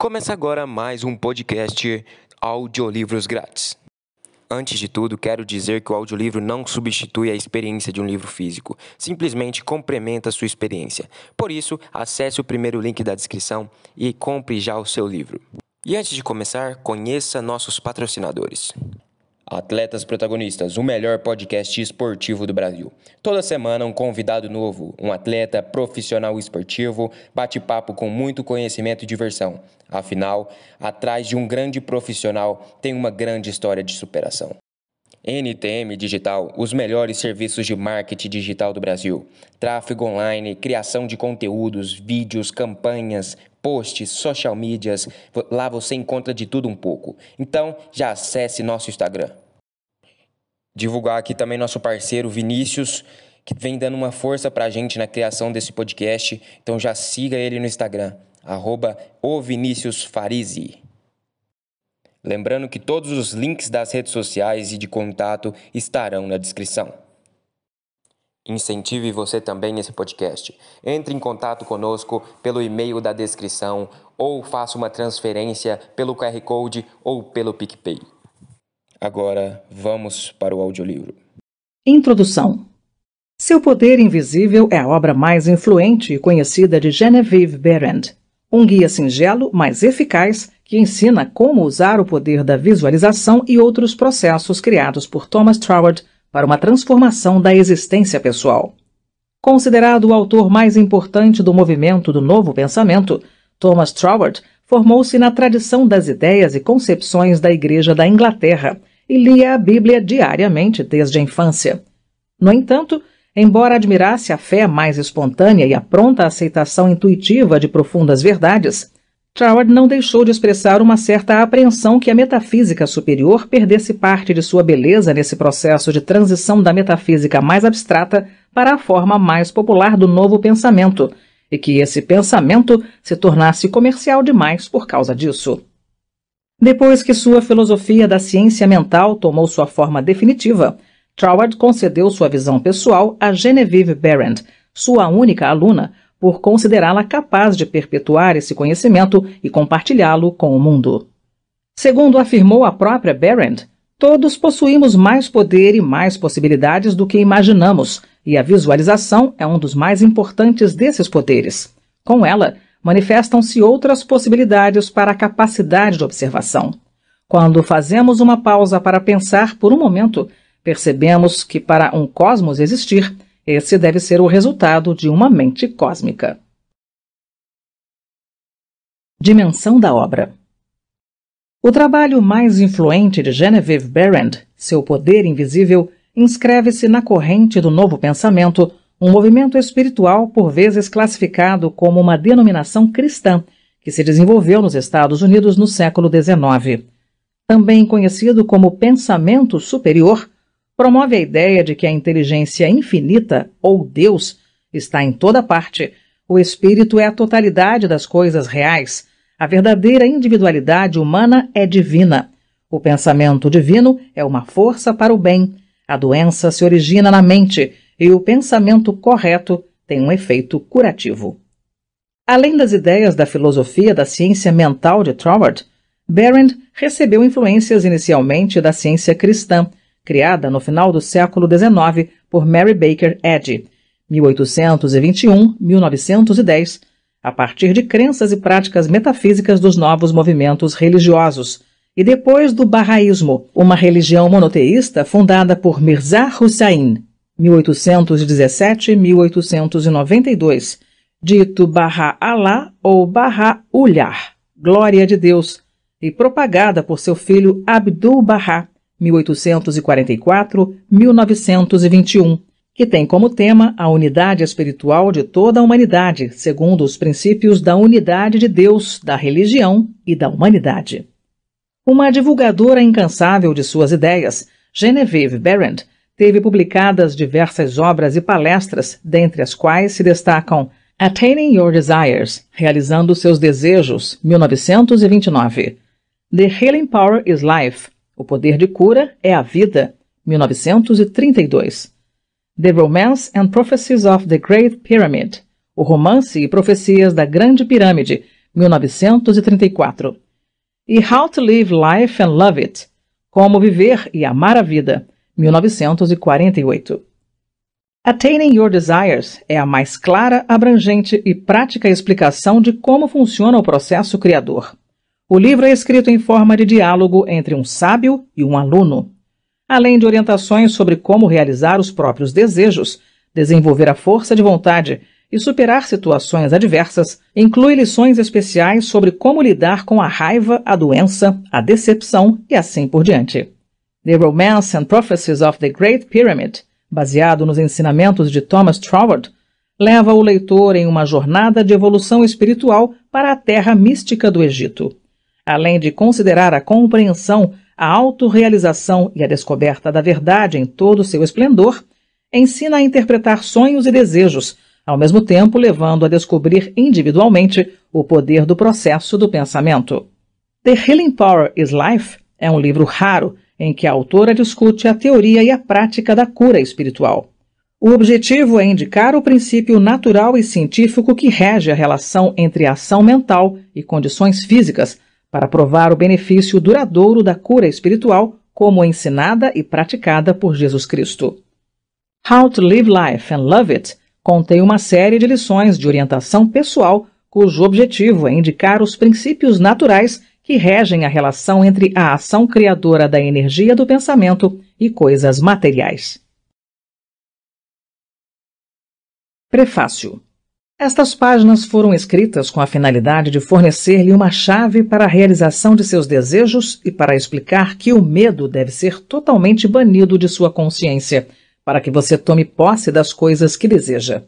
Começa agora mais um podcast Audiolivros Grátis. Antes de tudo, quero dizer que o audiolivro não substitui a experiência de um livro físico, simplesmente complementa a sua experiência. Por isso, acesse o primeiro link da descrição e compre já o seu livro. E antes de começar, conheça nossos patrocinadores. Atletas Protagonistas, o melhor podcast esportivo do Brasil. Toda semana um convidado novo, um atleta profissional esportivo, bate-papo com muito conhecimento e diversão. Afinal, atrás de um grande profissional tem uma grande história de superação. NTM Digital, os melhores serviços de marketing digital do Brasil. Tráfego online, criação de conteúdos, vídeos, campanhas, posts, social medias. Lá você encontra de tudo um pouco. Então, já acesse nosso Instagram. Divulgar aqui também nosso parceiro Vinícius, que vem dando uma força pra gente na criação desse podcast. Então já siga ele no Instagram, arroba o Vinícius Farizi. Lembrando que todos os links das redes sociais e de contato estarão na descrição. Incentive você também esse podcast. Entre em contato conosco pelo e-mail da descrição ou faça uma transferência pelo QR Code ou pelo PicPay. Agora vamos para o audiolivro. Introdução Seu Poder Invisível é a obra mais influente e conhecida de Genevieve Berend, um guia singelo, mas eficaz que ensina como usar o poder da visualização e outros processos criados por Thomas Troward para uma transformação da existência pessoal. Considerado o autor mais importante do movimento do Novo Pensamento, Thomas Troward formou-se na tradição das ideias e concepções da Igreja da Inglaterra e lia a Bíblia diariamente desde a infância. No entanto, embora admirasse a fé mais espontânea e a pronta aceitação intuitiva de profundas verdades, Troward não deixou de expressar uma certa apreensão que a metafísica superior perdesse parte de sua beleza nesse processo de transição da metafísica mais abstrata para a forma mais popular do novo pensamento, e que esse pensamento se tornasse comercial demais por causa disso. Depois que sua filosofia da ciência mental tomou sua forma definitiva, Troward concedeu sua visão pessoal a Genevieve Berend, sua única aluna, por considerá-la capaz de perpetuar esse conhecimento e compartilhá-lo com o mundo. Segundo afirmou a própria Berend, todos possuímos mais poder e mais possibilidades do que imaginamos, e a visualização é um dos mais importantes desses poderes. Com ela, manifestam-se outras possibilidades para a capacidade de observação. Quando fazemos uma pausa para pensar por um momento, percebemos que para um cosmos existir, esse deve ser o resultado de uma mente cósmica. Dimensão da obra O trabalho mais influente de Genevieve Berend, Seu Poder Invisível, inscreve-se na corrente do novo pensamento, um movimento espiritual por vezes classificado como uma denominação cristã, que se desenvolveu nos Estados Unidos no século XIX. Também conhecido como pensamento superior, promove a ideia de que a inteligência infinita, ou Deus, está em toda parte. O espírito é a totalidade das coisas reais. A verdadeira individualidade humana é divina. O pensamento divino é uma força para o bem. A doença se origina na mente e o pensamento correto tem um efeito curativo. Além das ideias da filosofia da ciência mental de Troward, Berend recebeu influências inicialmente da ciência cristã, criada no final do século XIX por Mary Baker Eddy, 1821-1910, a partir de crenças e práticas metafísicas dos novos movimentos religiosos, e depois do Bahá'ísmo, uma religião monoteísta fundada por Mirza Hussain, 1817-1892, dito Bahá'Allah ou Bahá'Ullah, Glória de Deus, e propagada por seu filho Abdul Bahá, 1844-1921, que tem como tema a unidade espiritual de toda a humanidade, segundo os princípios da unidade de Deus, da religião e da humanidade. Uma divulgadora incansável de suas ideias, Genevieve Berend teve publicadas diversas obras e palestras, dentre as quais se destacam Attaining Your Desires, Realizando Seus Desejos, 1929, The Healing Power is Life, o Poder de Cura é a Vida, 1932. The Romance and Prophecies of the Great Pyramid, O Romance e Profecias da Grande Pirâmide, 1934. E How to Live Life and Love It, Como Viver e Amar a Vida, 1948. Attaining Your Desires é a mais clara, abrangente e prática explicação de como funciona o processo criador. O livro é escrito em forma de diálogo entre um sábio e um aluno, além de orientações sobre como realizar os próprios desejos, desenvolver a força de vontade e superar situações adversas, inclui lições especiais sobre como lidar com a raiva, a doença, a decepção e assim por diante. The Romance and Prophecies of the Great Pyramid, baseado nos ensinamentos de Thomas Troward, leva o leitor em uma jornada de evolução espiritual para a terra mística do Egito. Além de considerar a compreensão, a autorrealização e a descoberta da verdade em todo o seu esplendor, ensina a interpretar sonhos e desejos, ao mesmo tempo levando a descobrir individualmente o poder do processo do pensamento. The Healing Power is Life é um livro raro em que a autora discute a teoria e a prática da cura espiritual. O objetivo é indicar o princípio natural e científico que rege a relação entre ação mental e condições físicas para provar o benefício duradouro da cura espiritual como ensinada e praticada por Jesus Cristo. How to Live Life and Love It contém uma série de lições de orientação pessoal cujo objetivo é indicar os princípios naturais que regem a relação entre a ação criadora da energia do pensamento e coisas materiais. Prefácio estas páginas foram escritas com a finalidade de fornecer-lhe uma chave para a realização de seus desejos e para explicar que o medo deve ser totalmente banido de sua consciência, para que você tome posse das coisas que deseja.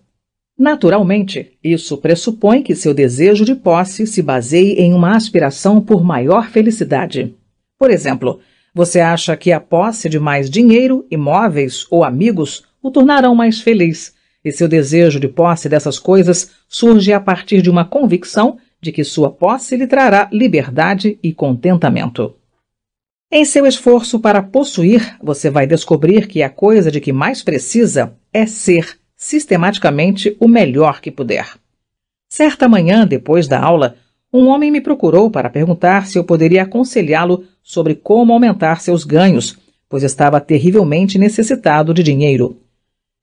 Naturalmente, isso pressupõe que seu desejo de posse se baseie em uma aspiração por maior felicidade. Por exemplo, você acha que a posse de mais dinheiro, imóveis ou amigos o tornarão mais feliz, e seu desejo de posse dessas coisas surge a partir de uma convicção de que sua posse lhe trará liberdade e contentamento. Em seu esforço para possuir, você vai descobrir que a coisa de que mais precisa é ser sistematicamente o melhor que puder. Certa manhã, depois da aula, um homem me procurou para perguntar se eu poderia aconselhá-lo sobre como aumentar seus ganhos, pois estava terrivelmente necessitado de dinheiro.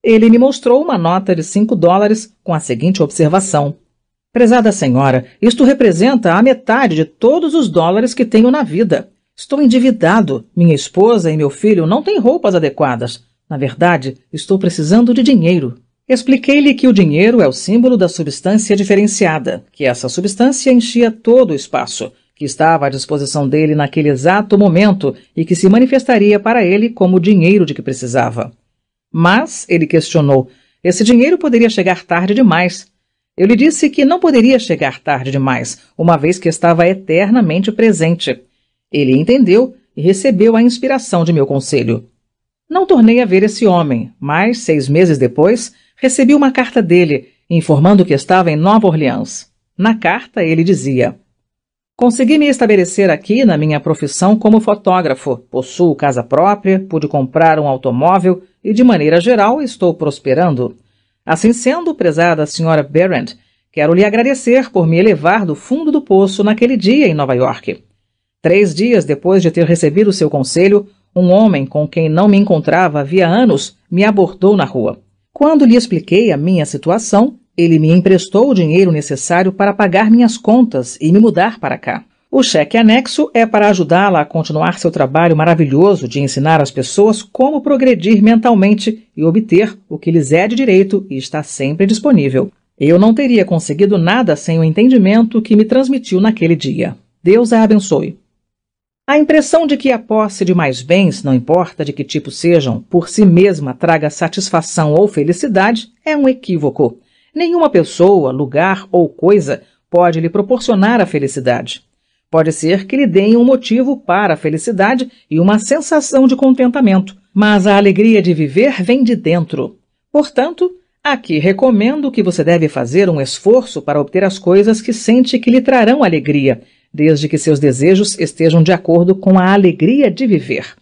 Ele me mostrou uma nota de cinco dólares com a seguinte observação: Prezada senhora, isto representa a metade de todos os dólares que tenho na vida. Estou endividado. Minha esposa e meu filho não têm roupas adequadas. Na verdade, estou precisando de dinheiro. Expliquei-lhe que o dinheiro é o símbolo da substância diferenciada, que essa substância enchia todo o espaço, que estava à disposição dele naquele exato momento e que se manifestaria para ele como o dinheiro de que precisava. Mas, ele questionou, esse dinheiro poderia chegar tarde demais. Eu lhe disse que não poderia chegar tarde demais, uma vez que estava eternamente presente. Ele entendeu e recebeu a inspiração de meu conselho. Não tornei a ver esse homem, mas, seis meses depois, recebi uma carta dele informando que estava em Nova Orleans. Na carta, ele dizia: Consegui me estabelecer aqui na minha profissão como fotógrafo, possuo casa própria, pude comprar um automóvel e, de maneira geral, estou prosperando. Assim sendo, prezada senhora Barrett, quero lhe agradecer por me elevar do fundo do poço naquele dia em Nova York. Três dias depois de ter recebido seu conselho, um homem com quem não me encontrava havia anos me abordou na rua. Quando lhe expliquei a minha situação, ele me emprestou o dinheiro necessário para pagar minhas contas e me mudar para cá. O cheque anexo é para ajudá-la a continuar seu trabalho maravilhoso de ensinar às pessoas como progredir mentalmente e obter o que lhes é de direito e está sempre disponível. Eu não teria conseguido nada sem o entendimento que me transmitiu naquele dia. Deus a abençoe. A impressão de que a posse de mais bens, não importa de que tipo sejam, por si mesma traga satisfação ou felicidade é um equívoco. Nenhuma pessoa, lugar ou coisa pode lhe proporcionar a felicidade. Pode ser que lhe deem um motivo para a felicidade e uma sensação de contentamento, mas a alegria de viver vem de dentro. Portanto, aqui recomendo que você deve fazer um esforço para obter as coisas que sente que lhe trarão alegria desde que seus desejos estejam de acordo com a alegria de viver.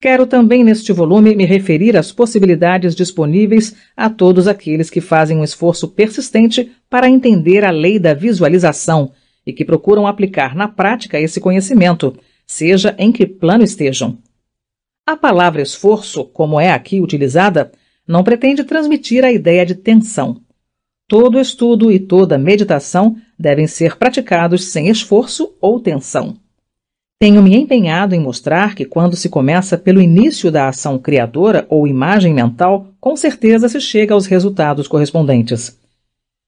Quero também neste volume me referir às possibilidades disponíveis a todos aqueles que fazem um esforço persistente para entender a lei da visualização, e que procuram aplicar na prática esse conhecimento, seja em que plano estejam. A palavra esforço, como é aqui utilizada, não pretende transmitir a ideia de tensão. Todo estudo e toda meditação devem ser praticados sem esforço ou tensão. Tenho me empenhado em mostrar que, quando se começa pelo início da ação criadora ou imagem mental, com certeza se chega aos resultados correspondentes.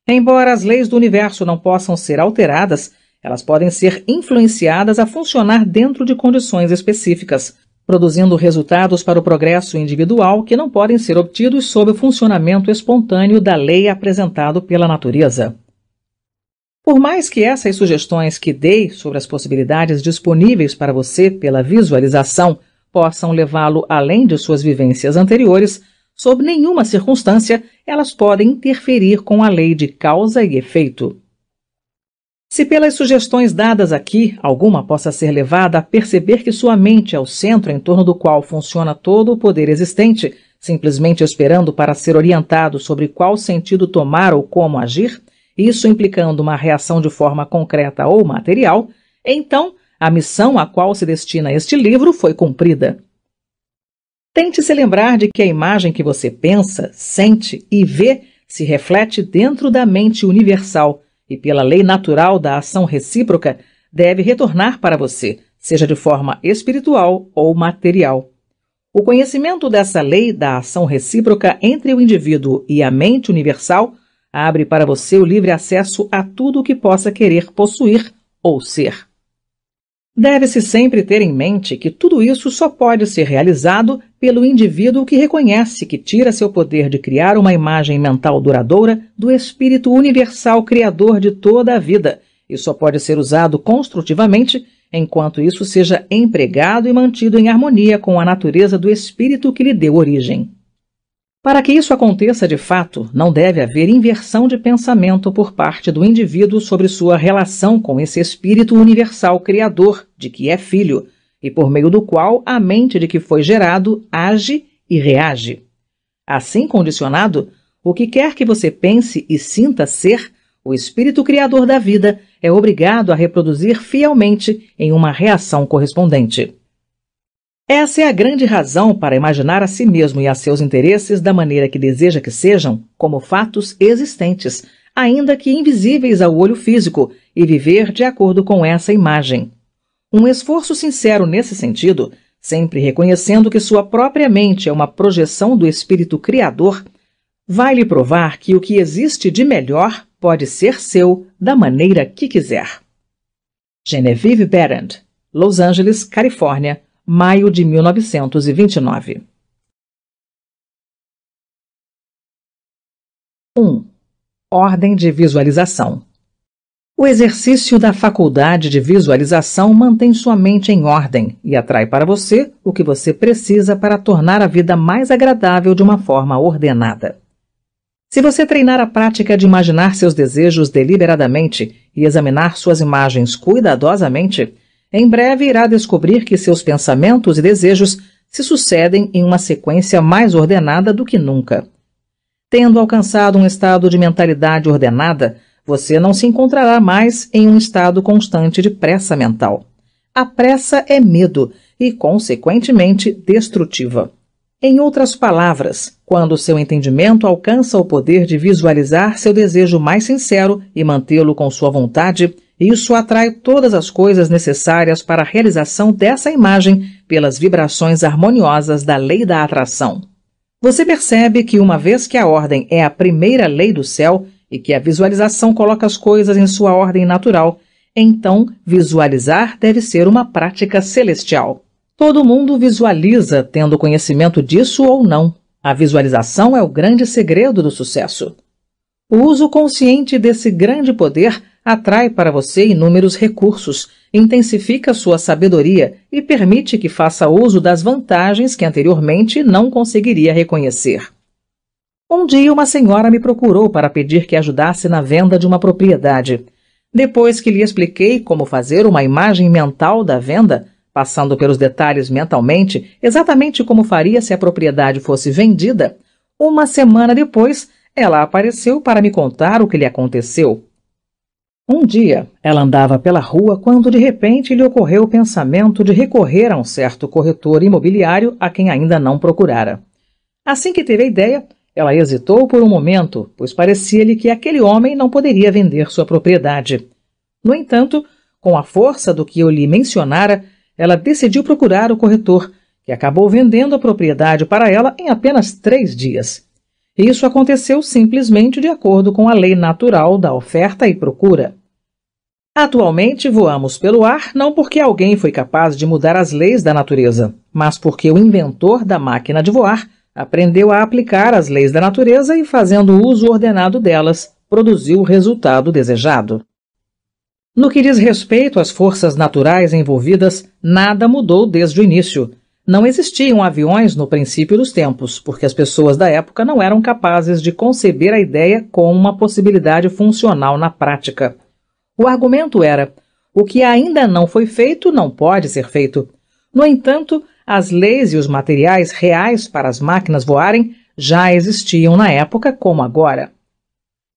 Embora as leis do universo não possam ser alteradas, elas podem ser influenciadas a funcionar dentro de condições específicas, produzindo resultados para o progresso individual que não podem ser obtidos sob o funcionamento espontâneo da lei apresentado pela natureza. Por mais que essas sugestões que dei sobre as possibilidades disponíveis para você pela visualização possam levá-lo além de suas vivências anteriores, sob nenhuma circunstância elas podem interferir com a lei de causa e efeito. Se pelas sugestões dadas aqui alguma possa ser levada a perceber que sua mente é o centro em torno do qual funciona todo o poder existente, simplesmente esperando para ser orientado sobre qual sentido tomar ou como agir, isso implicando uma reação de forma concreta ou material, então a missão a qual se destina este livro foi cumprida. Tente se lembrar de que a imagem que você pensa, sente e vê se reflete dentro da mente universal e pela lei natural da ação recíproca, deve retornar para você, seja de forma espiritual ou material. O conhecimento dessa lei da ação recíproca entre o indivíduo e a mente universal abre para você o livre acesso a tudo o que possa querer possuir ou ser. Deve-se sempre ter em mente que tudo isso só pode ser realizado pelo indivíduo que reconhece que tira seu poder de criar uma imagem mental duradoura do espírito universal criador de toda a vida e só pode ser usado construtivamente enquanto isso seja empregado e mantido em harmonia com a natureza do espírito que lhe deu origem. Para que isso aconteça de fato, não deve haver inversão de pensamento por parte do indivíduo sobre sua relação com esse espírito universal criador, de que é filho, e por meio do qual a mente de que foi gerado age e reage. Assim condicionado, o que quer que você pense e sinta ser, o espírito criador da vida é obrigado a reproduzir fielmente em uma reação correspondente. Essa é a grande razão para imaginar a si mesmo e a seus interesses da maneira que deseja que sejam, como fatos existentes, ainda que invisíveis ao olho físico, e viver de acordo com essa imagem. Um esforço sincero nesse sentido, sempre reconhecendo que sua própria mente é uma projeção do espírito criador, vai lhe provar que o que existe de melhor pode ser seu da maneira que quiser. Genevieve Berend, Los Angeles, Califórnia, maio de 1929. 1. Ordem de visualização. O exercício da faculdade de visualização mantém sua mente em ordem e atrai para você o que você precisa para tornar a vida mais agradável de uma forma ordenada. Se você treinar a prática de imaginar seus desejos deliberadamente e examinar suas imagens cuidadosamente, em breve irá descobrir que seus pensamentos e desejos se sucedem em uma sequência mais ordenada do que nunca. Tendo alcançado um estado de mentalidade ordenada, você não se encontrará mais em um estado constante de pressa mental. A pressa é medo e, consequentemente, destrutiva. Em outras palavras, quando seu entendimento alcança o poder de visualizar seu desejo mais sincero e mantê-lo com sua vontade, isso atrai todas as coisas necessárias para a realização dessa imagem pelas vibrações harmoniosas da lei da atração. Você percebe que, uma vez que a ordem é a primeira lei do céu e que a visualização coloca as coisas em sua ordem natural, então visualizar deve ser uma prática celestial. Todo mundo visualiza, tendo conhecimento disso ou não. A visualização é o grande segredo do sucesso. O uso consciente desse grande poder atrai para você inúmeros recursos, intensifica sua sabedoria e permite que faça uso das vantagens que anteriormente não conseguiria reconhecer. Um dia uma senhora me procurou para pedir que ajudasse na venda de uma propriedade. Depois que lhe expliquei como fazer uma imagem mental da venda, passando pelos detalhes mentalmente, exatamente como faria se a propriedade fosse vendida, uma semana depois ela apareceu para me contar o que lhe aconteceu. Um dia, ela andava pela rua quando de repente lhe ocorreu o pensamento de recorrer a um certo corretor imobiliário a quem ainda não procurara. Assim que teve a ideia, ela hesitou por um momento, pois parecia-lhe que aquele homem não poderia vender sua propriedade. No entanto, com a força do que eu lhe mencionara, ela decidiu procurar o corretor, que acabou vendendo a propriedade para ela em apenas três dias. Isso aconteceu simplesmente de acordo com a lei natural da oferta e procura. Atualmente voamos pelo ar não porque alguém foi capaz de mudar as leis da natureza, mas porque o inventor da máquina de voar aprendeu a aplicar as leis da natureza e, fazendo uso ordenado delas, produziu o resultado desejado. No que diz respeito às forças naturais envolvidas, nada mudou desde o início. Não existiam aviões no princípio dos tempos, porque as pessoas da época não eram capazes de conceber a ideia como uma possibilidade funcional na prática. O argumento era: o que ainda não foi feito não pode ser feito. No entanto, as leis e os materiais reais para as máquinas voarem já existiam na época como agora.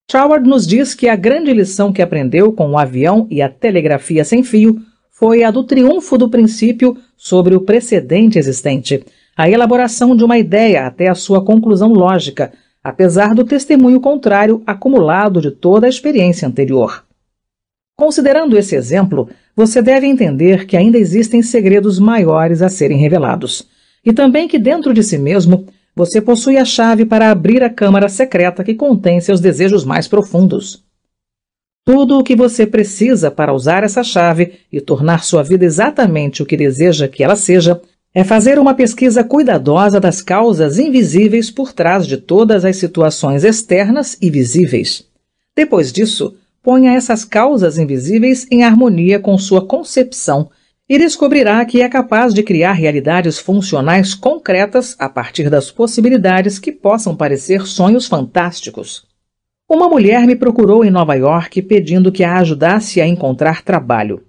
Troward nos diz que a grande lição que aprendeu com o avião e a telegrafia sem fio foi a do triunfo do princípio sobre o precedente existente, a elaboração de uma ideia até a sua conclusão lógica, apesar do testemunho contrário acumulado de toda a experiência anterior. Considerando esse exemplo, você deve entender que ainda existem segredos maiores a serem revelados, e também que dentro de si mesmo você possui a chave para abrir a câmara secreta que contém seus desejos mais profundos. Tudo o que você precisa para usar essa chave e tornar sua vida exatamente o que deseja que ela seja é fazer uma pesquisa cuidadosa das causas invisíveis por trás de todas as situações externas e visíveis. Depois disso, ponha essas causas invisíveis em harmonia com sua concepção e descobrirá que é capaz de criar realidades funcionais concretas a partir das possibilidades que possam parecer sonhos fantásticos. Uma mulher me procurou em Nova York pedindo que a ajudasse a encontrar trabalho.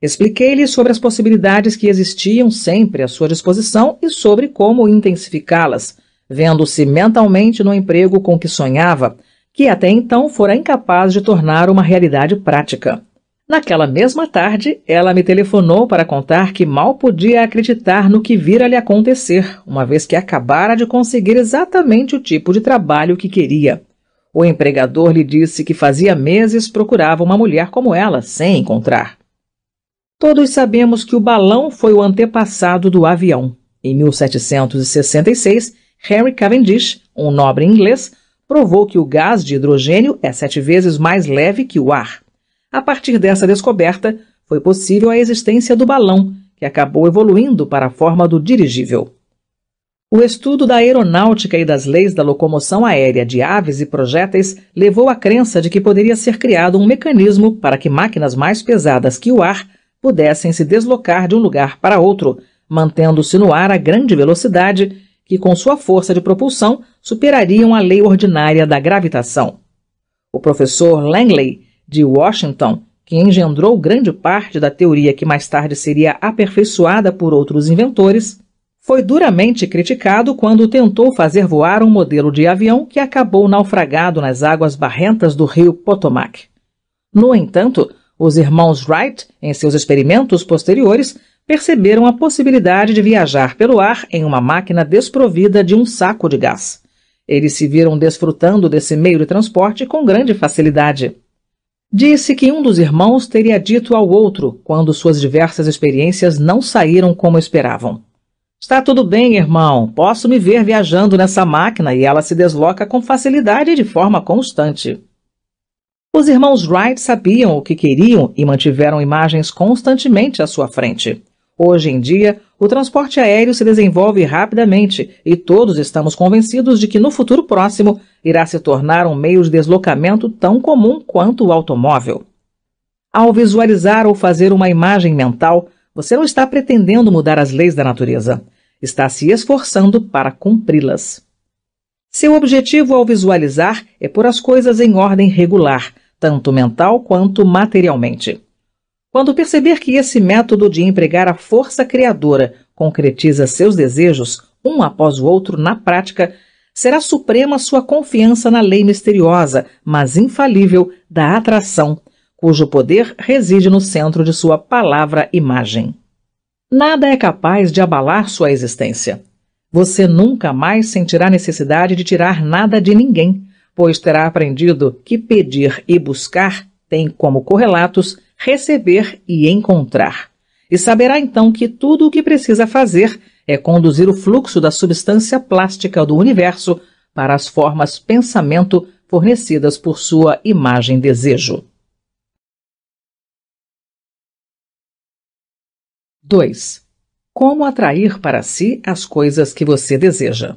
Expliquei-lhe sobre as possibilidades que existiam sempre à sua disposição e sobre como intensificá-las, vendo-se mentalmente no emprego com que sonhava, que até então fora incapaz de tornar uma realidade prática. Naquela mesma tarde, ela me telefonou para contar que mal podia acreditar no que vira lhe acontecer, uma vez que acabara de conseguir exatamente o tipo de trabalho que queria. O empregador lhe disse que fazia meses procurava uma mulher como ela, sem encontrar. Todos sabemos que o balão foi o antepassado do avião. Em 1766, Henry Cavendish, um nobre inglês, provou que o gás de hidrogênio é sete vezes mais leve que o ar. A partir dessa descoberta, foi possível a existência do balão, que acabou evoluindo para a forma do dirigível. O estudo da aeronáutica e das leis da locomoção aérea de aves e projéteis levou à crença de que poderia ser criado um mecanismo para que máquinas mais pesadas que o ar pudessem se deslocar de um lugar para outro, mantendo-se no ar a grande velocidade que, com sua força de propulsão, superariam a lei ordinária da gravitação. O professor Langley, de Washington, que engendrou grande parte da teoria que mais tarde seria aperfeiçoada por outros inventores, foi duramente criticado quando tentou fazer voar um modelo de avião que acabou naufragado nas águas barrentas do rio Potomac. No entanto, os irmãos Wright, em seus experimentos posteriores, perceberam a possibilidade de viajar pelo ar em uma máquina desprovida de um saco de gás. Eles se viram desfrutando desse meio de transporte com grande facilidade. Disse que um dos irmãos teria dito ao outro quando suas diversas experiências não saíram como esperavam. Está tudo bem, irmão. Posso me ver viajando nessa máquina e ela se desloca com facilidade e de forma constante. Os irmãos Wright sabiam o que queriam e mantiveram imagens constantemente à sua frente. Hoje em dia, o transporte aéreo se desenvolve rapidamente e todos estamos convencidos de que no futuro próximo irá se tornar um meio de deslocamento tão comum quanto o automóvel. Ao visualizar ou fazer uma imagem mental, você não está pretendendo mudar as leis da natureza, está se esforçando para cumpri-las. Seu objetivo ao visualizar é pôr as coisas em ordem regular, tanto mental quanto materialmente. Quando perceber que esse método de empregar a força criadora concretiza seus desejos, um após o outro, na prática, será suprema sua confiança na lei misteriosa, mas infalível, da atração, cujo poder reside no centro de sua palavra-imagem. Nada é capaz de abalar sua existência. Você nunca mais sentirá necessidade de tirar nada de ninguém, pois terá aprendido que pedir e buscar têm como correlatos receber e encontrar. E saberá então que tudo o que precisa fazer é conduzir o fluxo da substância plástica do universo para as formas pensamento fornecidas por sua imagem desejo. 2. Como atrair para si as coisas que você deseja.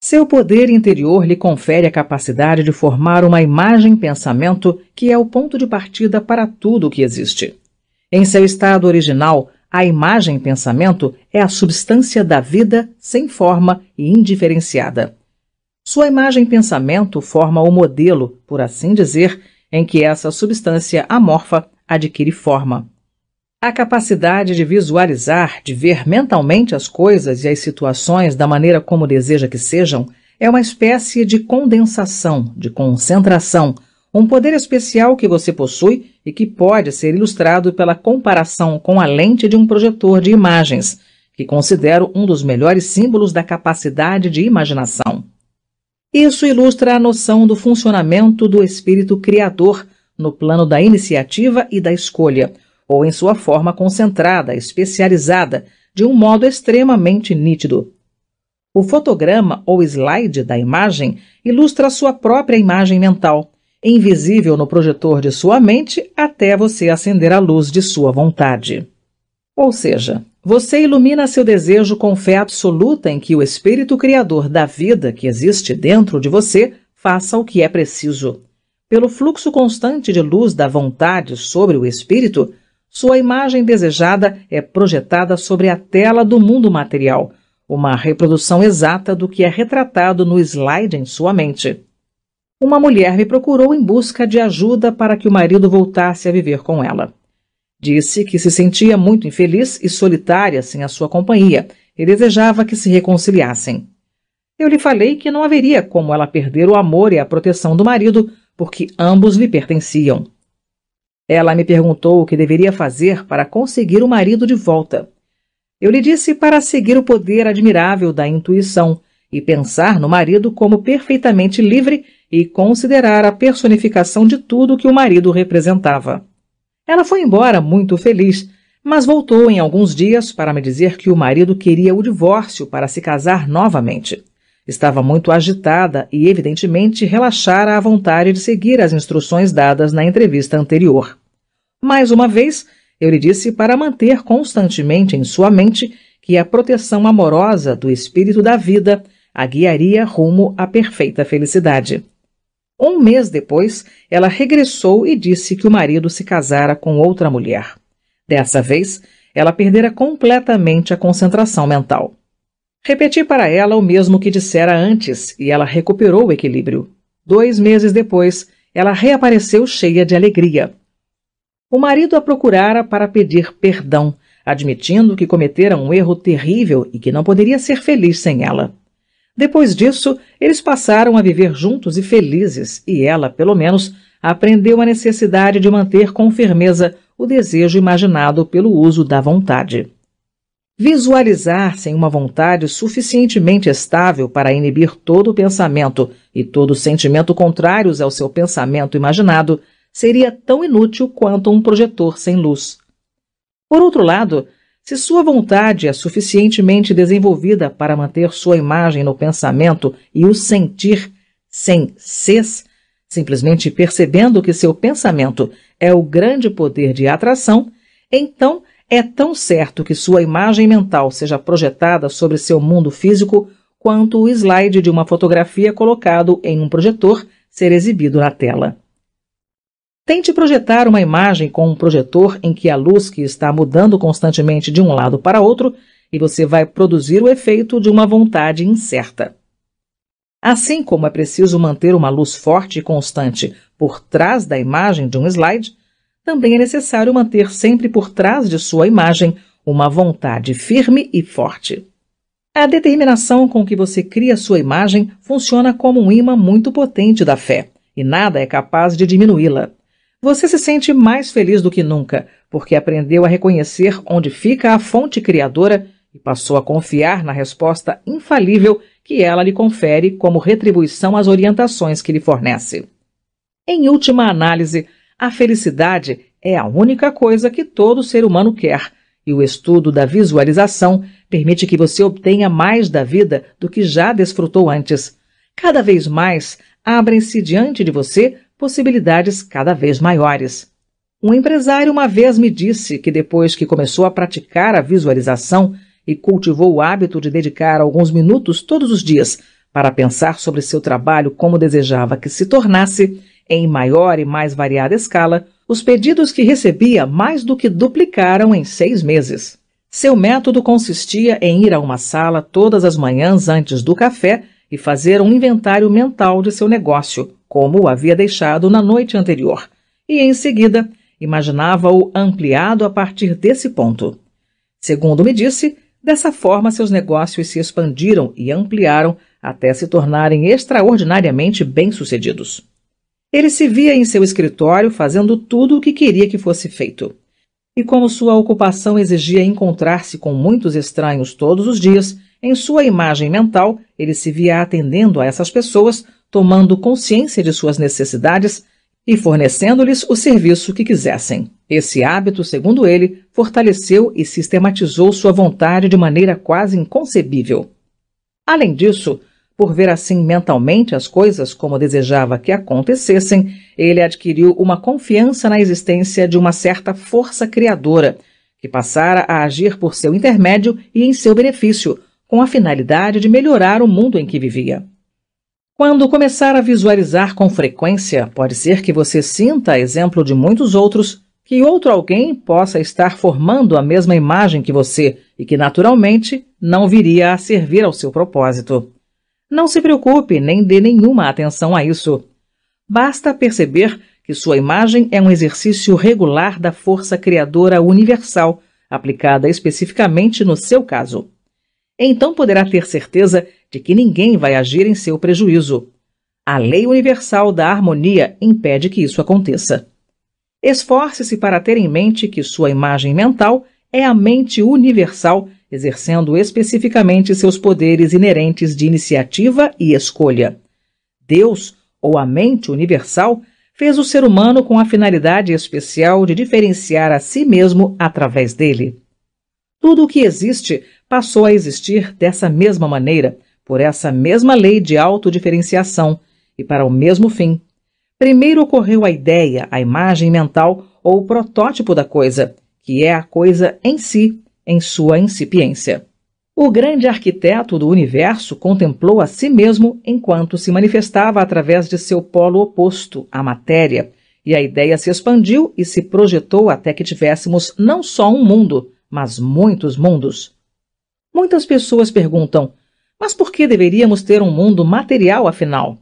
Seu poder interior lhe confere a capacidade de formar uma imagem-pensamento que é o ponto de partida para tudo o que existe. Em seu estado original, a imagem-pensamento é a substância da vida sem forma e indiferenciada. Sua imagem-pensamento forma o modelo, por assim dizer, em que essa substância amorfa adquire forma. A capacidade de visualizar, de ver mentalmente as coisas e as situações da maneira como deseja que sejam, é uma espécie de condensação, de concentração, um poder especial que você possui e que pode ser ilustrado pela comparação com a lente de um projetor de imagens, que considero um dos melhores símbolos da capacidade de imaginação. Isso ilustra a noção do funcionamento do espírito criador no plano da iniciativa e da escolha ou em sua forma concentrada, especializada, de um modo extremamente nítido. O fotograma ou slide da imagem ilustra sua própria imagem mental, invisível no projetor de sua mente até você acender a luz de sua vontade. Ou seja, você ilumina seu desejo com fé absoluta em que o Espírito Criador da vida que existe dentro de você faça o que é preciso. Pelo fluxo constante de luz da vontade sobre o Espírito, sua imagem desejada é projetada sobre a tela do mundo material, uma reprodução exata do que é retratado no slide em sua mente. Uma mulher me procurou em busca de ajuda para que o marido voltasse a viver com ela. Disse que se sentia muito infeliz e solitária sem a sua companhia e desejava que se reconciliassem. Eu lhe falei que não haveria como ela perder o amor e a proteção do marido, porque ambos lhe pertenciam. Ela me perguntou o que deveria fazer para conseguir o marido de volta. Eu lhe disse para seguir o poder admirável da intuição e pensar no marido como perfeitamente livre e considerar a personificação de tudo que o marido representava. Ela foi embora muito feliz, mas voltou em alguns dias para me dizer que o marido queria o divórcio para se casar novamente. Estava muito agitada e, evidentemente, relaxara à vontade de seguir as instruções dadas na entrevista anterior. Mais uma vez, eu lhe disse para manter constantemente em sua mente que a proteção amorosa do espírito da vida a guiaria rumo à perfeita felicidade. Um mês depois, ela regressou e disse que o marido se casara com outra mulher. Dessa vez, ela perdera completamente a concentração mental. Repeti para ela o mesmo que dissera antes e ela recuperou o equilíbrio. Dois meses depois, ela reapareceu cheia de alegria. O marido a procurara para pedir perdão, admitindo que cometera um erro terrível e que não poderia ser feliz sem ela. Depois disso, eles passaram a viver juntos e felizes, e ela, pelo menos, aprendeu a necessidade de manter com firmeza o desejo imaginado pelo uso da vontade. Visualizar-se em uma vontade suficientemente estável para inibir todo pensamento e todo sentimento contrários ao seu pensamento imaginado seria tão inútil quanto um projetor sem luz. Por outro lado, se sua vontade é suficientemente desenvolvida para manter sua imagem no pensamento e o sentir sem ses, simplesmente percebendo que seu pensamento é o grande poder de atração, então é tão certo que sua imagem mental seja projetada sobre seu mundo físico quanto o slide de uma fotografia colocado em um projetor ser exibido na tela. Tente projetar uma imagem com um projetor em que a luz que está mudando constantemente de um lado para outro e você vai produzir o efeito de uma vontade incerta. Assim como é preciso manter uma luz forte e constante por trás da imagem de um slide, também é necessário manter sempre por trás de sua imagem uma vontade firme e forte. A determinação com que você cria sua imagem funciona como um imã muito potente da fé, e nada é capaz de diminuí-la. Você se sente mais feliz do que nunca, porque aprendeu a reconhecer onde fica a fonte criadora e passou a confiar na resposta infalível que ela lhe confere como retribuição às orientações que lhe fornece. Em última análise, a felicidade é a única coisa que todo ser humano quer, e o estudo da visualização permite que você obtenha mais da vida do que já desfrutou antes. Cada vez mais abrem-se diante de você possibilidades cada vez maiores. Um empresário uma vez me disse que depois que começou a praticar a visualização e cultivou o hábito de dedicar alguns minutos todos os dias para pensar sobre seu trabalho como desejava que se tornasse, em maior e mais variada escala, os pedidos que recebia mais do que duplicaram em seis meses. Seu método consistia em ir a uma sala todas as manhãs antes do café e fazer um inventário mental de seu negócio, como o havia deixado na noite anterior, e em seguida imaginava-o ampliado a partir desse ponto. Segundo me disse, dessa forma seus negócios se expandiram e ampliaram até se tornarem extraordinariamente bem-sucedidos. Ele se via em seu escritório fazendo tudo o que queria que fosse feito. E como sua ocupação exigia encontrar-se com muitos estranhos todos os dias, em sua imagem mental, ele se via atendendo a essas pessoas tomando consciência de suas necessidades e fornecendo-lhes o serviço que quisessem. Esse hábito, segundo ele, fortaleceu e sistematizou sua vontade de maneira quase inconcebível. Além disso, por ver assim mentalmente as coisas como desejava que acontecessem, ele adquiriu uma confiança na existência de uma certa força criadora, que passara a agir por seu intermédio e em seu benefício, com a finalidade de melhorar o mundo em que vivia. Quando começar a visualizar com frequência, pode ser que você sinta, exemplo de muitos outros, que outro alguém possa estar formando a mesma imagem que você e que, naturalmente, não viria a servir ao seu propósito. Não se preocupe nem dê nenhuma atenção a isso. Basta perceber que sua imagem é um exercício regular da força criadora universal, aplicada especificamente no seu caso. Então poderá ter certeza de que ninguém vai agir em seu prejuízo. A lei universal da harmonia impede que isso aconteça. Esforce-se para ter em mente que sua imagem mental é a mente universal, exercendo especificamente seus poderes inerentes de iniciativa e escolha. Deus, ou a mente universal, fez o ser humano com a finalidade especial de diferenciar a si mesmo através dele. Tudo o que existe passou a existir dessa mesma maneira, por essa mesma lei de autodiferenciação e para o mesmo fim. Primeiro ocorreu a ideia, a imagem mental ou o protótipo da coisa, que é a coisa em si, em sua incipiência. O grande arquiteto do universo contemplou a si mesmo enquanto se manifestava através de seu polo oposto, a matéria, e a ideia se expandiu e se projetou até que tivéssemos não só um mundo, mas muitos mundos. Muitas pessoas perguntam: mas por que deveríamos ter um mundo material, afinal?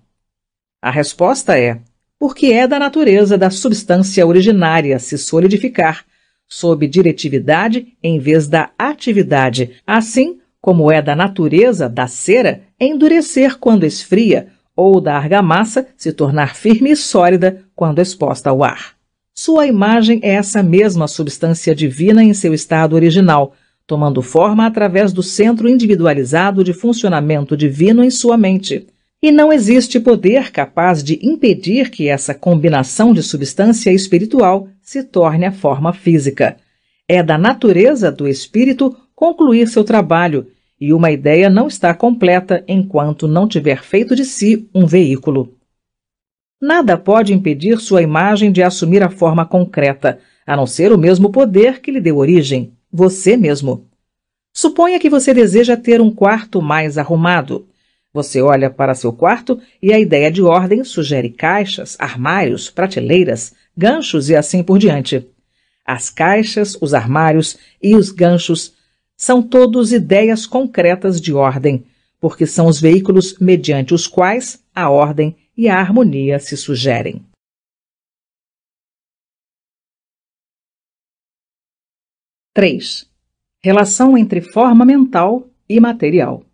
A resposta é: porque é da natureza da substância originária se solidificar, sob diretividade em vez da atividade, assim como é da natureza da cera endurecer quando esfria, ou da argamassa se tornar firme e sólida quando exposta ao ar. Sua imagem é essa mesma substância divina em seu estado original, tomando forma através do centro individualizado de funcionamento divino em sua mente. E não existe poder capaz de impedir que essa combinação de substância espiritual se torne a forma física. É da natureza do espírito concluir seu trabalho, e uma ideia não está completa enquanto não tiver feito de si um veículo. Nada pode impedir sua imagem de assumir a forma concreta, a não ser o mesmo poder que lhe deu origem você mesmo. Suponha que você deseja ter um quarto mais arrumado. Você olha para seu quarto e a ideia de ordem sugere caixas, armários, prateleiras, ganchos e assim por diante. As caixas, os armários e os ganchos são todos ideias concretas de ordem, porque são os veículos mediante os quais a ordem e a harmonia se sugerem. 3. Relação entre forma mental e material.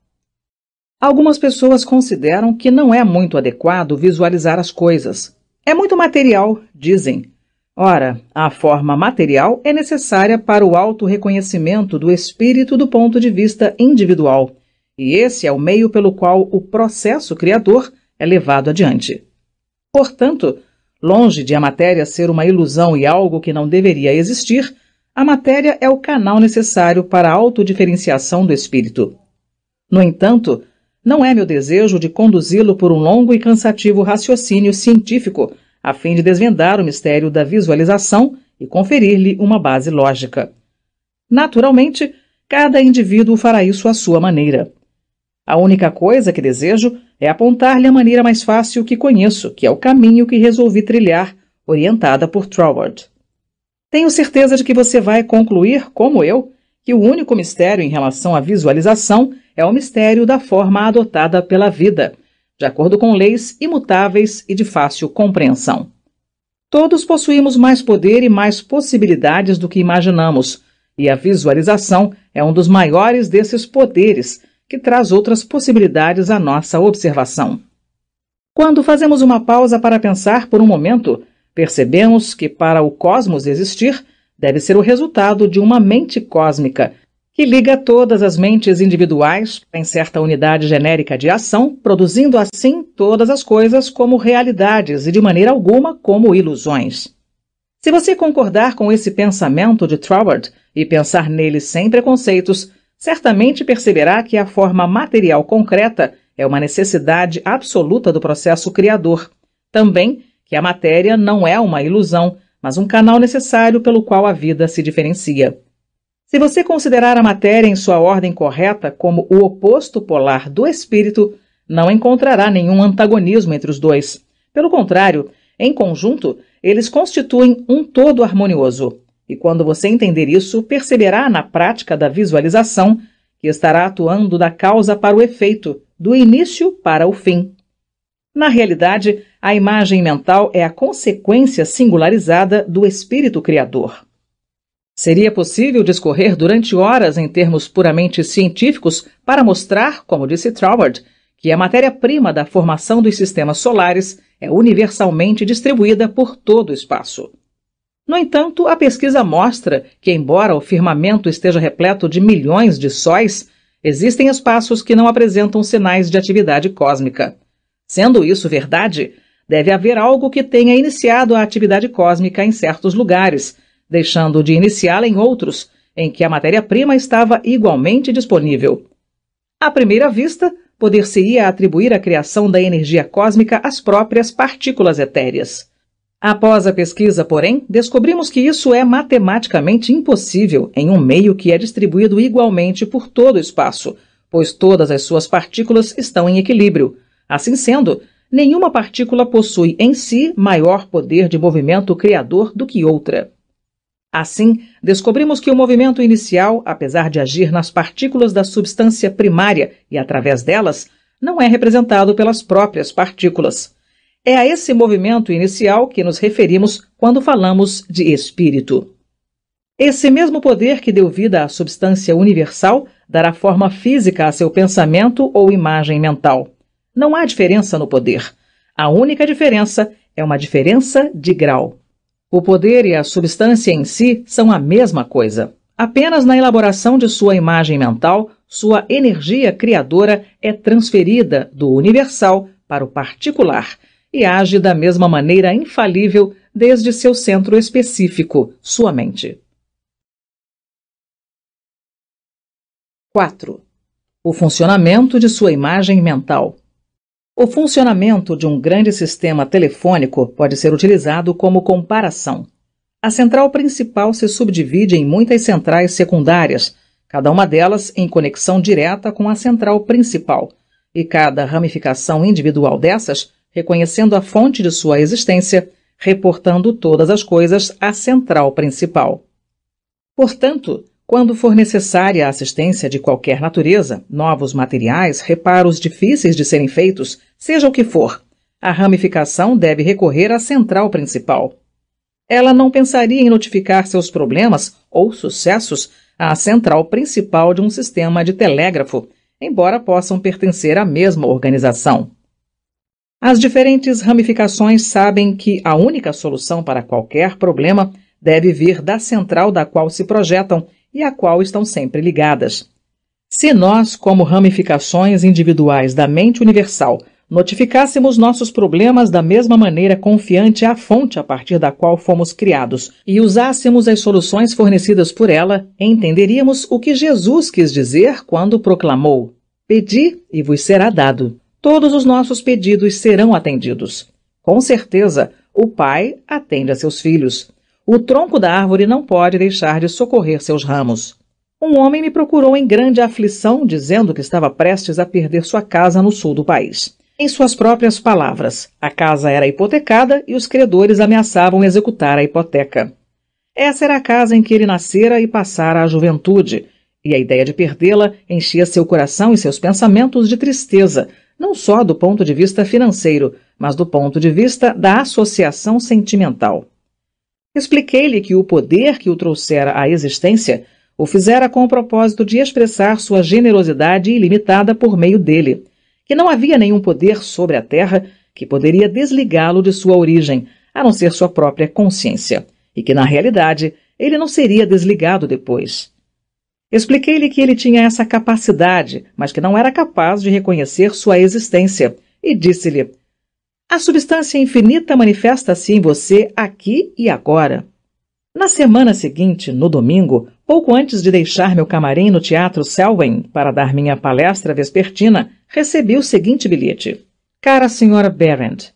Algumas pessoas consideram que não é muito adequado visualizar as coisas. É muito material, dizem. Ora, a forma material é necessária para o auto-reconhecimento do espírito do ponto de vista individual, e esse é o meio pelo qual o processo criador é levado adiante. Portanto, longe de a matéria ser uma ilusão e algo que não deveria existir, a matéria é o canal necessário para a autodiferenciação do espírito. No entanto, não é meu desejo de conduzi-lo por um longo e cansativo raciocínio científico a fim de desvendar o mistério da visualização e conferir-lhe uma base lógica. Naturalmente, cada indivíduo fará isso à sua maneira. A única coisa que desejo é apontar-lhe a maneira mais fácil que conheço, que é o caminho que resolvi trilhar, orientada por Troward. Tenho certeza de que você vai concluir, como eu, que o único mistério em relação à visualização é o mistério da forma adotada pela vida, de acordo com leis imutáveis e de fácil compreensão. Todos possuímos mais poder e mais possibilidades do que imaginamos, e a visualização é um dos maiores desses poderes, que traz outras possibilidades à nossa observação. Quando fazemos uma pausa para pensar por um momento, percebemos que para o cosmos existir, deve ser o resultado de uma mente cósmica que liga todas as mentes individuais em certa unidade genérica de ação, produzindo assim todas as coisas como realidades e de maneira alguma como ilusões. Se você concordar com esse pensamento de Troward e pensar nele sem preconceitos, certamente perceberá que a forma material concreta é uma necessidade absoluta do processo criador. Também que a matéria não é uma ilusão, mas um canal necessário pelo qual a vida se diferencia. Se você considerar a matéria em sua ordem correta como o oposto polar do espírito, não encontrará nenhum antagonismo entre os dois. Pelo contrário, em conjunto, eles constituem um todo harmonioso. E quando você entender isso, perceberá na prática da visualização que estará atuando da causa para o efeito, do início para o fim. Na realidade, a imagem mental é a consequência singularizada do espírito criador. Seria possível discorrer durante horas em termos puramente científicos para mostrar, como disse Troward, que a matéria-prima da formação dos sistemas solares é universalmente distribuída por todo o espaço. No entanto, a pesquisa mostra que, embora o firmamento esteja repleto de milhões de sóis, existem espaços que não apresentam sinais de atividade cósmica. Sendo isso verdade, deve haver algo que tenha iniciado a atividade cósmica em certos lugares, deixando de iniciá-la em outros, em que a matéria-prima estava igualmente disponível. À primeira vista, poder-se-ia atribuir a criação da energia cósmica às próprias partículas etéreas. Após a pesquisa, porém, descobrimos que isso é matematicamente impossível em um meio que é distribuído igualmente por todo o espaço, pois todas as suas partículas estão em equilíbrio. Assim sendo, nenhuma partícula possui em si maior poder de movimento criador do que outra. Assim, descobrimos que o movimento inicial, apesar de agir nas partículas da substância primária e através delas, não é representado pelas próprias partículas. É a esse movimento inicial que nos referimos quando falamos de espírito. Esse mesmo poder que deu vida à substância universal dará forma física a seu pensamento ou imagem mental. Não há diferença no poder. A única diferença é uma diferença de grau. O poder e a substância em si são a mesma coisa. Apenas na elaboração de sua imagem mental, sua energia criadora é transferida do universal para o particular e age da mesma maneira infalível desde seu centro específico, sua mente. 4. O funcionamento de sua imagem mental. O funcionamento de um grande sistema telefônico pode ser utilizado como comparação. A central principal se subdivide em muitas centrais secundárias, cada uma delas em conexão direta com a central principal, e cada ramificação individual dessas reconhecendo a fonte de sua existência, reportando todas as coisas à central principal. Portanto, quando for necessária a assistência de qualquer natureza, novos materiais, reparos difíceis de serem feitos, seja o que for, a ramificação deve recorrer à central principal. Ela não pensaria em notificar seus problemas ou sucessos à central principal de um sistema de telégrafo, embora possam pertencer à mesma organização. As diferentes ramificações sabem que a única solução para qualquer problema deve vir da central da qual se projetam e à qual estão sempre ligadas. Se nós, como ramificações individuais da mente universal, notificássemos nossos problemas da mesma maneira confiante à fonte a partir da qual fomos criados e usássemos as soluções fornecidas por ela, entenderíamos o que Jesus quis dizer quando proclamou: Pedi e vos será dado. Todos os nossos pedidos serão atendidos. Com certeza, o Pai atende a seus filhos. O tronco da árvore não pode deixar de socorrer seus ramos. Um homem me procurou em grande aflição, dizendo que estava prestes a perder sua casa no sul do país. Em suas próprias palavras, a casa era hipotecada e os credores ameaçavam executar a hipoteca. Essa era a casa em que ele nascera e passara a juventude, e a ideia de perdê-la enchia seu coração e seus pensamentos de tristeza, não só do ponto de vista financeiro, mas do ponto de vista da associação sentimental. Expliquei-lhe que o poder que o trouxera à existência o fizera com o propósito de expressar sua generosidade ilimitada por meio dele que não havia nenhum poder sobre a Terra que poderia desligá-lo de sua origem, a não ser sua própria consciência, e que, na realidade, ele não seria desligado depois. Expliquei-lhe que ele tinha essa capacidade, mas que não era capaz de reconhecer sua existência, e disse-lhe: A substância infinita manifesta-se em você aqui e agora. Na semana seguinte, no domingo, pouco antes de deixar meu camarim no Teatro Selwyn para dar minha palestra vespertina, recebi o seguinte bilhete: Cara Senhora Barrent,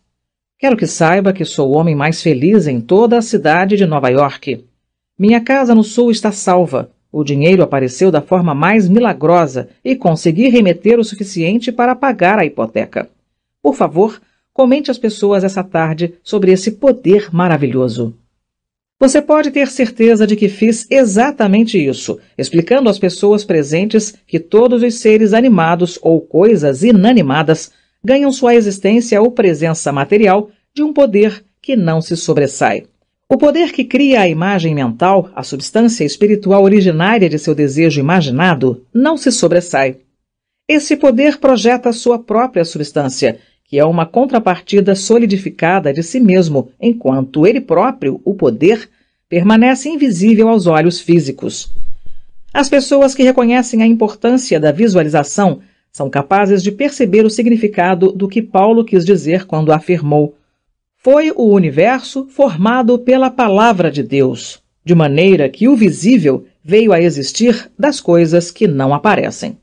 quero que saiba que sou o homem mais feliz em toda a cidade de Nova York. Minha casa no sul está salva. O dinheiro apareceu da forma mais milagrosa e consegui remeter o suficiente para pagar a hipoteca. Por favor, comente às pessoas essa tarde sobre esse poder maravilhoso. Você pode ter certeza de que fiz exatamente isso, explicando às pessoas presentes que todos os seres animados ou coisas inanimadas ganham sua existência ou presença material de um poder que não se sobressai. O poder que cria a imagem mental, a substância espiritual originária de seu desejo imaginado, não se sobressai. Esse poder projeta sua própria substância, que é uma contrapartida solidificada de si mesmo, enquanto ele próprio, o poder, permanece invisível aos olhos físicos. As pessoas que reconhecem a importância da visualização são capazes de perceber o significado do que Paulo quis dizer quando afirmou: Foi o universo formado pela palavra de Deus, de maneira que o visível veio a existir das coisas que não aparecem.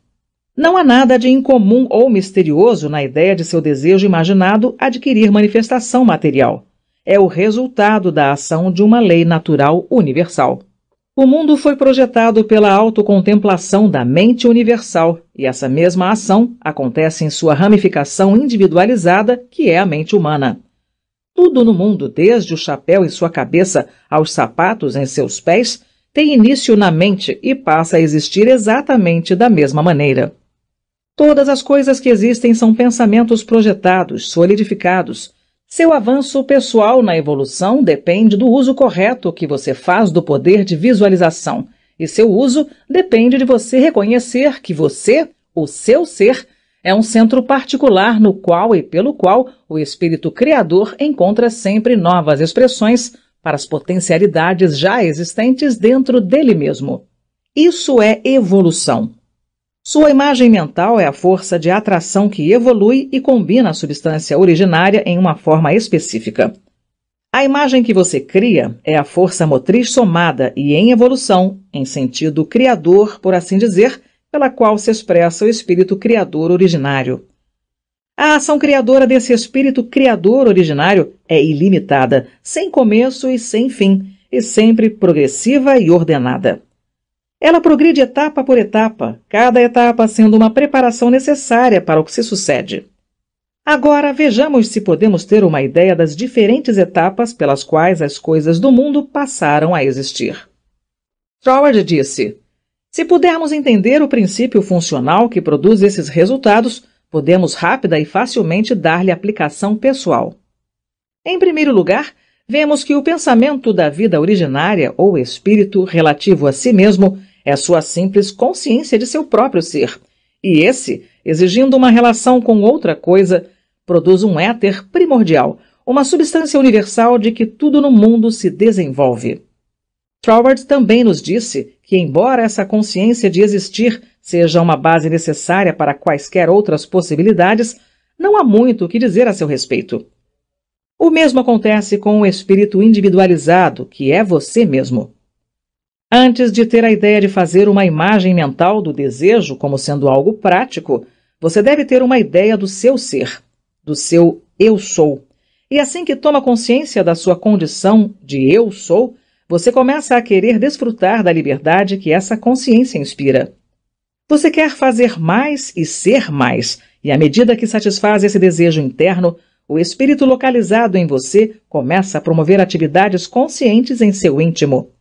Não há nada de incomum ou misterioso na ideia de seu desejo imaginado adquirir manifestação material. É o resultado da ação de uma lei natural universal. O mundo foi projetado pela autocontemplação da mente universal, e essa mesma ação acontece em sua ramificação individualizada, que é a mente humana. Tudo no mundo, desde o chapéu em sua cabeça aos sapatos em seus pés, tem início na mente e passa a existir exatamente da mesma maneira. Todas as coisas que existem são pensamentos projetados, solidificados. Seu avanço pessoal na evolução depende do uso correto que você faz do poder de visualização, e seu uso depende de você reconhecer que você, o seu ser, é um centro particular no qual e pelo qual o espírito criador encontra sempre novas expressões para as potencialidades já existentes dentro dele mesmo. Isso é evolução. Sua imagem mental é a força de atração que evolui e combina a substância originária em uma forma específica. A imagem que você cria é a força motriz somada e em evolução, em sentido criador, por assim dizer, pela qual se expressa o espírito criador originário. A ação criadora desse espírito criador originário é ilimitada, sem começo e sem fim, e sempre progressiva e ordenada. Ela progride etapa por etapa, cada etapa sendo uma preparação necessária para o que se sucede. Agora vejamos se podemos ter uma ideia das diferentes etapas pelas quais as coisas do mundo passaram a existir. Troward disse: Se pudermos entender o princípio funcional que produz esses resultados, podemos rápida e facilmente dar-lhe aplicação pessoal. Em primeiro lugar, vemos que o pensamento da vida originária ou espírito relativo a si mesmo é sua simples consciência de seu próprio ser. E esse, exigindo uma relação com outra coisa, produz um éter primordial, uma substância universal de que tudo no mundo se desenvolve. Troward também nos disse que, embora essa consciência de existir seja uma base necessária para quaisquer outras possibilidades, não há muito o que dizer a seu respeito. O mesmo acontece com o espírito individualizado, que é você mesmo. Antes de ter a ideia de fazer uma imagem mental do desejo como sendo algo prático, você deve ter uma ideia do seu ser, do seu eu sou. E assim que toma consciência da sua condição de eu sou, você começa a querer desfrutar da liberdade que essa consciência inspira. Você quer fazer mais e ser mais, e à medida que satisfaz esse desejo interno, o espírito localizado em você começa a promover atividades conscientes em seu íntimo.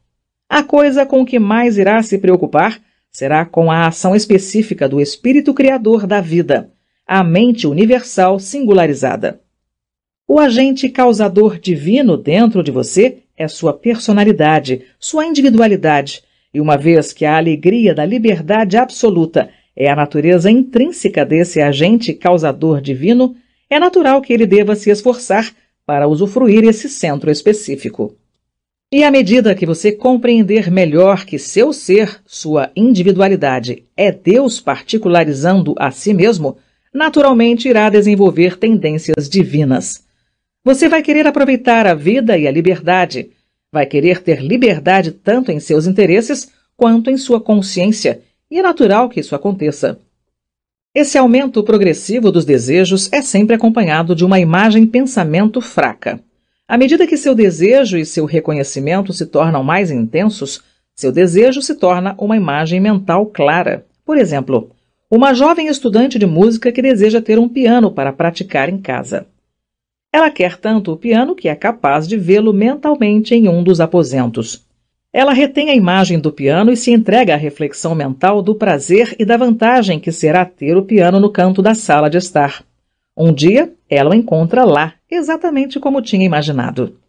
A coisa com que mais irá se preocupar será com a ação específica do espírito criador da vida, a mente universal singularizada. O agente causador divino dentro de você é sua personalidade, sua individualidade, e uma vez que a alegria da liberdade absoluta é a natureza intrínseca desse agente causador divino, é natural que ele deva se esforçar para usufruir esse centro específico. E à medida que você compreender melhor que seu ser, sua individualidade, é Deus particularizando a si mesmo, naturalmente irá desenvolver tendências divinas. Você vai querer aproveitar a vida e a liberdade. Vai querer ter liberdade tanto em seus interesses quanto em sua consciência, e é natural que isso aconteça. Esse aumento progressivo dos desejos é sempre acompanhado de uma imagem-pensamento fraca. À medida que seu desejo e seu reconhecimento se tornam mais intensos, seu desejo se torna uma imagem mental clara. Por exemplo, uma jovem estudante de música que deseja ter um piano para praticar em casa. Ela quer tanto o piano que é capaz de vê-lo mentalmente em um dos aposentos. Ela retém a imagem do piano e se entrega à reflexão mental do prazer e da vantagem que será ter o piano no canto da sala de estar. Um dia, ela o encontra lá, exatamente como tinha imaginado.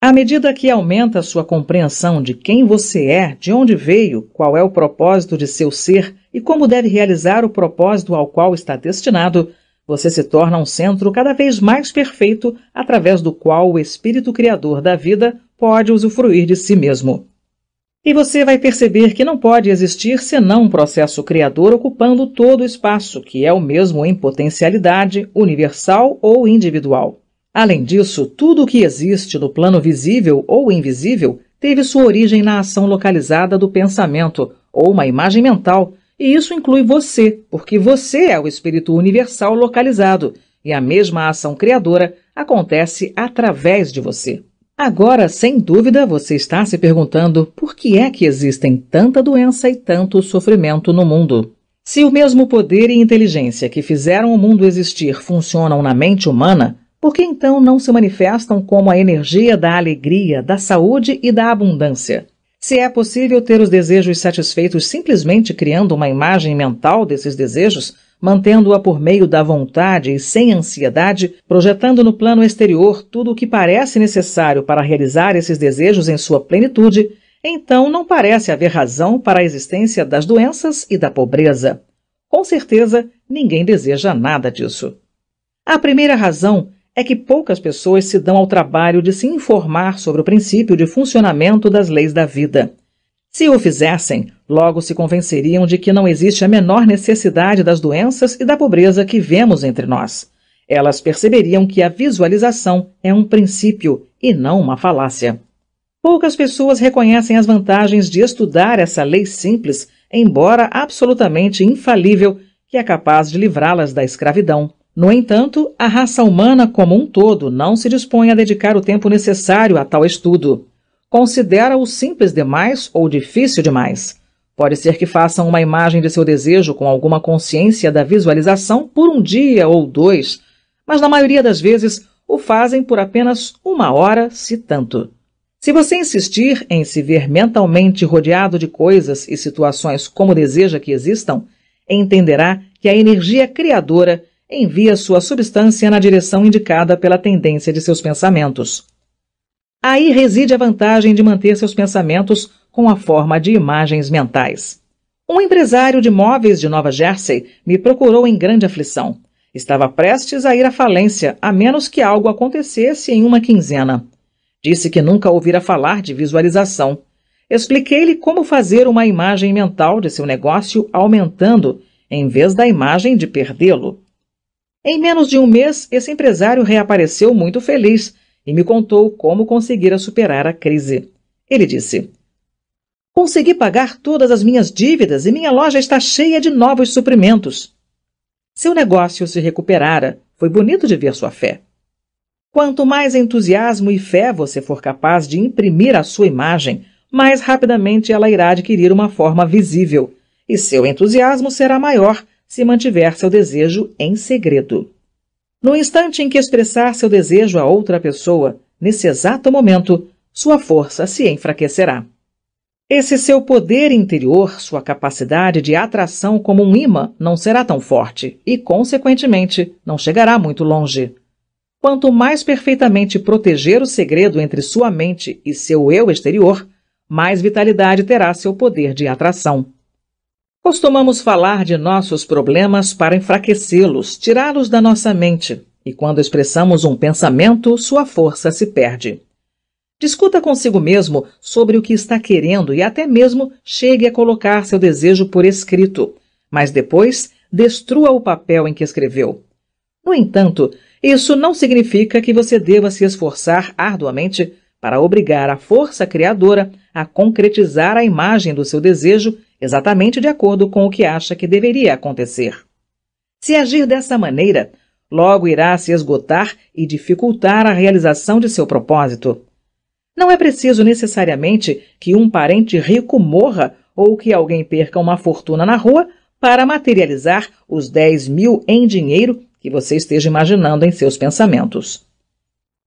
À medida que aumenta sua compreensão de quem você é, de onde veio, qual é o propósito de seu ser e como deve realizar o propósito ao qual está destinado, você se torna um centro cada vez mais perfeito através do qual o espírito criador da vida pode usufruir de si mesmo. E você vai perceber que não pode existir senão um processo criador ocupando todo o espaço, que é o mesmo em potencialidade, universal ou individual. Além disso, tudo o que existe no plano visível ou invisível teve sua origem na ação localizada do pensamento ou uma imagem mental e isso inclui você, porque você é o espírito universal localizado e a mesma ação criadora acontece através de você. Agora, sem dúvida, você está se perguntando por que é que existem tanta doença e tanto sofrimento no mundo. Se o mesmo poder e inteligência que fizeram o mundo existir funcionam na mente humana, por que então não se manifestam como a energia da alegria, da saúde e da abundância? Se é possível ter os desejos satisfeitos simplesmente criando uma imagem mental desses desejos, mantendo-a por meio da vontade e sem ansiedade, projetando no plano exterior tudo o que parece necessário para realizar esses desejos em sua plenitude, então não parece haver razão para a existência das doenças e da pobreza. Com certeza, ninguém deseja nada disso. A primeira razão é que poucas pessoas se dão ao trabalho de se informar sobre o princípio de funcionamento das leis da vida. Se o fizessem, logo se convenceriam de que não existe a menor necessidade das doenças e da pobreza que vemos entre nós. Elas perceberiam que a visualização é um princípio e não uma falácia. Poucas pessoas reconhecem as vantagens de estudar essa lei simples, embora absolutamente infalível, que é capaz de livrá-las da escravidão. No entanto, a raça humana como um todo não se dispõe a dedicar o tempo necessário a tal estudo. Considera-o simples demais ou difícil demais. Pode ser que façam uma imagem de seu desejo com alguma consciência da visualização por um dia ou dois, mas na maioria das vezes o fazem por apenas uma hora, se tanto. Se você insistir em se ver mentalmente rodeado de coisas e situações como deseja que existam, entenderá que a energia criadora envia sua substância na direção indicada pela tendência de seus pensamentos. Aí reside a vantagem de manter seus pensamentos com a forma de imagens mentais. Um empresário de móveis de Nova Jersey me procurou em grande aflição. Estava prestes a ir à falência, a menos que algo acontecesse em uma quinzena. Disse que nunca ouvira falar de visualização. Expliquei-lhe como fazer uma imagem mental de seu negócio aumentando, em vez da imagem de perdê-lo. Em menos de um mês, esse empresário reapareceu muito feliz e me contou como conseguira superar a crise. Ele disse: Consegui pagar todas as minhas dívidas e minha loja está cheia de novos suprimentos. Seu negócio se recuperara. Foi bonito de ver sua fé. Quanto mais entusiasmo e fé você for capaz de imprimir à sua imagem, mais rapidamente ela irá adquirir uma forma visível, e seu entusiasmo será maior se mantiver seu desejo em segredo. No instante em que expressar seu desejo a outra pessoa, nesse exato momento, sua força se enfraquecerá. Esse seu poder interior, sua capacidade de atração como um imã, não será tão forte e, consequentemente, não chegará muito longe. Quanto mais perfeitamente proteger o segredo entre sua mente e seu eu exterior, mais vitalidade terá seu poder de atração. Costumamos falar de nossos problemas para enfraquecê-los, tirá-los da nossa mente, e quando expressamos um pensamento, sua força se perde. Discuta consigo mesmo sobre o que está querendo e até mesmo chegue a colocar seu desejo por escrito, mas depois destrua o papel em que escreveu. No entanto, isso não significa que você deva se esforçar arduamente para obrigar a força criadora a concretizar a imagem do seu desejo exatamente de acordo com o que acha que deveria acontecer. Se agir dessa maneira, logo irá se esgotar e dificultar a realização de seu propósito. Não é preciso necessariamente que um parente rico morra ou que alguém perca uma fortuna na rua para materializar os 10 mil em dinheiro que você esteja imaginando em seus pensamentos.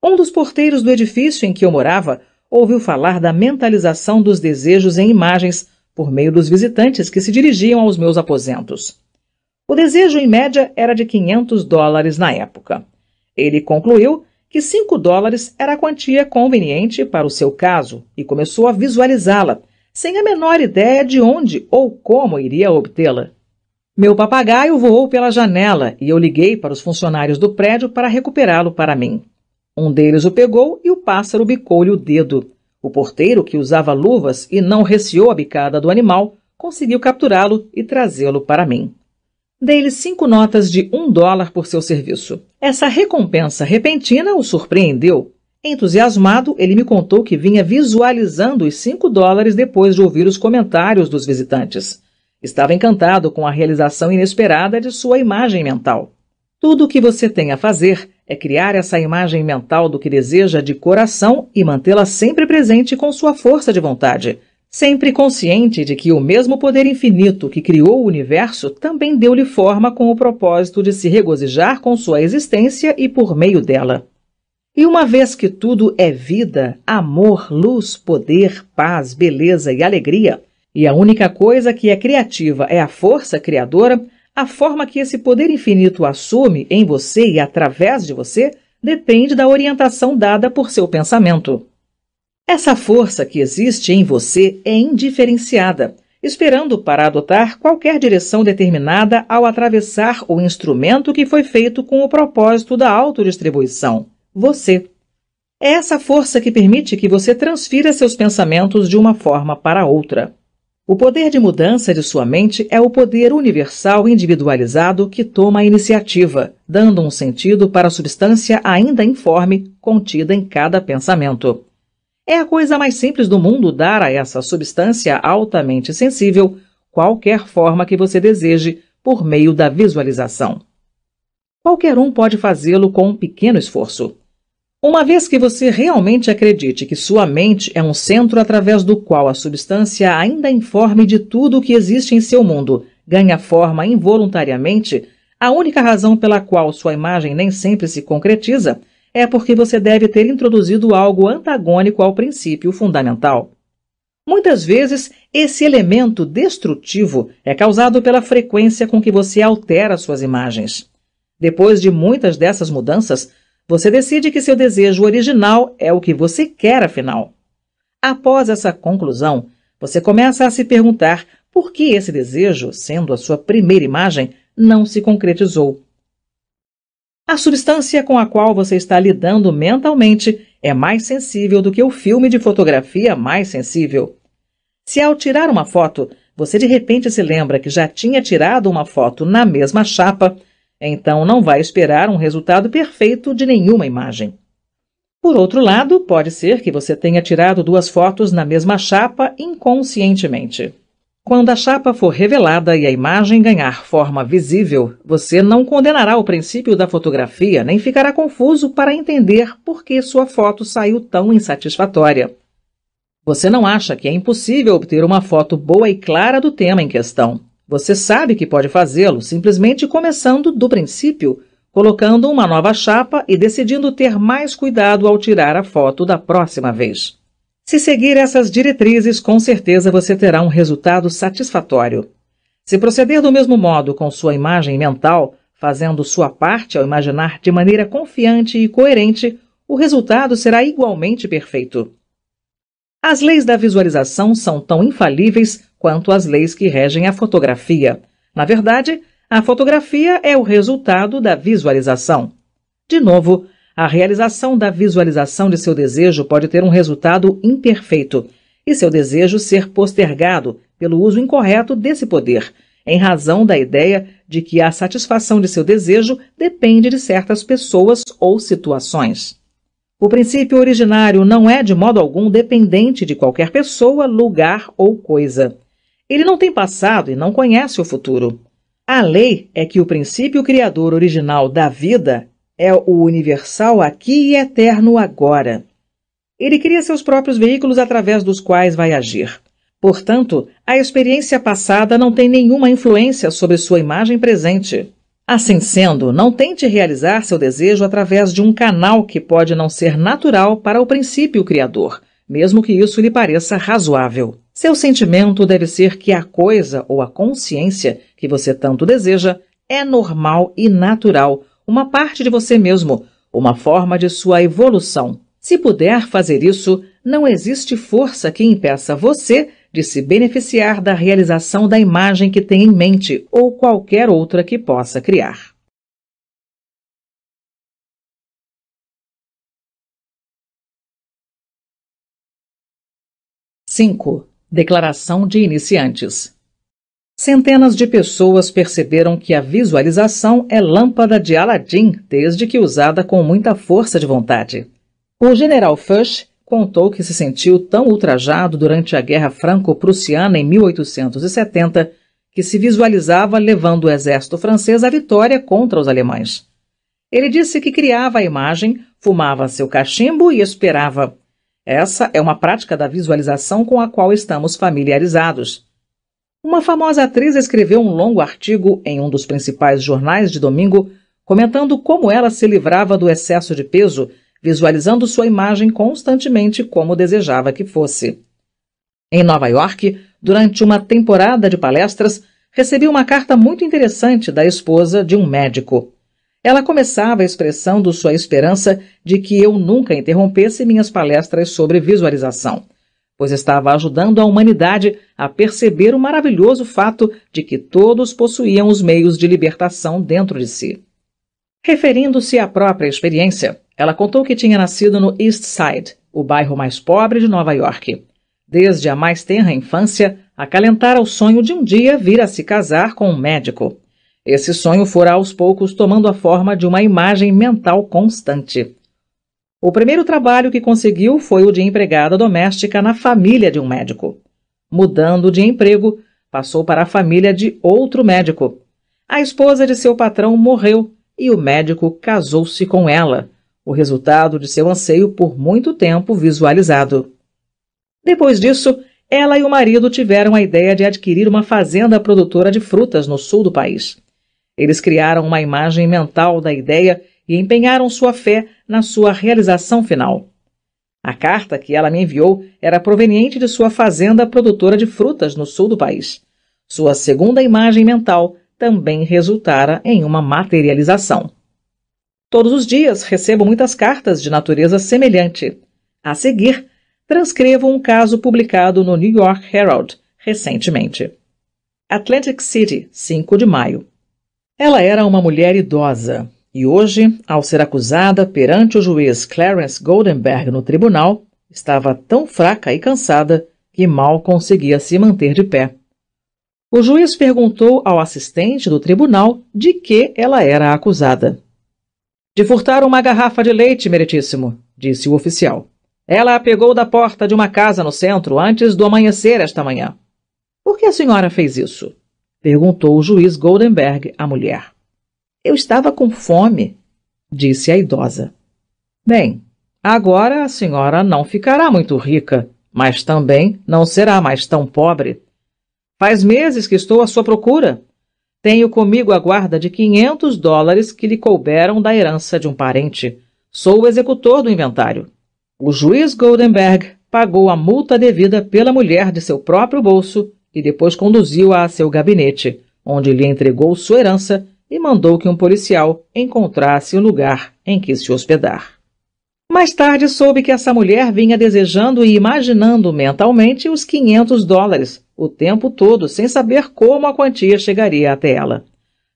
Um dos porteiros do edifício em que eu morava ouviu falar da mentalização dos desejos em imagens por meio dos visitantes que se dirigiam aos meus aposentos. O desejo, em média, era de 500 dólares na época. Ele concluiu que 5 dólares era a quantia conveniente para o seu caso e começou a visualizá-la, sem a menor ideia de onde ou como iria obtê-la. Meu papagaio voou pela janela e eu liguei para os funcionários do prédio para recuperá-lo para mim. Um deles o pegou e o pássaro bicou-lhe o dedo. O porteiro, que usava luvas e não receou a bicada do animal, conseguiu capturá-lo e trazê-lo para mim. Dei-lhe cinco notas de um dólar por seu serviço. Essa recompensa repentina o surpreendeu. Entusiasmado, ele me contou que vinha visualizando os cinco dólares depois de ouvir os comentários dos visitantes. Estava encantado com a realização inesperada de sua imagem mental. Tudo o que você tem a fazer é criar essa imagem mental do que deseja de coração e mantê-la sempre presente com sua força de vontade sempre consciente de que o mesmo poder infinito que criou o universo também deu-lhe forma com o propósito de se regozijar com sua existência e por meio dela. E uma vez que tudo é vida, amor, luz, poder, paz, beleza e alegria, e a única coisa que é criativa é a força criadora, a forma que esse poder infinito assume em você e através de você depende da orientação dada por seu pensamento. Essa força que existe em você é indiferenciada, esperando para adotar qualquer direção determinada ao atravessar o instrumento que foi feito com o propósito da autodistribuição, você. É essa força que permite que você transfira seus pensamentos de uma forma para outra. O poder de mudança de sua mente é o poder universal individualizado que toma a iniciativa, dando um sentido para a substância ainda informe contida em cada pensamento. É a coisa mais simples do mundo dar a essa substância altamente sensível qualquer forma que você deseje por meio da visualização. Qualquer um pode fazê-lo com um pequeno esforço. Uma vez que você realmente acredite que sua mente é um centro através do qual a substância ainda informe de tudo o que existe em seu mundo ganha forma involuntariamente, a única razão pela qual sua imagem nem sempre se concretiza é porque você deve ter introduzido algo antagônico ao princípio fundamental. Muitas vezes, esse elemento destrutivo é causado pela frequência com que você altera suas imagens. Depois de muitas dessas mudanças, você decide que seu desejo original é o que você quer afinal. Após essa conclusão, você começa a se perguntar por que esse desejo, sendo a sua primeira imagem, não se concretizou. A substância com a qual você está lidando mentalmente é mais sensível do que o filme de fotografia mais sensível. Se ao tirar uma foto, você de repente se lembra que já tinha tirado uma foto na mesma chapa, então não vai esperar um resultado perfeito de nenhuma imagem. Por outro lado, pode ser que você tenha tirado duas fotos na mesma chapa inconscientemente. Quando a chapa for revelada e a imagem ganhar forma visível, você não condenará o princípio da fotografia nem ficará confuso para entender por que sua foto saiu tão insatisfatória. Você não acha que é impossível obter uma foto boa e clara do tema em questão. Você sabe que pode fazê-lo simplesmente começando do princípio, colocando uma nova chapa e decidindo ter mais cuidado ao tirar a foto da próxima vez. Se seguir essas diretrizes, com certeza você terá um resultado satisfatório. Se proceder do mesmo modo com sua imagem mental, fazendo sua parte ao imaginar de maneira confiante e coerente, o resultado será igualmente perfeito. As leis da visualização são tão infalíveis quanto as leis que regem a fotografia. Na verdade, a fotografia é o resultado da visualização. De novo, a realização da visualização de seu desejo pode ter um resultado imperfeito e seu desejo ser postergado pelo uso incorreto desse poder, em razão da ideia de que a satisfação de seu desejo depende de certas pessoas ou situações. O princípio originário não é de modo algum dependente de qualquer pessoa, lugar ou coisa. Ele não tem passado e não conhece o futuro. A lei é que o princípio criador original da vida é o universal aqui e eterno agora. Ele cria seus próprios veículos através dos quais vai agir. Portanto, a experiência passada não tem nenhuma influência sobre sua imagem presente. Assim sendo, não tente realizar seu desejo através de um canal que pode não ser natural para o princípio criador, mesmo que isso lhe pareça razoável. Seu sentimento deve ser que a coisa ou a consciência que você tanto deseja é normal e natural, uma parte de você mesmo, uma forma de sua evolução. Se puder fazer isso, não existe força que impeça você de se beneficiar da realização da imagem que tem em mente ou qualquer outra que possa criar. Cinco. Declaração de iniciantes. Centenas de pessoas perceberam que a visualização é lâmpada de Aladim desde que usada com muita força de vontade. O general Fuchs contou que se sentiu tão ultrajado durante a Guerra Franco-Prussiana em 1870 que se visualizava levando o exército francês à vitória contra os alemães. Ele disse que criava a imagem, fumava seu cachimbo e esperava. Essa é uma prática da visualização com a qual estamos familiarizados. Uma famosa atriz escreveu um longo artigo em um dos principais jornais de domingo comentando como ela se livrava do excesso de peso visualizando sua imagem constantemente como desejava que fosse. Em Nova York, durante uma temporada de palestras, recebi uma carta muito interessante da esposa de um médico. Ela começava expressando sua esperança de que eu nunca interrompesse minhas palestras sobre visualização, pois estava ajudando a humanidade a perceber o maravilhoso fato de que todos possuíam os meios de libertação dentro de si. Referindo-se à própria experiência, ela contou que tinha nascido no East Side, o bairro mais pobre de Nova York. Desde a mais tenra infância, acalentara o sonho de um dia vir a se casar com um médico. Esse sonho fora aos poucos tomando a forma de uma imagem mental constante. O primeiro trabalho que conseguiu foi o de empregada doméstica na família de um médico. Mudando de emprego, passou para a família de outro médico. A esposa de seu patrão morreu e o médico casou-se com ela, o resultado de seu anseio por muito tempo visualizado. Depois disso, ela e o marido tiveram a ideia de adquirir uma fazenda produtora de frutas no sul do país. Eles criaram uma imagem mental da ideia e empenharam sua fé na sua realização final. A carta que ela me enviou era proveniente de sua fazenda produtora de frutas no sul do país. Sua segunda imagem mental também resultara em uma materialização. Todos os dias recebo muitas cartas de natureza semelhante. A seguir, transcrevo um caso publicado no New York Herald recentemente. Atlantic City, 5 de maio. Ela era uma mulher idosa. e hoje, ao ser acusada perante o juiz Clarence Goldenberg no tribunal, estava tão fraca e cansada que mal conseguia se manter de pé. O juiz perguntou ao assistente do tribunal de que ela era acusada. De furtar uma garrafa de leite, meritíssimo, disse o oficial. Ela a pegou da porta de uma casa no centro antes do amanhecer esta manhã. Por que a senhora fez isso? Perguntou o juiz Goldenberg à mulher. Eu estava com fome, disse a idosa. Bem, agora a senhora não ficará muito rica, mas também não será mais tão pobre. Faz meses que estou à sua procura. Tenho comigo a guarda de 500 dólares que lhe couberam da herança de um parente. Sou o executor do inventário. O juiz Goldenberg pagou a multa devida pela mulher de seu próprio bolso e depois conduziu-a a seu gabinete, onde lhe entregou sua herança e mandou que um policial encontrasse o lugar em que se hospedar. Mais tarde soube que essa mulher vinha desejando e imaginando mentalmente os 500 dólares o tempo todo sem saber como a quantia chegaria até ela.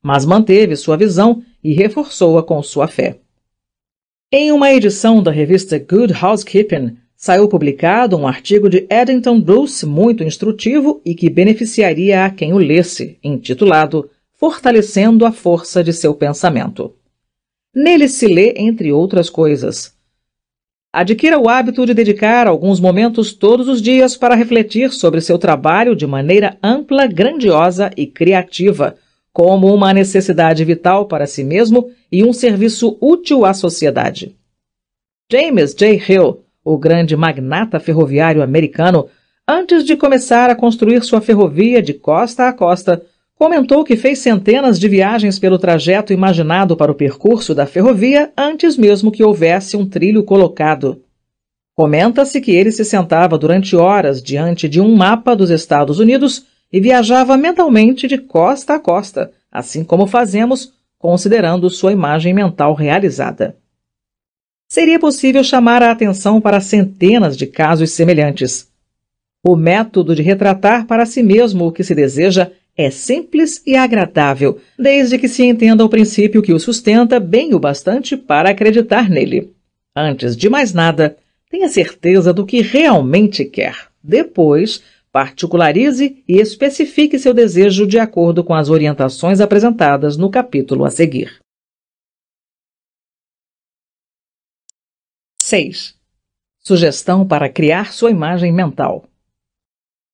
Mas manteve sua visão e reforçou-a com sua fé. Em uma edição da revista Good Housekeeping, saiu publicado um artigo de Eddington Bruce muito instrutivo e que beneficiaria a quem o lesse, intitulado Fortalecendo a Força de Seu Pensamento. Nele se lê, entre outras coisas, Adquira o hábito de dedicar alguns momentos todos os dias para refletir sobre seu trabalho de maneira ampla, grandiosa e criativa, como uma necessidade vital para si mesmo e um serviço útil à sociedade. James J. Hill, o grande magnata ferroviário americano, antes de começar a construir sua ferrovia de costa a costa, Comentou que fez centenas de viagens pelo trajeto imaginado para o percurso da ferrovia antes mesmo que houvesse um trilho colocado. Comenta-se que ele se sentava durante horas diante de um mapa dos Estados Unidos e viajava mentalmente de costa a costa, assim como fazemos, considerando sua imagem mental realizada. Seria possível chamar a atenção para centenas de casos semelhantes. O método de retratar para si mesmo o que se deseja é simples e agradável, desde que se entenda o princípio que o sustenta bem o bastante para acreditar nele. Antes de mais nada, tenha certeza do que realmente quer. Depois, particularize e especifique seu desejo de acordo com as orientações apresentadas no capítulo a seguir. 6. Sugestão para criar sua imagem mental.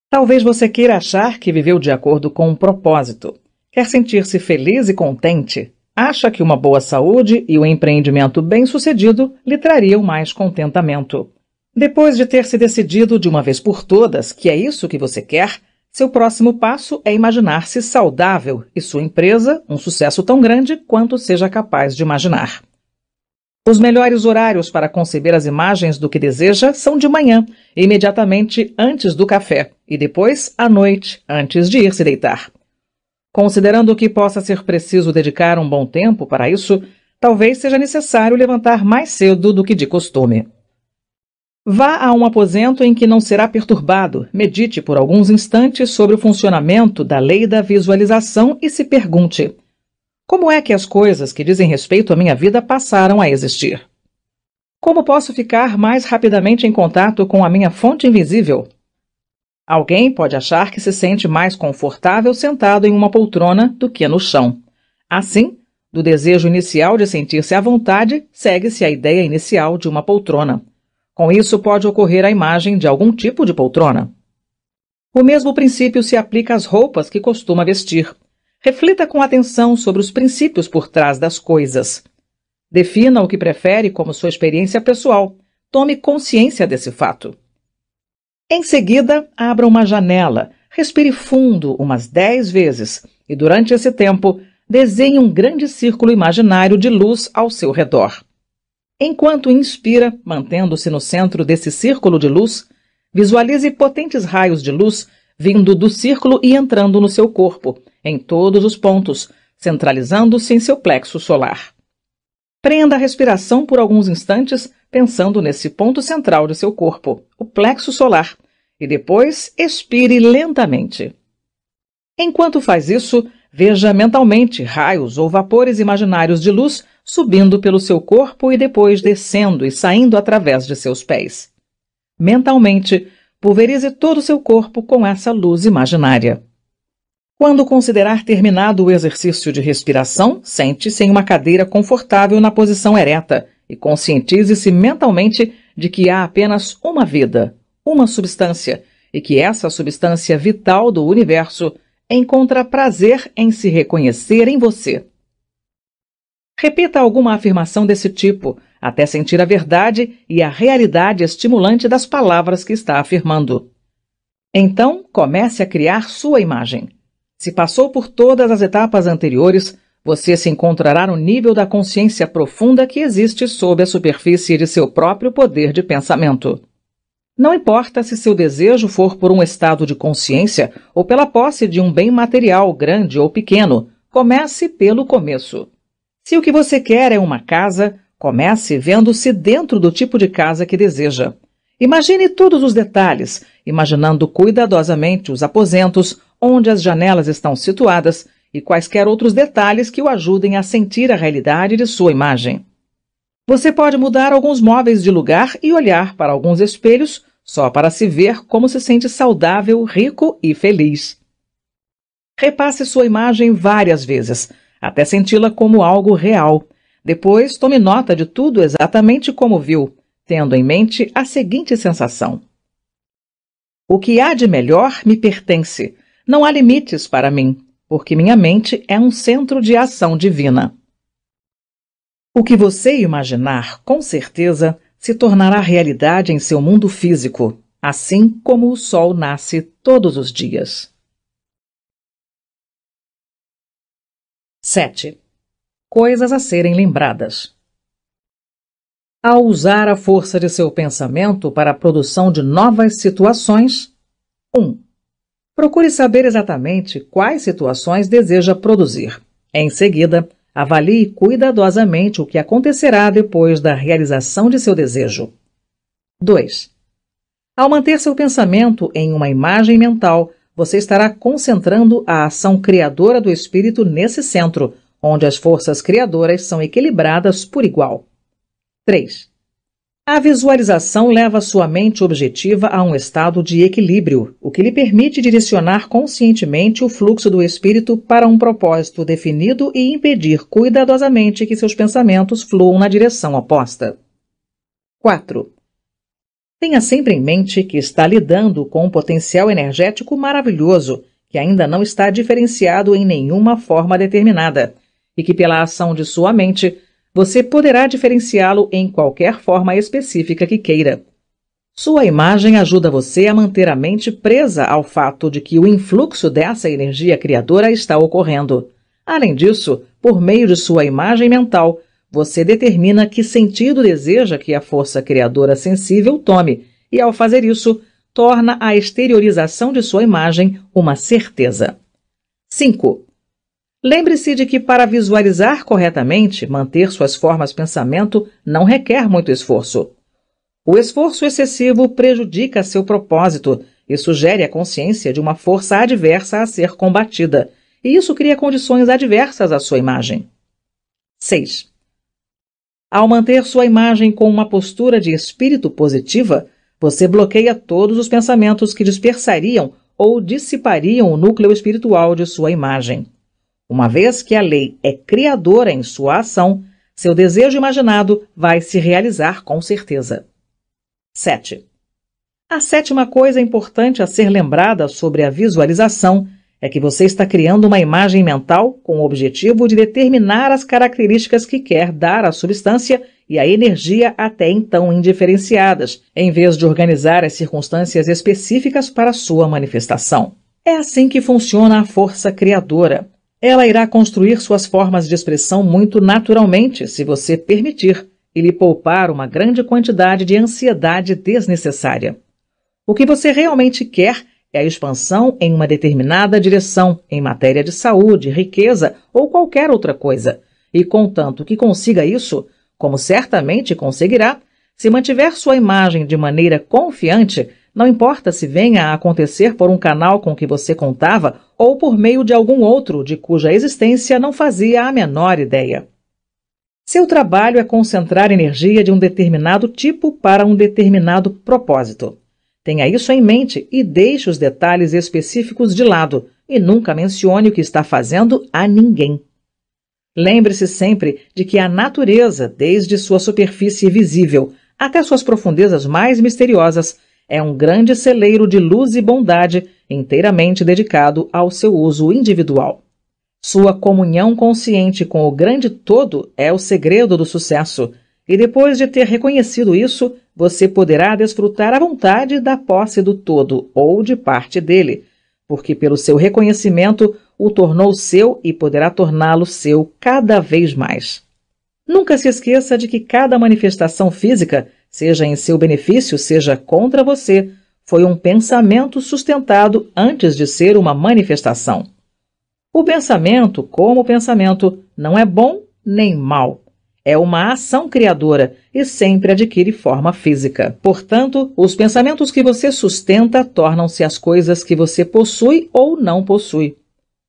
Talvez você queira achar que viveu de acordo com um propósito. Quer sentir-se feliz e contente? Acha que uma boa saúde e um empreendimento bem-sucedido lhe trariam mais contentamento. Depois de ter se decidido de uma vez por todas que é isso que você quer, seu próximo passo é imaginar-se saudável e sua empresa um sucesso tão grande quanto seja capaz de imaginar. Os melhores horários para conceber as imagens do que deseja são de manhã, imediatamente antes do café, e depois à noite, antes de ir se deitar. Considerando que possa ser preciso dedicar um bom tempo para isso, talvez seja necessário levantar mais cedo do que de costume. Vá a um aposento em que não será perturbado, medite por alguns instantes sobre o funcionamento da lei da visualização e se pergunte: como é que as coisas que dizem respeito à minha vida passaram a existir? Como posso ficar mais rapidamente em contato com a minha fonte invisível? Alguém pode achar que se sente mais confortável sentado em uma poltrona do que no chão. Assim, do desejo inicial de sentir-se à vontade, segue-se a ideia inicial de uma poltrona. Com isso, pode ocorrer a imagem de algum tipo de poltrona. O mesmo princípio se aplica às roupas que costuma vestir. Reflita com atenção sobre os princípios por trás das coisas. Defina o que prefere como sua experiência pessoal. Tome consciência desse fato. Em seguida, abra uma janela, respire fundo umas dez vezes e, durante esse tempo, desenhe um grande círculo imaginário de luz ao seu redor. Enquanto inspira, mantendo-se no centro desse círculo de luz, visualize potentes raios de luz vindo do círculo e entrando no seu corpo, em todos os pontos, centralizando-se em seu plexo solar. Prenda a respiração por alguns instantes, pensando nesse ponto central de seu corpo, o plexo solar, e depois expire lentamente. Enquanto faz isso, veja mentalmente raios ou vapores imaginários de luz subindo pelo seu corpo e depois descendo e saindo através de seus pés. Mentalmente, pulverize todo o seu corpo com essa luz imaginária. Quando considerar terminado o exercício de respiração, sente-se em uma cadeira confortável na posição ereta e conscientize-se mentalmente de que há apenas uma vida, uma substância, e que essa substância vital do universo encontra prazer em se reconhecer em você. Repita alguma afirmação desse tipo, até sentir a verdade e a realidade estimulante das palavras que está afirmando. Então, comece a criar sua imagem. Se passou por todas as etapas anteriores, você se encontrará no nível da consciência profunda que existe sob a superfície de seu próprio poder de pensamento. Não importa se seu desejo for por um estado de consciência ou pela posse de um bem material grande ou pequeno, comece pelo começo. Se o que você quer é uma casa, comece vendo-se dentro do tipo de casa que deseja. Imagine todos os detalhes, imaginando cuidadosamente os aposentos, onde as janelas estão situadas e quaisquer outros detalhes que o ajudem a sentir a realidade de sua imagem. Você pode mudar alguns móveis de lugar e olhar para alguns espelhos só para se ver como se sente saudável, rico e feliz. Repasse sua imagem várias vezes, até senti-la como algo real. Depois, tome nota de tudo exatamente como viu, tendo em mente a seguinte sensação: O que há de melhor me pertence. Não há limites para mim, porque minha mente é um centro de ação divina. O que você imaginar, com certeza, se tornará realidade em seu mundo físico, assim como o sol nasce todos os dias. 7. Coisas a serem lembradas. Ao usar a força de seu pensamento para a produção de novas situações, 1. Procure saber exatamente quais situações deseja produzir. Em seguida, Avalie cuidadosamente o que acontecerá depois da realização de seu desejo. 2. Ao manter seu pensamento em uma imagem mental, você estará concentrando a ação criadora do espírito nesse centro, onde as forças criadoras são equilibradas por igual. 3. A visualização leva sua mente objetiva a um estado de equilíbrio, o que lhe permite direcionar conscientemente o fluxo do espírito para um propósito definido e impedir cuidadosamente que seus pensamentos fluam na direção oposta. 4. Tenha sempre em mente que está lidando com um potencial energético maravilhoso que ainda não está diferenciado em nenhuma forma determinada e que, pela ação de sua mente, você poderá diferenciá-lo em qualquer forma específica que queira. Sua imagem ajuda você a manter a mente presa ao fato de que o influxo dessa energia criadora está ocorrendo. Além disso, por meio de sua imagem mental, você determina que sentido deseja que a força criadora sensível tome, e ao fazer isso, torna a exteriorização de sua imagem uma certeza. 5. Lembre-se de que para visualizar corretamente, manter suas formas pensamento não requer muito esforço. O esforço excessivo prejudica seu propósito e sugere a consciência de uma força adversa a ser combatida, e isso cria condições adversas à sua imagem. 6. Ao manter sua imagem com uma postura de espírito positiva, você bloqueia todos os pensamentos que dispersariam ou dissipariam o núcleo espiritual de sua imagem. Uma vez que a lei é criadora em sua ação, seu desejo imaginado vai se realizar com certeza. 7. A sétima coisa importante a ser lembrada sobre a visualização é que você está criando uma imagem mental com o objetivo de determinar as características que quer dar à substância e à energia até então indiferenciadas, em vez de organizar as circunstâncias específicas para sua manifestação. É assim que funciona a força criadora. Ela irá construir suas formas de expressão muito naturalmente, se você permitir, e lhe poupar uma grande quantidade de ansiedade desnecessária. O que você realmente quer é a expansão em uma determinada direção, em matéria de saúde, riqueza ou qualquer outra coisa. E contanto que consiga isso, como certamente conseguirá, se mantiver sua imagem de maneira confiante, não importa se venha a acontecer por um canal com que você contava ou por meio de algum outro de cuja existência não fazia a menor ideia. Seu trabalho é concentrar energia de um determinado tipo para um determinado propósito. Tenha isso em mente e deixe os detalhes específicos de lado e nunca mencione o que está fazendo a ninguém. Lembre-se sempre de que a natureza, desde sua superfície visível até suas profundezas mais misteriosas, é um grande celeiro de luz e bondade inteiramente dedicado ao seu uso individual. Sua comunhão consciente com o grande todo é o segredo do sucesso, e depois de ter reconhecido isso, você poderá desfrutar à vontade da posse do todo ou de parte dele, porque pelo seu reconhecimento o tornou seu e poderá torná-lo seu cada vez mais. Nunca se esqueça de que cada manifestação física, seja em seu benefício, seja contra você, foi um pensamento sustentado antes de ser uma manifestação. O pensamento, como pensamento, não é bom nem mal. É uma ação criadora e sempre adquire forma física. Portanto, os pensamentos que você sustenta tornam-se as coisas que você possui ou não possui.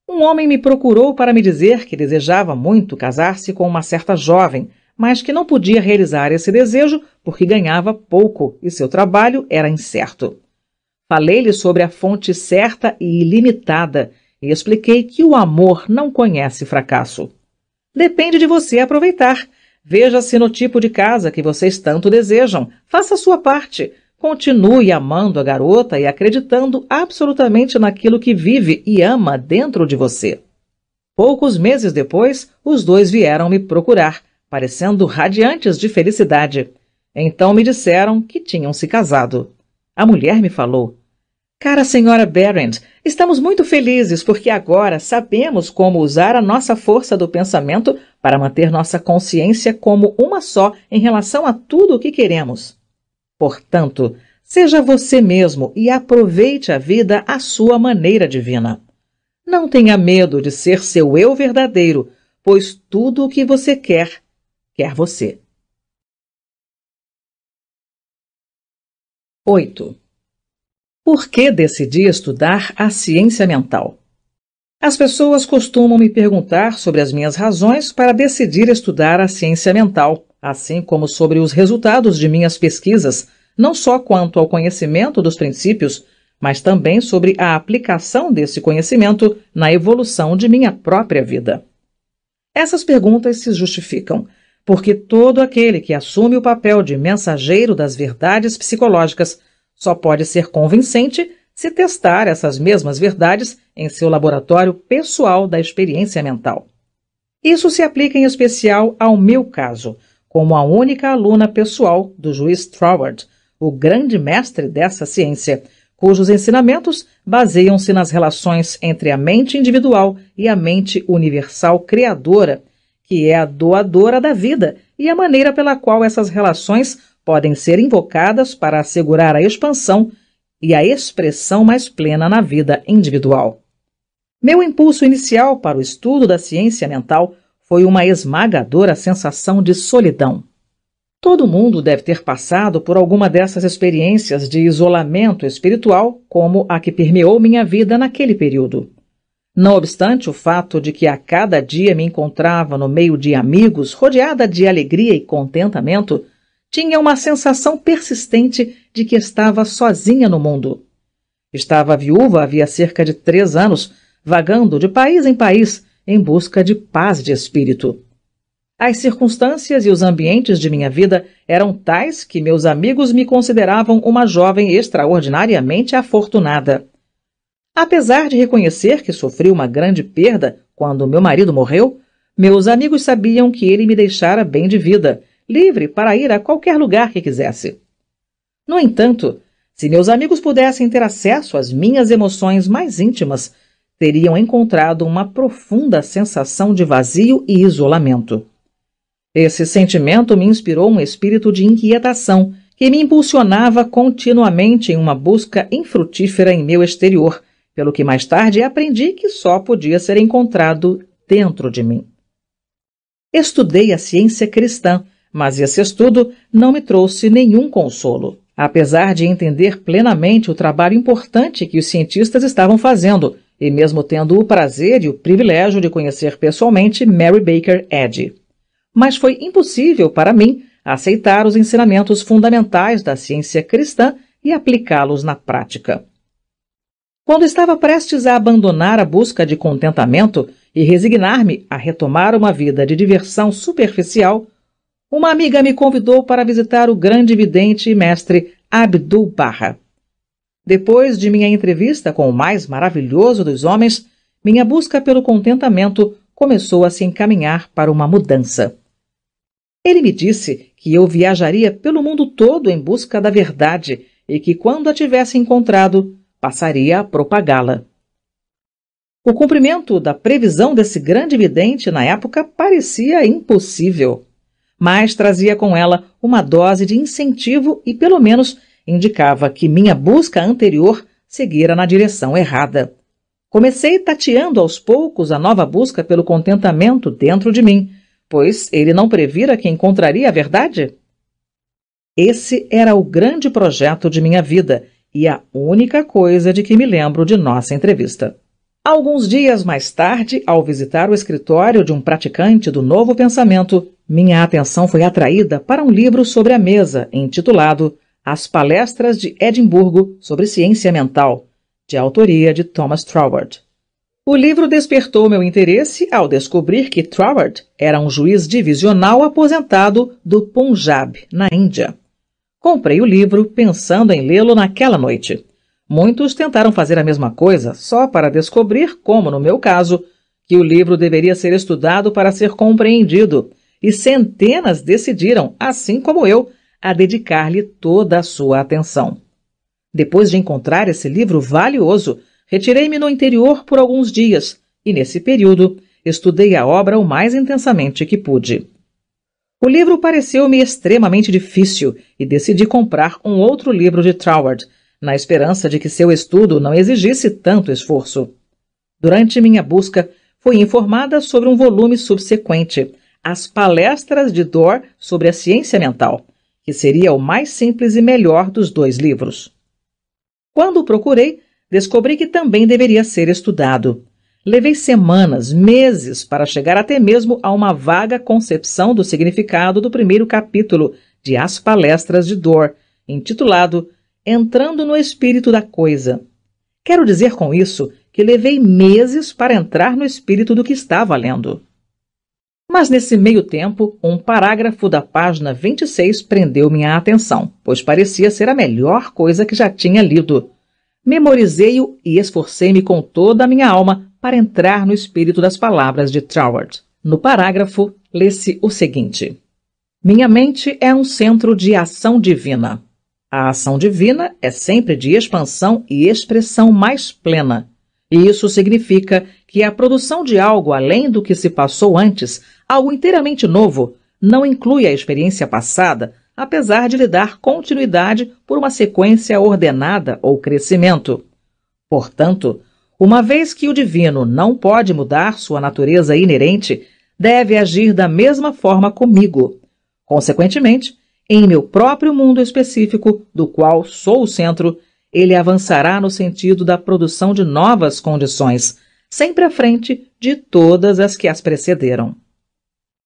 Um homem me procurou para me dizer que desejava muito casar-se com uma certa jovem, mas que não podia realizar esse desejo porque ganhava pouco e seu trabalho era incerto. Falei-lhe sobre a fonte certa e ilimitada e expliquei que o amor não conhece fracasso. Depende de você aproveitar. Veja-se no tipo de casa que vocês tanto desejam. Faça a sua parte. Continue amando a garota e acreditando absolutamente naquilo que vive e ama dentro de você. Poucos meses depois, os dois vieram me procurar, parecendo radiantes de felicidade. Então me disseram que tinham se casado. A mulher me falou: Cara senhora Barrent, estamos muito felizes porque agora sabemos como usar a nossa força do pensamento para manter nossa consciência como uma só em relação a tudo o que queremos. Portanto, seja você mesmo e aproveite a vida à sua maneira divina. Não tenha medo de ser seu eu verdadeiro, pois tudo o que você quer, quer você. 8. Por que decidi estudar a ciência mental? As pessoas costumam me perguntar sobre as minhas razões para decidir estudar a ciência mental, assim como sobre os resultados de minhas pesquisas, não só quanto ao conhecimento dos princípios, mas também sobre a aplicação desse conhecimento na evolução de minha própria vida. Essas perguntas se justificam, porque todo aquele que assume o papel de mensageiro das verdades psicológicas só pode ser convincente se testar essas mesmas verdades em seu laboratório pessoal da experiência mental. Isso se aplica em especial ao meu caso, como a única aluna pessoal do juiz Troward, o grande mestre dessa ciência, cujos ensinamentos baseiam-se nas relações entre a mente individual e a mente universal criadora, que é a doadora da vida, e a maneira pela qual essas relações podem ser invocadas para assegurar a expansão e a expressão mais plena na vida individual. Meu impulso inicial para o estudo da ciência mental foi uma esmagadora sensação de solidão. Todo mundo deve ter passado por alguma dessas experiências de isolamento espiritual, como a que permeou minha vida naquele período. Não obstante o fato de que a cada dia me encontrava no meio de amigos, rodeada de alegria e contentamento, tinha uma sensação persistente de que estava sozinha no mundo. Estava viúva havia cerca de três anos, vagando de país em país em busca de paz de espírito. As circunstâncias e os ambientes de minha vida eram tais que meus amigos me consideravam uma jovem extraordinariamente afortunada. Apesar de reconhecer que sofri uma grande perda quando meu marido morreu, meus amigos sabiam que ele me deixara bem de vida livre para ir a qualquer lugar que quisesse. No entanto, se meus amigos pudessem ter acesso às minhas emoções mais íntimas, teriam encontrado uma profunda sensação de vazio e isolamento. Esse sentimento me inspirou um espírito de inquietação que me impulsionava continuamente em uma busca infrutífera em meu exterior, pelo que mais tarde aprendi que só podia ser encontrado dentro de mim. Estudei a ciência cristã mas esse estudo não me trouxe nenhum consolo. Apesar de entender plenamente o trabalho importante que os cientistas estavam fazendo, e mesmo tendo o prazer e o privilégio de conhecer pessoalmente Mary Baker Eddy. mas foi impossível para mim aceitar os ensinamentos fundamentais da ciência cristã e aplicá-los na prática. Quando estava prestes a abandonar a busca de contentamento e resignar-me a retomar uma vida de diversão superficial, uma amiga me convidou para visitar o grande vidente e mestre Abdul Barra. Depois de minha entrevista com o mais maravilhoso dos homens, minha busca pelo contentamento começou a se encaminhar para uma mudança. Ele me disse que eu viajaria pelo mundo todo em busca da verdade e que, quando a tivesse encontrado, passaria a propagá-la. O cumprimento da previsão desse grande vidente na época parecia impossível, mas trazia com ela uma dose de incentivo e, pelo menos, indicava que minha busca anterior seguira na direção errada. Comecei tateando aos poucos a nova busca pelo contentamento dentro de mim, pois ele não previra que encontraria a verdade? Esse era o grande projeto de minha vida e a única coisa de que me lembro de nossa entrevista. Alguns dias mais tarde, ao visitar o escritório de um praticante do novo pensamento, minha atenção foi atraída para um livro sobre a mesa, intitulado As Palestras de Edimburgo sobre Ciência Mental, de autoria de Thomas Troward. O livro despertou meu interesse ao descobrir que Troward era um juiz divisional aposentado do Punjab, na Índia. Comprei o livro pensando em lê-lo naquela noite. Muitos tentaram fazer a mesma coisa só para descobrir, como no meu caso, que o livro deveria ser estudado para ser compreendido, e centenas decidiram, assim como eu, a dedicar-lhe toda a sua atenção. Depois de encontrar esse livro valioso, retirei-me no interior por alguns dias e, nesse período, estudei a obra o mais intensamente que pude. O livro pareceu-me extremamente difícil e decidi comprar um outro livro de Troward, na esperança de que seu estudo não exigisse tanto esforço. Durante minha busca, fui informada sobre um volume subsequente, As Palestras de Dor sobre a Ciência Mental, que seria o mais simples e melhor dos dois livros. Quando o procurei, descobri que também deveria ser estudado. Levei semanas, meses para chegar até mesmo a uma vaga concepção do significado do primeiro capítulo de As Palestras de Dor, intitulado Entrando no Espírito da Coisa. Quero dizer com isso que levei meses para entrar no espírito do que estava lendo. Mas nesse meio tempo, um parágrafo da página 26 prendeu minha atenção, pois parecia ser a melhor coisa que já tinha lido. Memorizei-o e esforcei-me com toda a minha alma para entrar no espírito das palavras de Troward. No parágrafo, lê-se o seguinte: Minha mente é um centro de ação divina. A ação divina é sempre de expansão e expressão mais plena. E isso significa que a produção de algo além do que se passou antes, algo inteiramente novo, não inclui a experiência passada, apesar de lhe dar continuidade por uma sequência ordenada ou crescimento. Portanto, uma vez que o divino não pode mudar sua natureza inerente, deve agir da mesma forma comigo. Consequentemente, em meu próprio mundo específico, do qual sou o centro, ele avançará no sentido da produção de novas condições, sempre à frente de todas as que as precederam.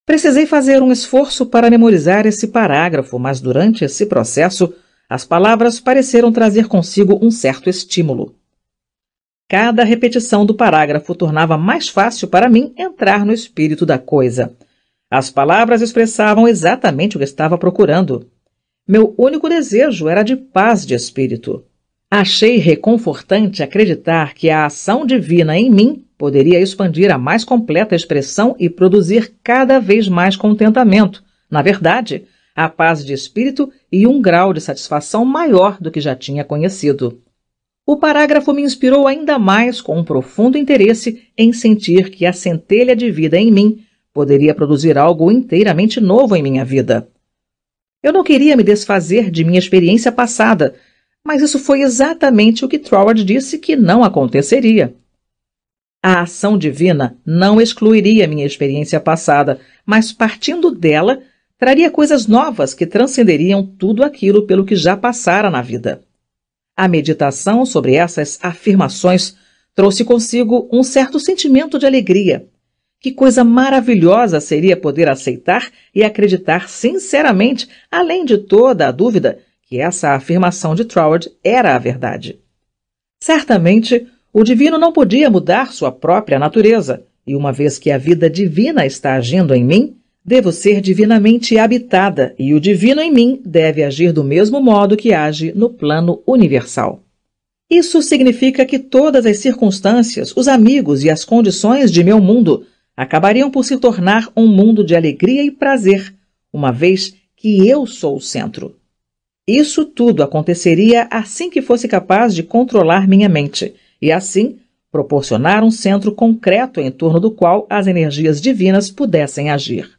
Precisei fazer um esforço para memorizar esse parágrafo, mas durante esse processo, as palavras pareceram trazer consigo um certo estímulo. Cada repetição do parágrafo tornava mais fácil para mim entrar no espírito da coisa. As palavras expressavam exatamente o que estava procurando. Meu único desejo era de paz de espírito. Achei reconfortante acreditar que a ação divina em mim poderia expandir a mais completa expressão e produzir cada vez mais contentamento. Na verdade, a paz de espírito e um grau de satisfação maior do que já tinha conhecido. O parágrafo me inspirou ainda mais com um profundo interesse em sentir que a centelha de vida em mim poderia produzir algo inteiramente novo em minha vida. Eu não queria me desfazer de minha experiência passada, mas isso foi exatamente o que Troward disse que não aconteceria. A ação divina não excluiria minha experiência passada, mas partindo dela, traria coisas novas que transcenderiam tudo aquilo pelo que já passara na vida. A meditação sobre essas afirmações trouxe consigo um certo sentimento de alegria, Que coisa maravilhosa seria poder aceitar e acreditar sinceramente, além de toda a dúvida, que essa afirmação de Troward era a verdade. Certamente, o divino não podia mudar sua própria natureza, e uma vez que a vida divina está agindo em mim, devo ser divinamente habitada, e o divino em mim deve agir do mesmo modo que age no plano universal. Isso significa que todas as circunstâncias, os amigos e as condições de meu mundo acabariam por se tornar um mundo de alegria e prazer, uma vez que eu sou o centro. Isso tudo aconteceria assim que fosse capaz de controlar minha mente e, assim, proporcionar um centro concreto em torno do qual as energias divinas pudessem agir.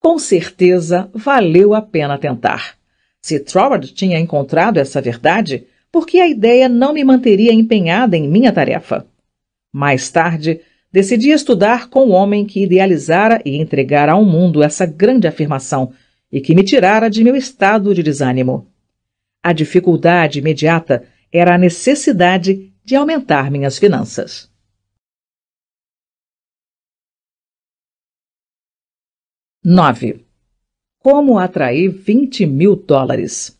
Com certeza, valeu a pena tentar. Se Troward tinha encontrado essa verdade, por que a ideia não me manteria empenhada em minha tarefa? Mais tarde, decidi estudar com o homem que idealizara e entregara ao mundo essa grande afirmação e que me tirara de meu estado de desânimo. A dificuldade imediata era a necessidade de aumentar minhas finanças. Nove. Como atrair 20 mil dólares?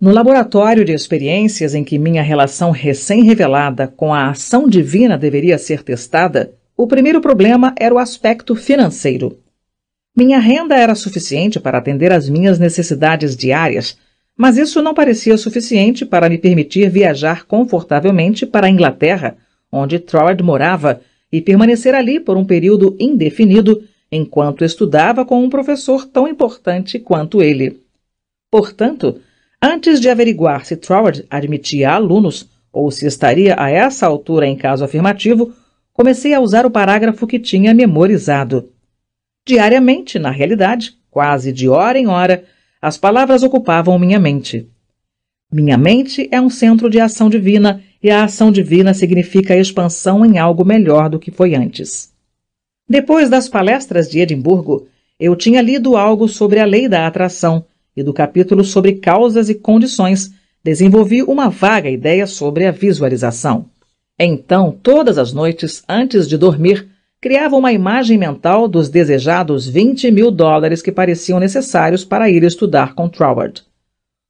No laboratório de experiências em que minha relação recém-revelada com a ação divina deveria ser testada, o primeiro problema era o aspecto financeiro. Minha renda era suficiente para atender às minhas necessidades diárias, mas isso não parecia suficiente para me permitir viajar confortavelmente para a Inglaterra, onde Troward morava, e permanecer ali por um período indefinido enquanto estudava com um professor tão importante quanto ele. Portanto, antes de averiguar se Troward admitia alunos ou se estaria a essa altura em caso afirmativo, comecei a usar o parágrafo que tinha memorizado. Diariamente, na realidade, quase de hora em hora, as palavras ocupavam minha mente. Minha mente é um centro de ação divina e a ação divina significa expansão em algo melhor do que foi antes. Depois das palestras de Edimburgo, eu tinha lido algo sobre a lei da atração e do capítulo sobre causas e condições desenvolvi uma vaga ideia sobre a visualização. Então, todas as noites, antes de dormir, criava uma imagem mental dos desejados 20 mil dólares que pareciam necessários para ir estudar com Troward.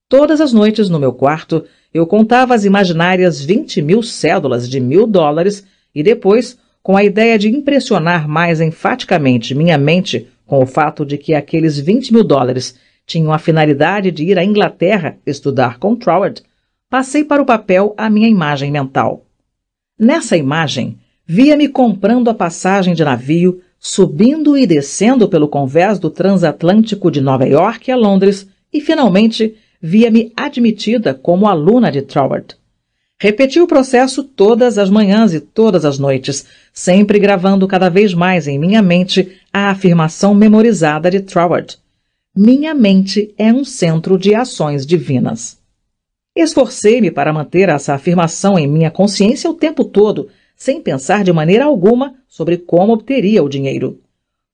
Todas as noites, no meu quarto, eu contava as imaginárias 20 mil cédulas de mil dólares e depois, com a ideia de impressionar mais enfaticamente minha mente com o fato de que aqueles 20 mil dólares tinham a finalidade de ir à Inglaterra estudar com Troward, passei para o papel a minha imagem mental. Nessa imagem, Via-me comprando a passagem de navio, subindo e descendo pelo convés do transatlântico de Nova York a Londres e, finalmente, via-me admitida como aluna de Troward. Repeti o processo todas as manhãs e todas as noites, sempre gravando cada vez mais em minha mente a afirmação memorizada de Troward. Minha mente é um centro de ações divinas. Esforcei-me para manter essa afirmação em minha consciência o tempo todo, sem pensar de maneira alguma sobre como obteria o dinheiro.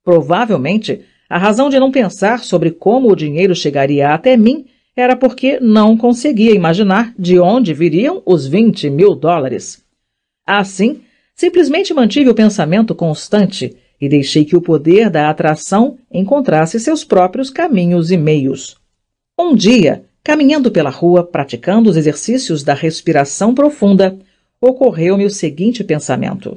Provavelmente, a razão de não pensar sobre como o dinheiro chegaria até mim era porque não conseguia imaginar de onde viriam os 20 mil dólares. Assim, simplesmente mantive o pensamento constante e deixei que o poder da atração encontrasse seus próprios caminhos e meios. Um dia, caminhando pela rua, praticando os exercícios da respiração profunda, ocorreu-me o seguinte pensamento: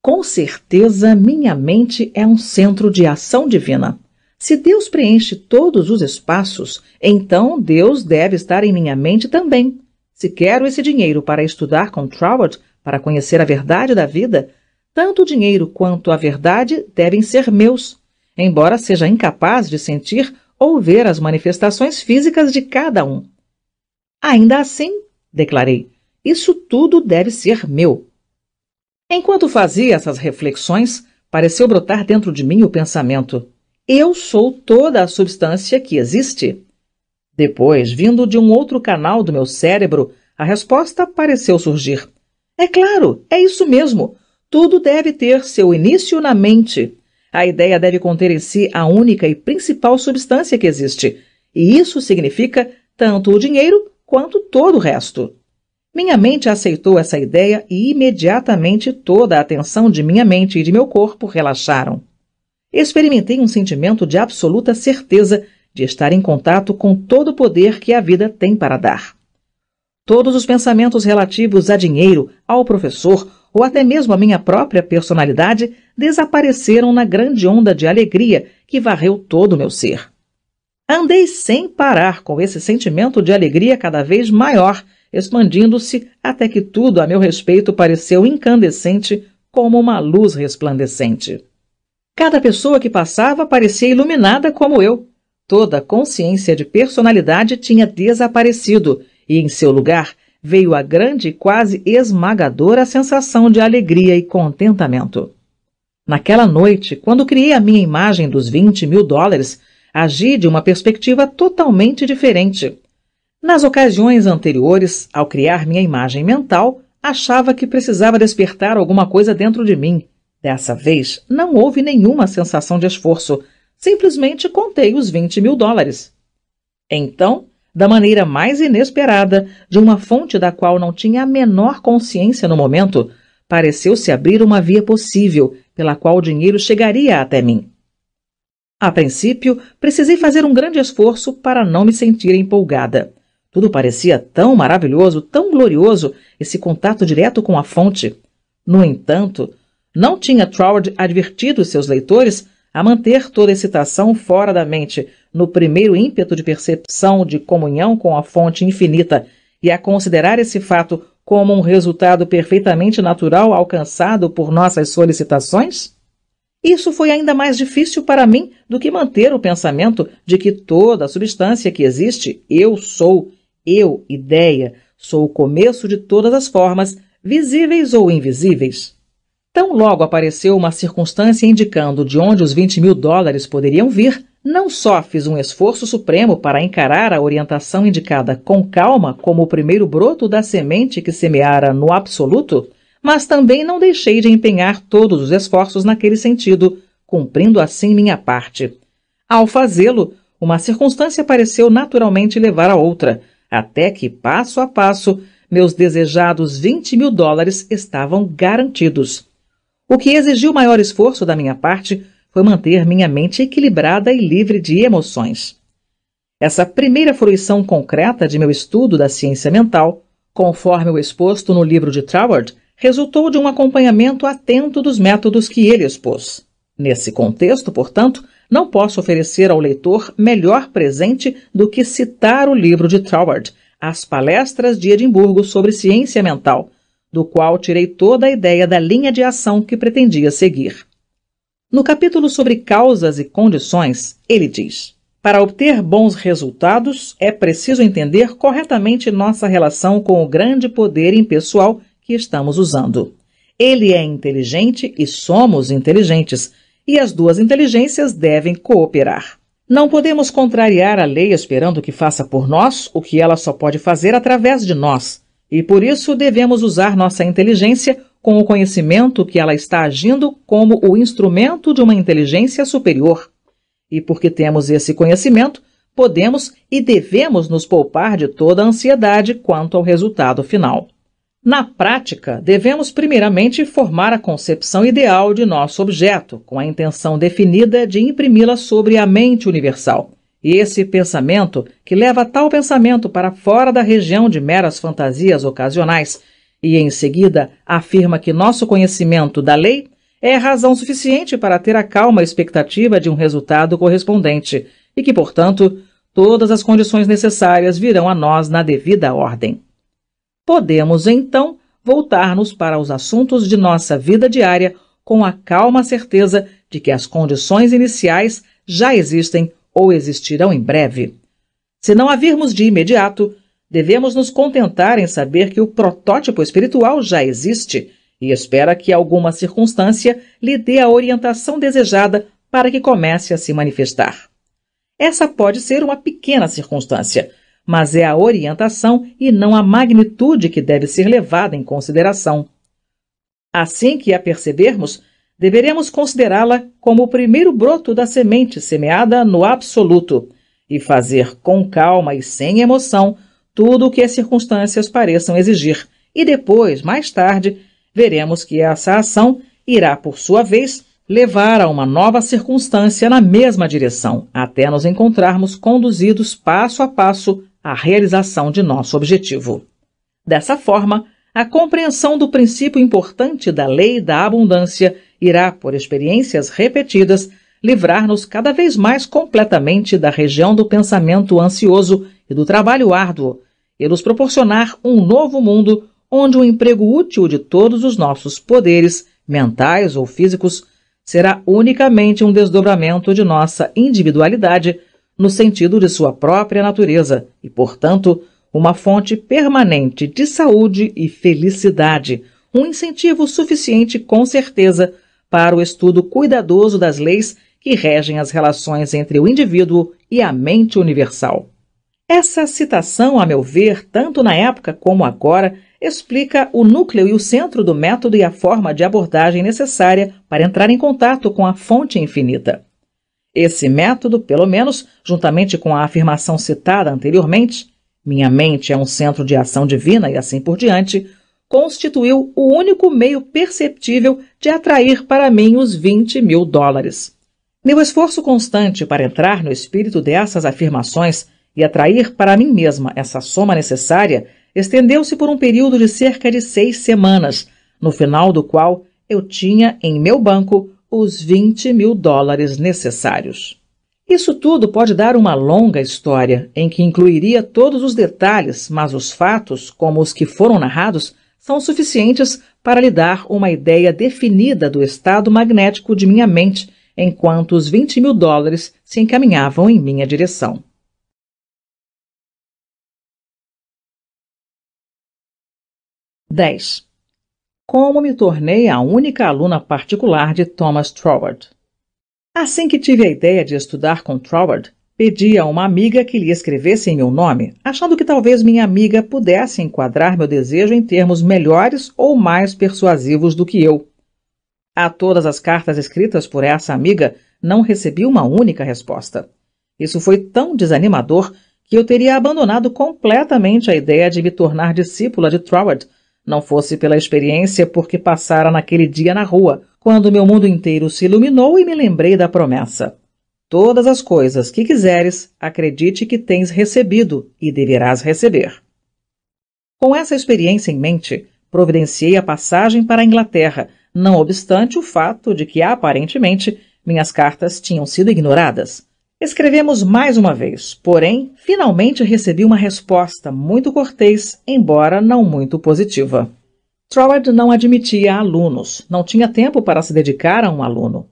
Com certeza minha mente é um centro de ação divina. Se Deus preenche todos os espaços, então Deus deve estar em minha mente também. Se quero esse dinheiro para estudar com Troward, para conhecer a verdade da vida, tanto o dinheiro quanto a verdade devem ser meus, embora seja incapaz de sentir ou ver as manifestações físicas de cada um. Ainda assim, declarei, isso tudo deve ser meu. Enquanto fazia essas reflexões, pareceu brotar dentro de mim o pensamento: eu sou toda a substância que existe. Depois, vindo de um outro canal do meu cérebro, a resposta pareceu surgir. É claro, é isso mesmo. Tudo deve ter seu início na mente. A ideia deve conter em si a única e principal substância que existe, e isso significa tanto o dinheiro quanto todo o resto. Minha mente aceitou essa ideia e imediatamente toda a atenção de minha mente e de meu corpo relaxaram. Experimentei um sentimento de absoluta certeza de estar em contato com todo o poder que a vida tem para dar. Todos os pensamentos relativos a dinheiro, ao professor ou até mesmo a minha própria personalidade desapareceram na grande onda de alegria que varreu todo o meu ser. Andei sem parar com esse sentimento de alegria cada vez maior, expandindo-se até que tudo a meu respeito pareceu incandescente como uma luz resplandecente. Cada pessoa que passava parecia iluminada como eu. Toda consciência de personalidade tinha desaparecido e, em seu lugar, veio a grande e quase esmagadora sensação de alegria e contentamento. Naquela noite, quando criei a minha imagem dos 20 mil dólares, agi de uma perspectiva totalmente diferente. Nas ocasiões anteriores, ao criar minha imagem mental, achava que precisava despertar alguma coisa dentro de mim. Dessa vez, não houve nenhuma sensação de esforço. Simplesmente contei os 20 mil dólares. Então, da maneira mais inesperada, de uma fonte da qual não tinha a menor consciência no momento, pareceu-se abrir uma via possível pela qual o dinheiro chegaria até mim. A princípio, precisei fazer um grande esforço para não me sentir empolgada. Tudo parecia tão maravilhoso, tão glorioso, esse contato direto com a fonte. No entanto, não tinha Troward advertido seus leitores a manter toda excitação fora da mente, no primeiro ímpeto de percepção de comunhão com a fonte infinita, e a considerar esse fato como um resultado perfeitamente natural alcançado por nossas solicitações? Isso foi ainda mais difícil para mim do que manter o pensamento de que toda a substância que existe, eu sou, eu, ideia, sou o começo de todas as formas, visíveis ou invisíveis. Tão logo apareceu uma circunstância indicando de onde os 20 mil dólares poderiam vir, não só fiz um esforço supremo para encarar a orientação indicada com calma como o primeiro broto da semente que semeara no absoluto, mas também não deixei de empenhar todos os esforços naquele sentido, cumprindo assim minha parte. Ao fazê-lo, uma circunstância pareceu naturalmente levar a outra, até que, passo a passo, meus desejados 20 mil dólares estavam garantidos. O que exigiu maior esforço da minha parte foi manter minha mente equilibrada e livre de emoções. Essa primeira fruição concreta de meu estudo da ciência mental, conforme o exposto no livro de Troward, resultou de um acompanhamento atento dos métodos que ele expôs. Nesse contexto, portanto, não posso oferecer ao leitor melhor presente do que citar o livro de Troward, As Palestras de Edimburgo sobre Ciência Mental, do qual tirei toda a ideia da linha de ação que pretendia seguir. No capítulo sobre causas e condições, ele diz: Para obter bons resultados, é preciso entender corretamente nossa relação com o grande poder impessoal que estamos usando. Ele é inteligente e somos inteligentes, e as duas inteligências devem cooperar. Não podemos contrariar a lei esperando que faça por nós o que ela só pode fazer através de nós, e por isso devemos usar nossa inteligência com o conhecimento que ela está agindo como o instrumento de uma inteligência superior. E porque temos esse conhecimento, podemos e devemos nos poupar de toda a ansiedade quanto ao resultado final. Na prática, devemos primeiramente formar a concepção ideal de nosso objeto, com a intenção definida de imprimi-la sobre a mente universal. E esse pensamento, que leva tal pensamento para fora da região de meras fantasias ocasionais, e em seguida afirma que nosso conhecimento da lei é razão suficiente para ter a calma expectativa de um resultado correspondente, e que, portanto, todas as condições necessárias virão a nós na devida ordem. Podemos, então, voltar-nos para os assuntos de nossa vida diária com a calma certeza de que as condições iniciais já existem ou existirão em breve. Se não a virmos de imediato, devemos nos contentar em saber que o protótipo espiritual já existe e espera que alguma circunstância lhe dê a orientação desejada para que comece a se manifestar. Essa pode ser uma pequena circunstância, mas é a orientação e não a magnitude que deve ser levada em consideração. Assim que a percebermos, deveremos considerá-la como o primeiro broto da semente semeada no absoluto e fazer com calma e sem emoção tudo o que as circunstâncias pareçam exigir, e depois, mais tarde, veremos que essa ação irá, por sua vez, levar a uma nova circunstância na mesma direção, até nos encontrarmos conduzidos passo a passo à realização de nosso objetivo. Dessa forma, a compreensão do princípio importante da lei da abundância irá, por experiências repetidas, livrar-nos cada vez mais completamente da região do pensamento ansioso e do trabalho árduo, e nos proporcionar um novo mundo onde o emprego útil de todos os nossos poderes, mentais ou físicos, será unicamente um desdobramento de nossa individualidade no sentido de sua própria natureza e, portanto, uma fonte permanente de saúde e felicidade, um incentivo suficiente, com certeza, para o estudo cuidadoso das leis que regem as relações entre o indivíduo e a mente universal. Essa citação, a meu ver, tanto na época como agora, explica o núcleo e o centro do método e a forma de abordagem necessária para entrar em contato com a fonte infinita. Esse método, pelo menos, juntamente com a afirmação citada anteriormente, minha mente é um centro de ação divina e assim por diante, constituiu o único meio perceptível de atrair para mim os 20 mil dólares. Meu esforço constante para entrar no espírito dessas afirmações e atrair para mim mesma essa soma necessária estendeu-se por um período de cerca de seis semanas, no final do qual eu tinha em meu banco os 20 mil dólares necessários. Isso tudo pode dar uma longa história, em que incluiria todos os detalhes, mas os fatos, como os que foram narrados, são suficientes para lhe dar uma ideia definida do estado magnético de minha mente enquanto os 20 mil dólares se encaminhavam em minha direção. Dez. Como me tornei a única aluna particular de Thomas Troward. Assim que tive a ideia de estudar com Troward, pedi a uma amiga que lhe escrevesse em meu nome, achando que talvez minha amiga pudesse enquadrar meu desejo em termos melhores ou mais persuasivos do que eu. A todas as cartas escritas por essa amiga, não recebi uma única resposta. Isso foi tão desanimador que eu teria abandonado completamente a ideia de me tornar discípula de Troward, não fosse pela experiência porque passara naquele dia na rua, quando meu mundo inteiro se iluminou e me lembrei da promessa. Todas as coisas que quiseres, acredite que tens recebido e deverás receber. Com essa experiência em mente, providenciei a passagem para a Inglaterra, não obstante o fato de que, aparentemente, minhas cartas tinham sido ignoradas. Escrevemos mais uma vez, porém, finalmente recebi uma resposta muito cortês, embora não muito positiva. Troward não admitia alunos, não tinha tempo para se dedicar a um aluno.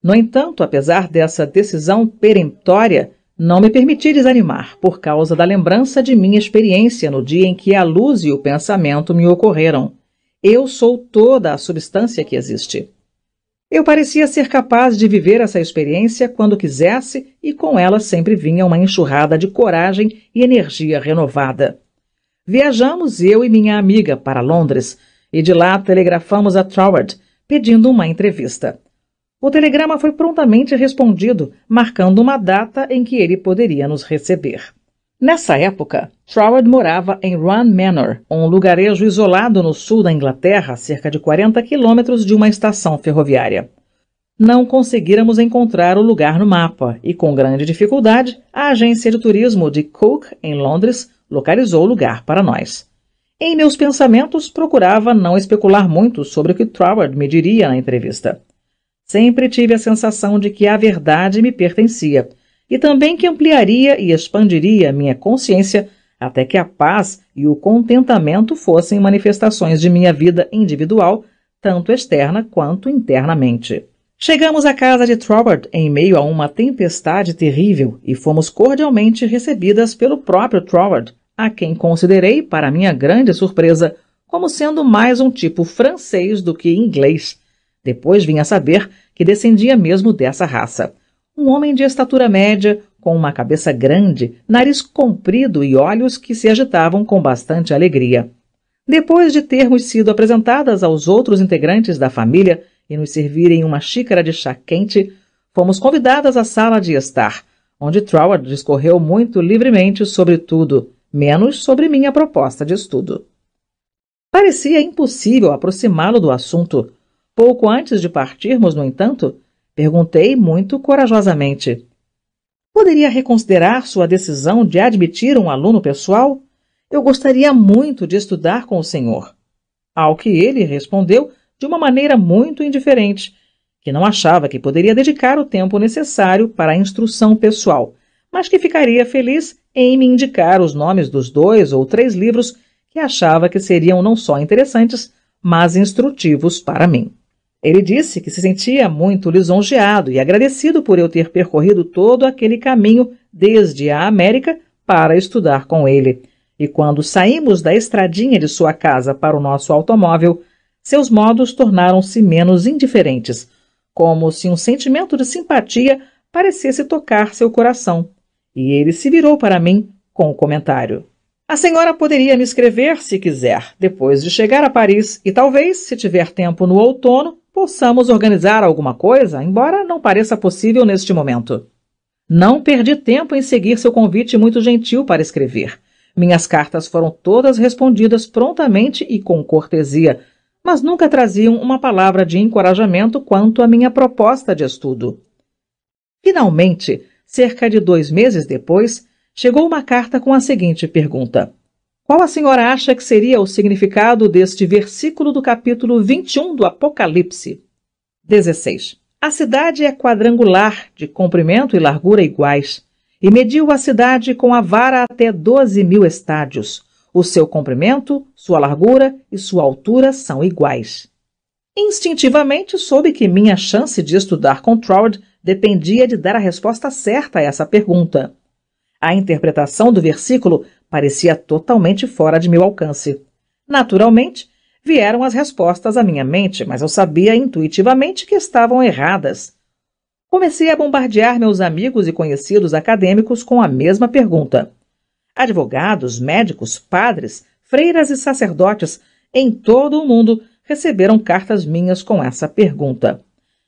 No entanto, apesar dessa decisão peremptória, não me permiti desanimar por causa da lembrança de minha experiência no dia em que a luz e o pensamento me ocorreram. Eu sou toda a substância que existe. Eu parecia ser capaz de viver essa experiência quando quisesse e com ela sempre vinha uma enxurrada de coragem e energia renovada. Viajamos eu e minha amiga para Londres e de lá telegrafamos a Troward pedindo uma entrevista. O telegrama foi prontamente respondido, marcando uma data em que ele poderia nos receber. Nessa época, Troward morava em Run Manor, um lugarejo isolado no sul da Inglaterra, cerca de 40 quilômetros de uma estação ferroviária. Não conseguíramos encontrar o lugar no mapa e, com grande dificuldade, a agência de turismo de Cook, em Londres, localizou o lugar para nós. Em meus pensamentos, procurava não especular muito sobre o que Troward me diria na entrevista. Sempre tive a sensação de que a verdade me pertencia e também que ampliaria e expandiria minha consciência até que a paz e o contentamento fossem manifestações de minha vida individual, tanto externa quanto internamente. Chegamos à casa de Troward em meio a uma tempestade terrível e fomos cordialmente recebidas pelo próprio Troward, a quem considerei, para minha grande surpresa, como sendo mais um tipo francês do que inglês. Depois vim a saber que descendia mesmo dessa raça. Um homem de estatura média, com uma cabeça grande, nariz comprido e olhos que se agitavam com bastante alegria. Depois de termos sido apresentadas aos outros integrantes da família e nos servirem uma xícara de chá quente, fomos convidadas à sala de estar, onde Troward discorreu muito livremente sobre tudo, menos sobre minha proposta de estudo. Parecia impossível aproximá-lo do assunto. Pouco antes de partirmos, no entanto, perguntei muito corajosamente: Poderia reconsiderar sua decisão de admitir um aluno pessoal? Eu gostaria muito de estudar com o senhor. Ao que ele respondeu de uma maneira muito indiferente, que não achava que poderia dedicar o tempo necessário para a instrução pessoal, mas que ficaria feliz em me indicar os nomes dos dois ou três livros que achava que seriam não só interessantes, mas instrutivos para mim. Ele disse que se sentia muito lisonjeado e agradecido por eu ter percorrido todo aquele caminho desde a América para estudar com ele. E quando saímos da estradinha de sua casa para o nosso automóvel, seus modos tornaram-se menos indiferentes, como se um sentimento de simpatia parecesse tocar seu coração. E ele se virou para mim com o comentário: A senhora poderia me escrever se quiser, depois de chegar a Paris, e talvez, se tiver tempo no outono, possamos organizar alguma coisa, embora não pareça possível neste momento. Não perdi tempo em seguir seu convite muito gentil para escrever. Minhas cartas foram todas respondidas prontamente e com cortesia, mas nunca traziam uma palavra de encorajamento quanto à minha proposta de estudo. Finalmente, cerca de dois meses depois, chegou uma carta com a seguinte pergunta: Qual a senhora acha que seria o significado deste versículo do capítulo 21 do Apocalipse? 16. A cidade é quadrangular, de comprimento e largura iguais, e mediu a cidade com a vara até doze mil estádios o seu comprimento, sua largura e sua altura são iguais. Instintivamente soube que minha chance de estudar com Troud dependia de dar a resposta certa a essa pergunta. A interpretação do versículo parecia totalmente fora de meu alcance. Naturalmente, vieram as respostas à minha mente, mas eu sabia intuitivamente que estavam erradas. Comecei a bombardear meus amigos e conhecidos acadêmicos com a mesma pergunta. Advogados, médicos, padres, freiras e sacerdotes em todo o mundo receberam cartas minhas com essa pergunta.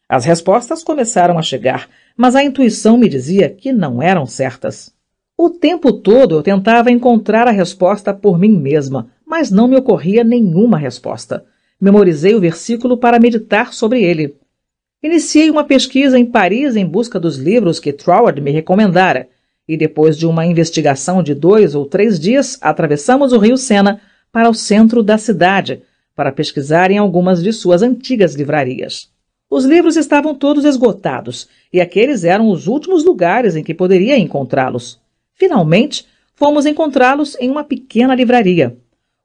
As respostas começaram a chegar, mas a intuição me dizia que não eram certas. O tempo todo eu tentava encontrar a resposta por mim mesma, mas não me ocorria nenhuma resposta. Memorizei o versículo para meditar sobre ele. Iniciei uma pesquisa em Paris em busca dos livros que Troward me recomendara e depois de uma investigação de dois ou três dias, atravessamos o rio Sena para o centro da cidade, para pesquisar em algumas de suas antigas livrarias. Os livros estavam todos esgotados, e aqueles eram os últimos lugares em que poderia encontrá-los. Finalmente, fomos encontrá-los em uma pequena livraria.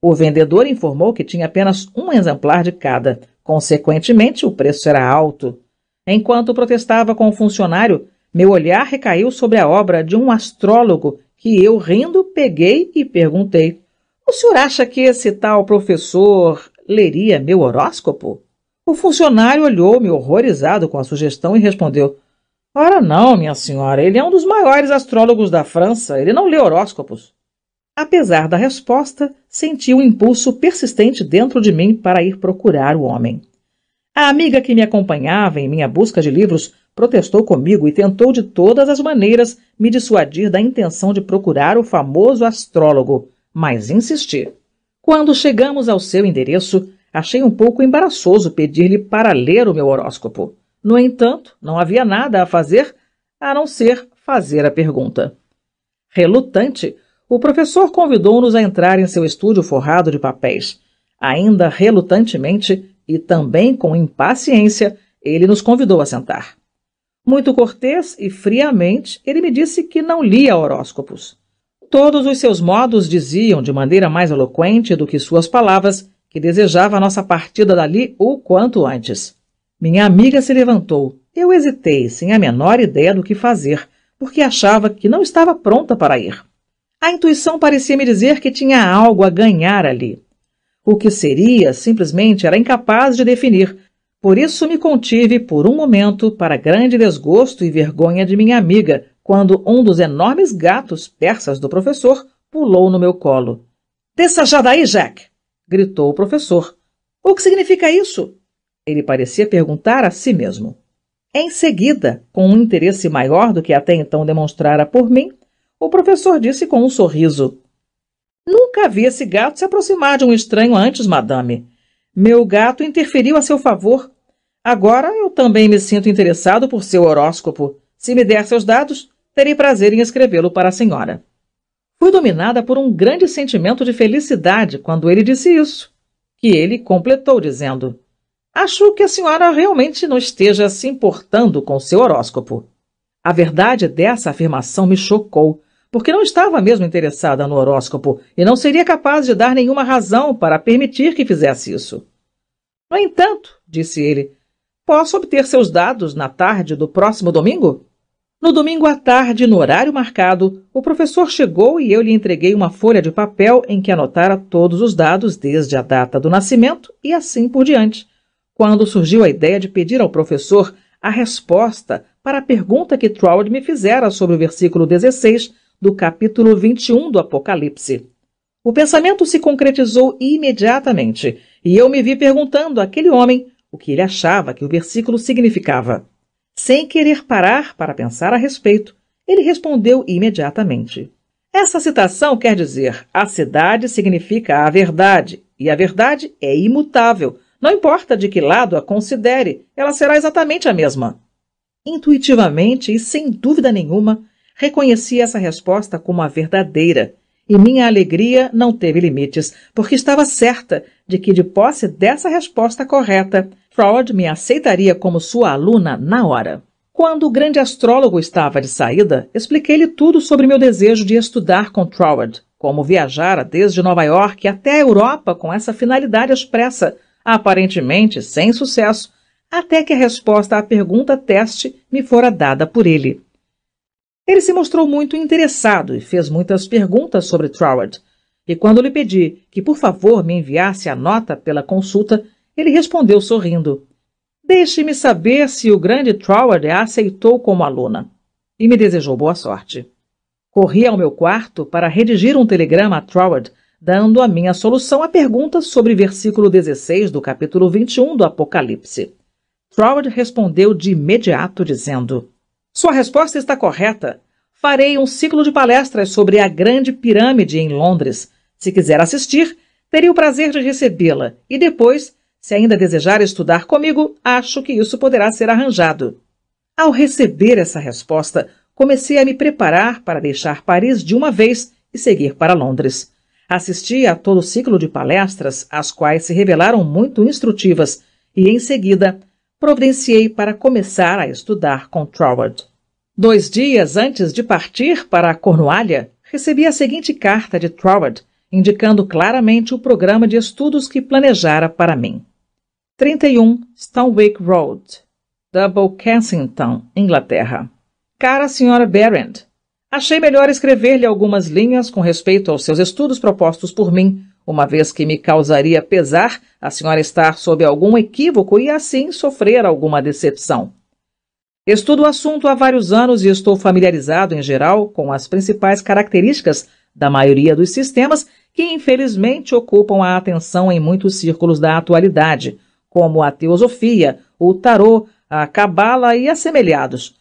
O vendedor informou que tinha apenas um exemplar de cada, consequentemente, o preço era alto. Enquanto protestava com o funcionário, meu olhar recaiu sobre a obra de um astrólogo que eu, rindo, peguei e perguntei: O senhor acha que esse tal professor leria meu horóscopo? O funcionário olhou-me horrorizado com a sugestão e respondeu: Ora, não, minha senhora, ele é um dos maiores astrólogos da França, ele não lê horóscopos. Apesar da resposta, senti um impulso persistente dentro de mim para ir procurar o homem. A amiga que me acompanhava em minha busca de livros protestou comigo e tentou de todas as maneiras me dissuadir da intenção de procurar o famoso astrólogo, mas insisti. Quando chegamos ao seu endereço, achei um pouco embaraçoso pedir-lhe para ler o meu horóscopo. No entanto, não havia nada a fazer a não ser fazer a pergunta. Relutante, o professor convidou-nos a entrar em seu estúdio forrado de papéis. Ainda relutantemente e também com impaciência, ele nos convidou a sentar. Muito cortês e friamente, ele me disse que não lia horóscopos. Todos os seus modos diziam, de maneira mais eloquente do que suas palavras, que desejava a nossa partida dali o quanto antes. Minha amiga se levantou. Eu hesitei, sem a menor ideia do que fazer, porque achava que não estava pronta para ir. A intuição parecia me dizer que tinha algo a ganhar ali. O que seria, simplesmente era incapaz de definir, por isso me contive por um momento, para grande desgosto e vergonha de minha amiga, quando um dos enormes gatos persas do professor pulou no meu colo. Desça já daí, Jack! gritou o professor. O que significa isso? Ele parecia perguntar a si mesmo. Em seguida, com um interesse maior do que até então demonstrara por mim, o professor disse com um sorriso: Nunca vi esse gato se aproximar de um estranho antes, madame. Meu gato interferiu a seu favor. Agora eu também me sinto interessado por seu horóscopo. Se me der seus dados, terei prazer em escrevê-lo para a senhora. Fui dominada por um grande sentimento de felicidade quando ele disse isso, que ele completou dizendo: Acho que a senhora realmente não esteja se importando com seu horóscopo. A verdade dessa afirmação me chocou, porque não estava mesmo interessada no horóscopo e não seria capaz de dar nenhuma razão para permitir que fizesse isso. No entanto, disse ele, posso obter seus dados na tarde do próximo domingo? No domingo à tarde, no horário marcado, o professor chegou e eu lhe entreguei uma folha de papel em que anotara todos os dados desde a data do nascimento e assim por diante. Quando surgiu a ideia de pedir ao professor a resposta para a pergunta que Troward me fizera sobre o versículo 16 do capítulo 21 do Apocalipse. O pensamento se concretizou imediatamente e eu me vi perguntando àquele homem o que ele achava que o versículo significava. Sem querer parar para pensar a respeito, ele respondeu imediatamente. Essa citação quer dizer: a cidade significa a verdade, e a verdade é imutável. Não importa de que lado a considere, ela será exatamente a mesma. Intuitivamente e sem dúvida nenhuma, Reconheci essa resposta como a verdadeira, e minha alegria não teve limites, porque estava certa de que, de posse dessa resposta correta, Freud me aceitaria como sua aluna na hora. Quando o grande astrólogo estava de saída, expliquei-lhe tudo sobre meu desejo de estudar com Troward, como viajara desde Nova York até a Europa com essa finalidade expressa, aparentemente sem sucesso, até que a resposta à pergunta teste me fora dada por ele. Ele se mostrou muito interessado e fez muitas perguntas sobre Troward. E quando lhe pedi que, por favor, me enviasse a nota pela consulta, ele respondeu sorrindo: Deixe-me saber se o grande Troward a aceitou como aluna. E me desejou boa sorte. Corri ao meu quarto para redigir um telegrama a Troward, dando a minha solução à pergunta sobre versículo 16 do capítulo 21 do Apocalipse. Troward respondeu de imediato, dizendo: sua resposta está correta. Farei um ciclo de palestras sobre a Grande Pirâmide em Londres. Se quiser assistir, teria o prazer de recebê-la e depois, se ainda desejar estudar comigo, acho que isso poderá ser arranjado. Ao receber essa resposta, comecei a me preparar para deixar Paris de uma vez e seguir para Londres. Assisti a todo o ciclo de palestras, as quais se revelaram muito instrutivas, e em seguida providenciei para começar a estudar com Troward. Dois dias antes de partir para a Cornualha, recebi a seguinte carta de Troward, indicando claramente o programa de estudos que planejara para mim. 31 Stonewick Road, Double Kensington, Inglaterra. Cara Sra. Berend, achei melhor escrever-lhe algumas linhas com respeito aos seus estudos propostos por mim, uma vez que me causaria pesar a senhora estar sob algum equívoco e assim sofrer alguma decepção. Estudo o assunto há vários anos e estou familiarizado, em geral, com as principais características da maioria dos sistemas que, infelizmente, ocupam a atenção em muitos círculos da atualidade, como a teosofia, o tarô, a cabala e assemelhados.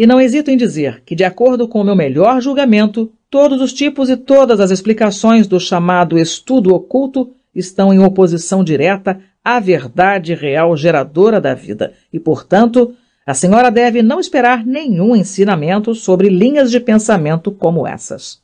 E não hesito em dizer que, de acordo com o meu melhor julgamento, Todos os tipos e todas as explicações do chamado estudo oculto estão em oposição direta à verdade real geradora da vida e, portanto, a senhora deve não esperar nenhum ensinamento sobre linhas de pensamento como essas.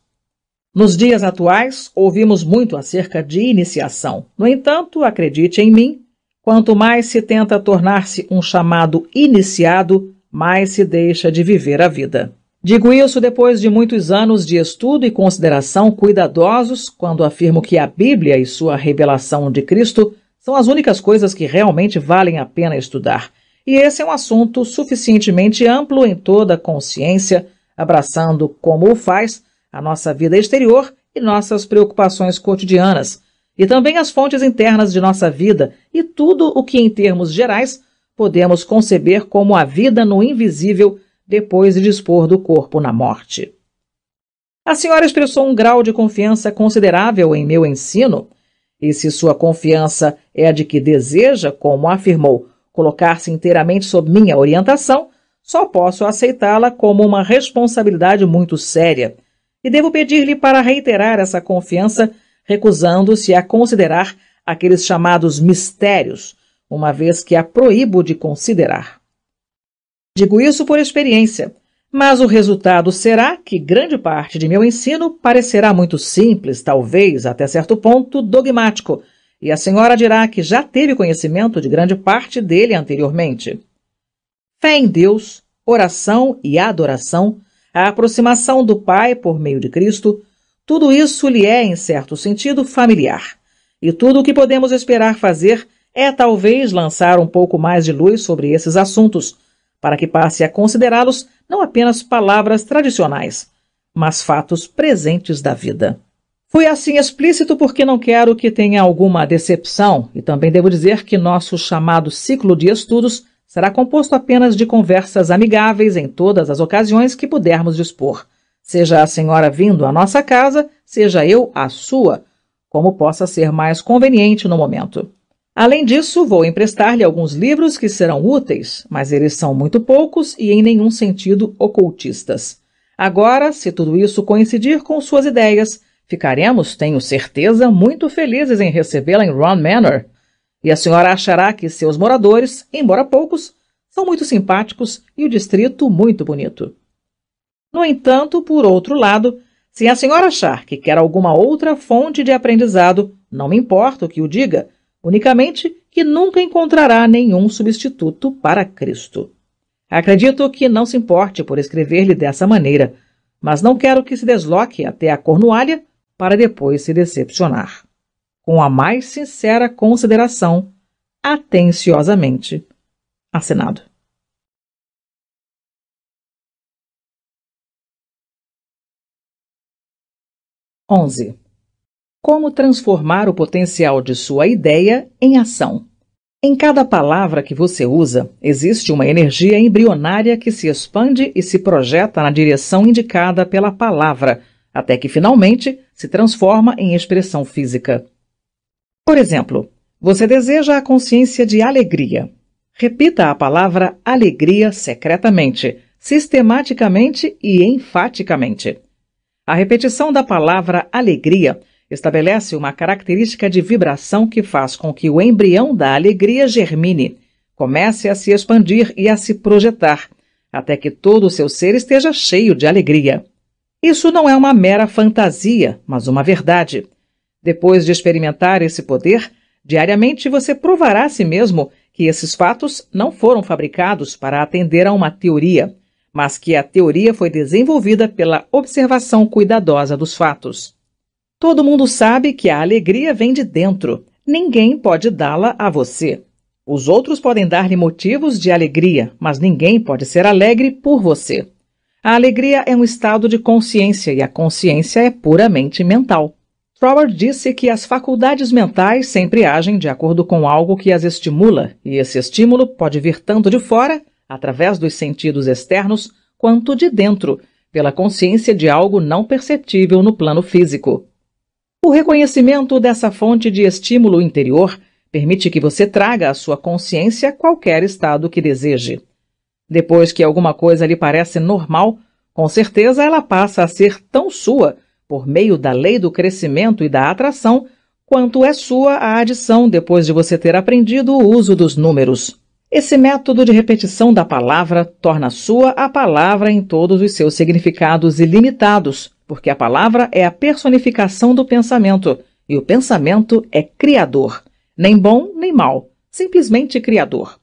Nos dias atuais, ouvimos muito acerca de iniciação. No entanto, acredite em mim, quanto mais se tenta tornar-se um chamado iniciado, mais se deixa de viver a vida. Digo isso depois de muitos anos de estudo e consideração cuidadosos quando afirmo que a Bíblia e sua revelação de Cristo são as únicas coisas que realmente valem a pena estudar. E esse é um assunto suficientemente amplo em toda a consciência, abraçando, como o faz, a nossa vida exterior e nossas preocupações cotidianas, e também as fontes internas de nossa vida e tudo o que, em termos gerais, podemos conceber como a vida no invisível depois de dispor do corpo na morte. A senhora expressou um grau de confiança considerável em meu ensino, e se sua confiança é a de que deseja, como afirmou, colocar-se inteiramente sob minha orientação, só posso aceitá-la como uma responsabilidade muito séria, e devo pedir-lhe para reiterar essa confiança recusando-se a considerar aqueles chamados mistérios, uma vez que a proíbo de considerar. Digo isso por experiência, mas o resultado será que grande parte de meu ensino parecerá muito simples, talvez até certo ponto dogmático, e a senhora dirá que já teve conhecimento de grande parte dele anteriormente. Fé em Deus, oração e adoração, a aproximação do Pai por meio de Cristo, tudo isso lhe é, em certo sentido, familiar. E tudo o que podemos esperar fazer é talvez lançar um pouco mais de luz sobre esses assuntos, para que passe a considerá-los não apenas palavras tradicionais, mas fatos presentes da vida. Fui assim explícito porque não quero que tenha alguma decepção, e também devo dizer que nosso chamado ciclo de estudos será composto apenas de conversas amigáveis em todas as ocasiões que pudermos dispor, seja a senhora vindo à nossa casa, seja eu à sua, como possa ser mais conveniente no momento. Além disso, vou emprestar-lhe alguns livros que serão úteis, mas eles são muito poucos e em nenhum sentido ocultistas. Agora, se tudo isso coincidir com suas ideias, ficaremos, tenho certeza, muito felizes em recebê-la em Ron Manor, e a senhora achará que seus moradores, embora poucos, são muito simpáticos e o distrito muito bonito. No entanto, por outro lado, se a senhora achar que quer alguma outra fonte de aprendizado, não me importa o que o diga, unicamente que nunca encontrará nenhum substituto para Cristo. Acredito que não se importe por escrever-lhe dessa maneira, mas não quero que se desloque até a Cornualha para depois se decepcionar com a mais sincera consideração, atenciosamente. Assinado. Onze. Como transformar o potencial de sua ideia em ação? Em cada palavra que você usa, existe uma energia embrionária que se expande e se projeta na direção indicada pela palavra, até que finalmente se transforma em expressão física. Por exemplo, você deseja a consciência de alegria. Repita a palavra alegria secretamente, sistematicamente e enfaticamente. A repetição da palavra alegria estabelece uma característica de vibração que faz com que o embrião da alegria germine, comece a se expandir e a se projetar, até que todo o seu ser esteja cheio de alegria. Isso não é uma mera fantasia, mas uma verdade. Depois de experimentar esse poder, diariamente você provará a si mesmo que esses fatos não foram fabricados para atender a uma teoria, mas que a teoria foi desenvolvida pela observação cuidadosa dos fatos. Todo mundo sabe que a alegria vem de dentro. Ninguém pode dá-la a você. Os outros podem dar-lhe motivos de alegria, mas ninguém pode ser alegre por você. A alegria é um estado de consciência e a consciência é puramente mental. Troward disse que as faculdades mentais sempre agem de acordo com algo que as estimula, e esse estímulo pode vir tanto de fora, através dos sentidos externos, quanto de dentro, pela consciência de algo não perceptível no plano físico. O reconhecimento dessa fonte de estímulo interior permite que você traga à sua consciência qualquer estado que deseje. Depois que alguma coisa lhe parece normal, com certeza ela passa a ser tão sua por meio da lei do crescimento e da atração, quanto é sua a adição depois de você ter aprendido o uso dos números. Esse método de repetição da palavra torna sua a palavra em todos os seus significados ilimitados, porque a palavra é a personificação do pensamento, e o pensamento é criador, nem bom nem mal, simplesmente criador.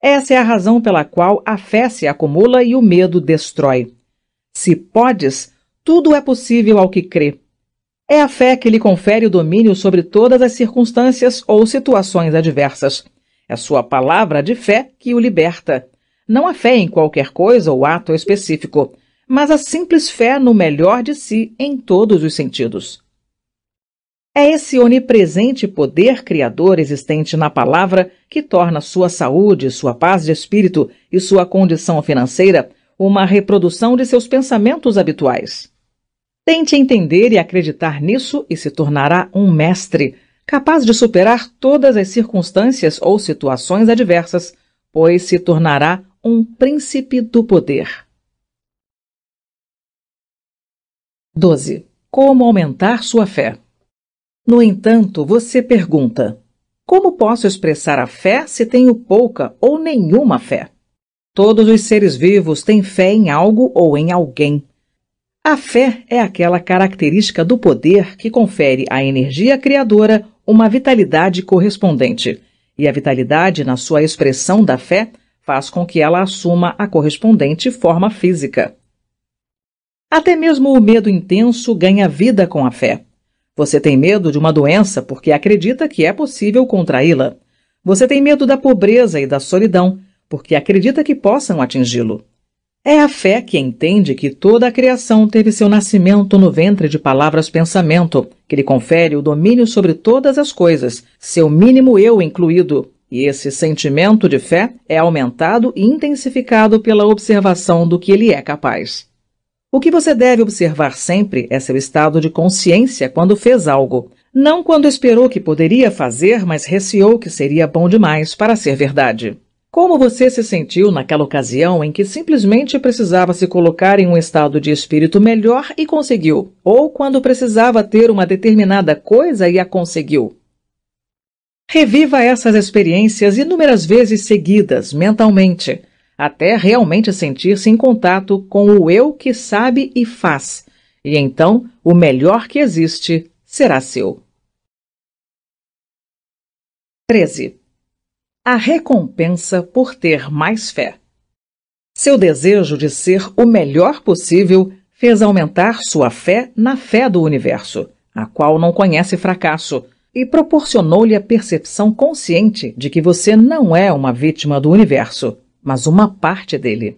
Essa é a razão pela qual a fé se acumula e o medo destrói. Se podes, tudo é possível ao que crê. É a fé que lhe confere o domínio sobre todas as circunstâncias ou situações adversas. É sua palavra de fé que o liberta. Não a fé em qualquer coisa ou ato específico, mas a simples fé no melhor de si em todos os sentidos. É esse onipresente poder criador existente na palavra que torna sua saúde, sua paz de espírito e sua condição financeira uma reprodução de seus pensamentos habituais. Tente entender e acreditar nisso e se tornará um mestre, capaz de superar todas as circunstâncias ou situações adversas, pois se tornará um príncipe do poder. 12. Como aumentar sua fé? No entanto, você pergunta: como posso expressar a fé se tenho pouca ou nenhuma fé? Todos os seres vivos têm fé em algo ou em alguém. A fé é aquela característica do poder que confere à energia criadora uma vitalidade correspondente, e a vitalidade na sua expressão da fé faz com que ela assuma a correspondente forma física. Até mesmo o medo intenso ganha vida com a fé. Você tem medo de uma doença porque acredita que é possível contraí-la. Você tem medo da pobreza e da solidão porque acredita que possam atingi-lo. É a fé que entende que toda a criação teve seu nascimento no ventre de palavras-pensamento, que lhe confere o domínio sobre todas as coisas, seu mínimo eu incluído. E esse sentimento de fé é aumentado e intensificado pela observação do que ele é capaz. O que você deve observar sempre é seu estado de consciência quando fez algo, não quando esperou que poderia fazer, mas receou que seria bom demais para ser verdade. Como você se sentiu naquela ocasião em que simplesmente precisava se colocar em um estado de espírito melhor e conseguiu, ou quando precisava ter uma determinada coisa e a conseguiu? Reviva essas experiências inúmeras vezes seguidas, mentalmente, até realmente sentir-se em contato com o eu que sabe e faz, e então o melhor que existe será seu. 13. A recompensa por ter mais fé. Seu desejo de ser o melhor possível fez aumentar sua fé na fé do universo, a qual não conhece fracasso, e proporcionou-lhe a percepção consciente de que você não é uma vítima do universo, mas uma parte dele.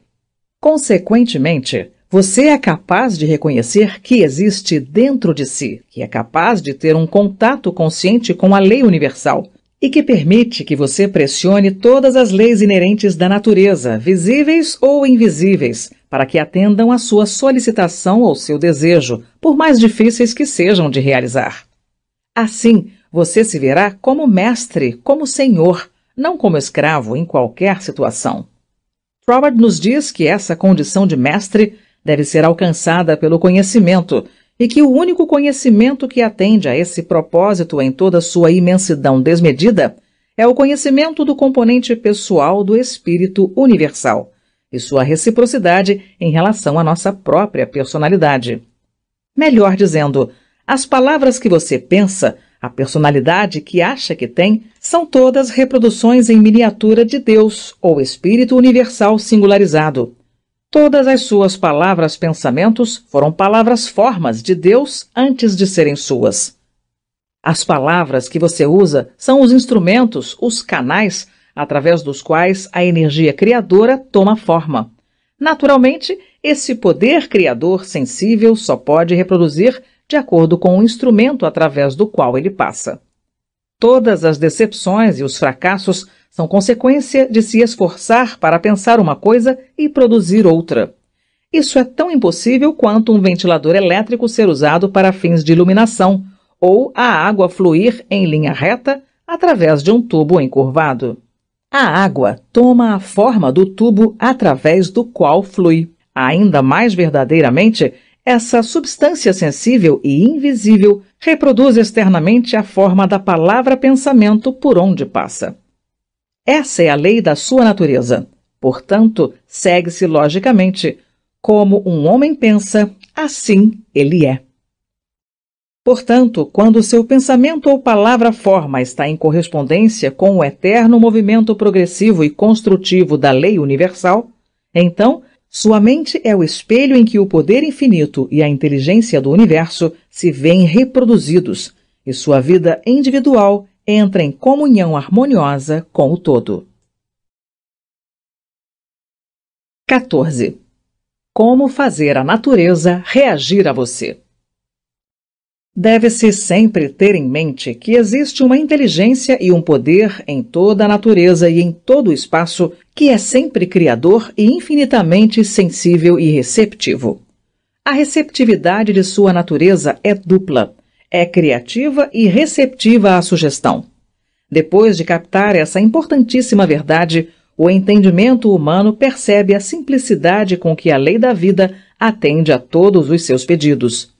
Consequentemente, você é capaz de reconhecer que existe dentro de si, que é capaz de ter um contato consciente com a lei universal e que permite que você pressione todas as leis inerentes da natureza, visíveis ou invisíveis, para que atendam à sua solicitação ou seu desejo, por mais difíceis que sejam de realizar. Assim, você se verá como mestre, como senhor, não como escravo em qualquer situação. Robert nos diz que essa condição de mestre deve ser alcançada pelo conhecimento e que o único conhecimento que atende a esse propósito em toda sua imensidão desmedida é o conhecimento do componente pessoal do Espírito Universal e sua reciprocidade em relação à nossa própria personalidade. Melhor dizendo, as palavras que você pensa a personalidade que acha que tem são todas reproduções em miniatura de Deus ou Espírito Universal singularizado. Todas as suas palavras-pensamentos foram palavras-formas de Deus antes de serem suas. As palavras que você usa são os instrumentos, os canais, através dos quais a energia criadora toma forma. Naturalmente, esse poder criador sensível só pode reproduzir de acordo com o instrumento através do qual ele passa. Todas as decepções e os fracassos são consequência de se esforçar para pensar uma coisa e produzir outra. Isso é tão impossível quanto um ventilador elétrico ser usado para fins de iluminação ou a água fluir em linha reta através de um tubo encurvado. A água toma a forma do tubo através do qual flui. Ainda mais verdadeiramente, essa substância sensível e invisível reproduz externamente a forma da palavra-pensamento por onde passa. Essa é a lei da sua natureza. Portanto, segue-se logicamente. Como um homem pensa, assim ele é. Portanto, quando seu pensamento ou palavra-forma está em correspondência com o eterno movimento progressivo e construtivo da lei universal, então sua mente é o espelho em que o poder infinito e a inteligência do universo se veem reproduzidos, e sua vida individual entra em comunhão harmoniosa com o todo. 14. Como fazer a natureza reagir a você? Deve-se sempre ter em mente que existe uma inteligência e um poder em toda a natureza e em todo o espaço que é sempre criador e infinitamente sensível e receptivo. A receptividade de sua natureza é dupla, é criativa e receptiva à sugestão. Depois de captar essa importantíssima verdade, o entendimento humano percebe a simplicidade com que a lei da vida atende a todos os seus pedidos.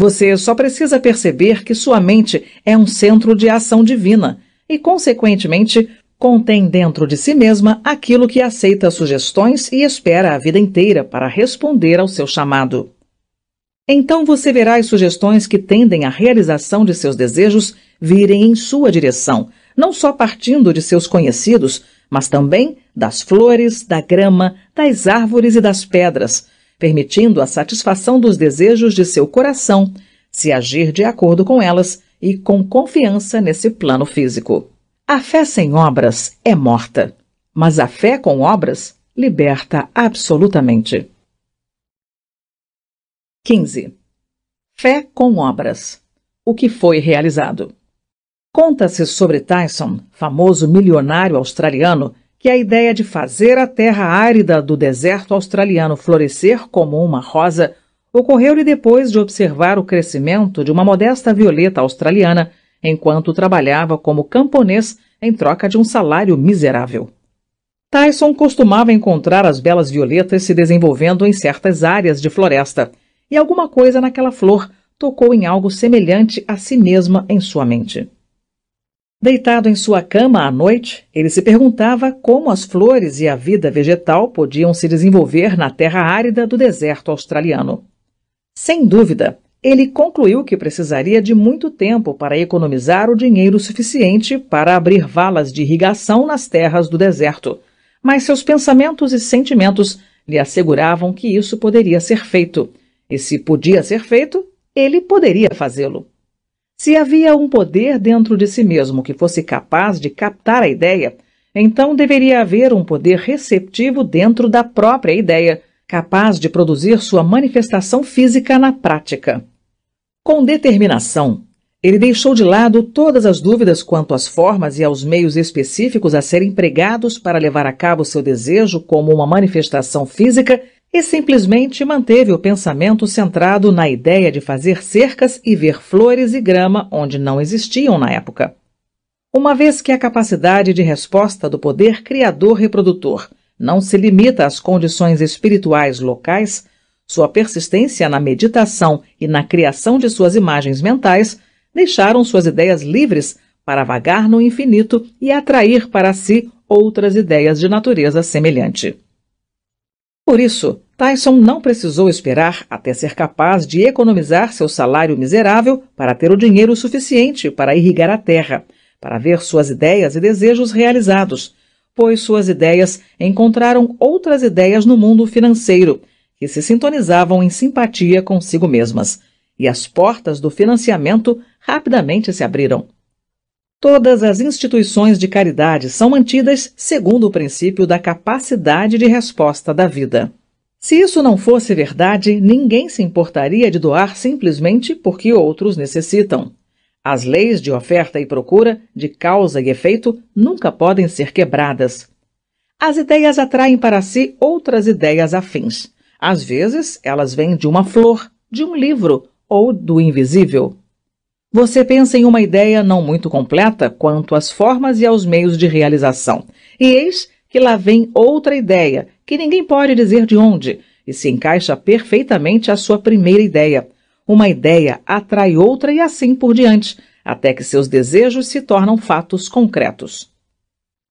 Você só precisa perceber que sua mente é um centro de ação divina e, consequentemente, contém dentro de si mesma aquilo que aceita sugestões e espera a vida inteira para responder ao seu chamado. Então você verá as sugestões que tendem à realização de seus desejos virem em sua direção, não só partindo de seus conhecidos, mas também das flores, da grama, das árvores e das pedras, permitindo a satisfação dos desejos de seu coração, se agir de acordo com elas e com confiança nesse plano físico. A fé sem obras é morta, mas a fé com obras liberta absolutamente. 15. Fé com obras. O que foi realizado. Conta-se sobre Tyson, famoso milionário australiano, que a ideia de fazer a terra árida do deserto australiano florescer como uma rosa ocorreu-lhe depois de observar o crescimento de uma modesta violeta australiana enquanto trabalhava como camponês em troca de um salário miserável. Tyson costumava encontrar as belas violetas se desenvolvendo em certas áreas de floresta e alguma coisa naquela flor tocou em algo semelhante a si mesma em sua mente. Deitado em sua cama à noite, ele se perguntava como as flores e a vida vegetal podiam se desenvolver na terra árida do deserto australiano. Sem dúvida, ele concluiu que precisaria de muito tempo para economizar o dinheiro suficiente para abrir valas de irrigação nas terras do deserto, mas seus pensamentos e sentimentos lhe asseguravam que isso poderia ser feito e se podia ser feito, ele poderia fazê-lo. Se havia um poder dentro de si mesmo que fosse capaz de captar a ideia, então deveria haver um poder receptivo dentro da própria ideia, capaz de produzir sua manifestação física na prática. Com determinação, ele deixou de lado todas as dúvidas quanto às formas e aos meios específicos a serem empregados para levar a cabo seu desejo como uma manifestação física e simplesmente manteve o pensamento centrado na ideia de fazer cercas e ver flores e grama onde não existiam na época. Uma vez que a capacidade de resposta do poder criador-reprodutor não se limita às condições espirituais locais, sua persistência na meditação e na criação de suas imagens mentais deixaram suas ideias livres para vagar no infinito e atrair para si outras ideias de natureza semelhante. Por isso, Tyson não precisou esperar até ser capaz de economizar seu salário miserável para ter o dinheiro suficiente para irrigar a terra, para ver suas ideias e desejos realizados, pois suas ideias encontraram outras ideias no mundo financeiro que se sintonizavam em simpatia consigo mesmas, e as portas do financiamento rapidamente se abriram. Todas as instituições de caridade são mantidas segundo o princípio da capacidade de resposta da vida. Se isso não fosse verdade, ninguém se importaria de doar simplesmente porque outros necessitam. As leis de oferta e procura, de causa e efeito, nunca podem ser quebradas. As ideias atraem para si outras ideias afins. Às vezes, elas vêm de uma flor, de um livro ou do invisível. Você pensa em uma ideia não muito completa quanto às formas e aos meios de realização. E eis que lá vem outra ideia, que ninguém pode dizer de onde, e se encaixa perfeitamente à sua primeira ideia. Uma ideia atrai outra e assim por diante, até que seus desejos se tornam fatos concretos.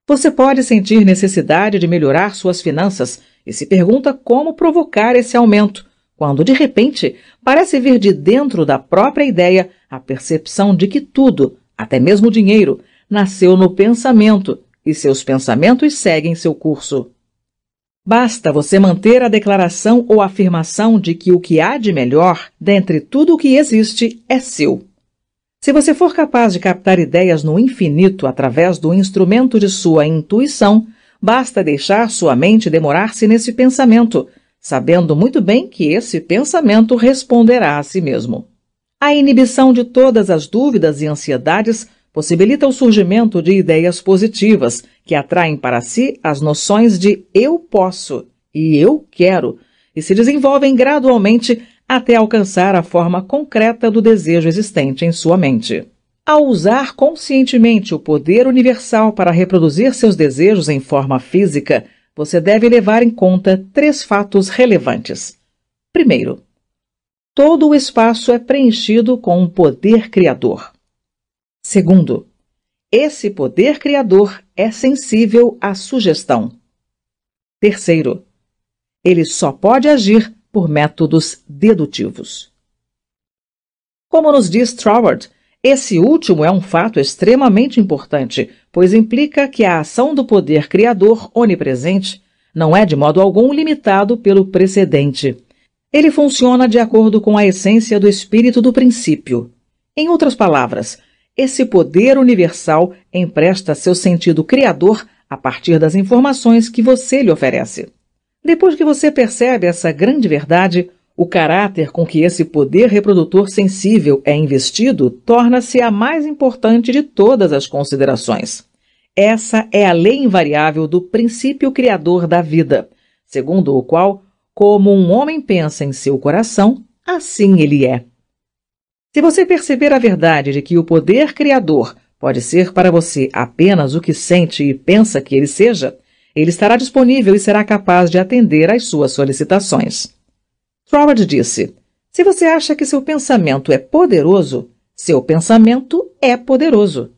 Você pode sentir necessidade de melhorar suas finanças e se pergunta como provocar esse aumento quando de repente parece vir de dentro da própria ideia a percepção de que tudo, até mesmo o dinheiro, nasceu no pensamento e seus pensamentos seguem seu curso. Basta você manter a declaração ou afirmação de que o que há de melhor, dentre tudo o que existe, é seu. Se você for capaz de captar ideias no infinito através do instrumento de sua intuição, basta deixar sua mente demorar-se nesse pensamento sabendo muito bem que esse pensamento responderá a si mesmo. A inibição de todas as dúvidas e ansiedades possibilita o surgimento de ideias positivas que atraem para si as noções de eu posso e eu quero e se desenvolvem gradualmente até alcançar a forma concreta do desejo existente em sua mente. Ao usar conscientemente o poder universal para reproduzir seus desejos em forma física, você deve levar em conta três fatos relevantes. Primeiro, todo o espaço é preenchido com um poder criador. Segundo, esse poder criador é sensível à sugestão. Terceiro, ele só pode agir por métodos dedutivos. Como nos diz Troward, esse último é um fato extremamente importante, pois implica que a ação do poder criador onipresente não é de modo algum limitado pelo precedente. Ele funciona de acordo com a essência do espírito do princípio. Em outras palavras, esse poder universal empresta seu sentido criador a partir das informações que você lhe oferece. Depois que você percebe essa grande verdade, o caráter com que esse poder reprodutor sensível é investido torna-se a mais importante de todas as considerações. Essa é a lei invariável do princípio criador da vida, segundo o qual, como um homem pensa em seu coração, assim ele é. Se você perceber a verdade de que o poder criador pode ser para você apenas o que sente e pensa que ele seja, ele estará disponível e será capaz de atender às suas solicitações. Troward disse: Se você acha que seu pensamento é poderoso, seu pensamento é poderoso.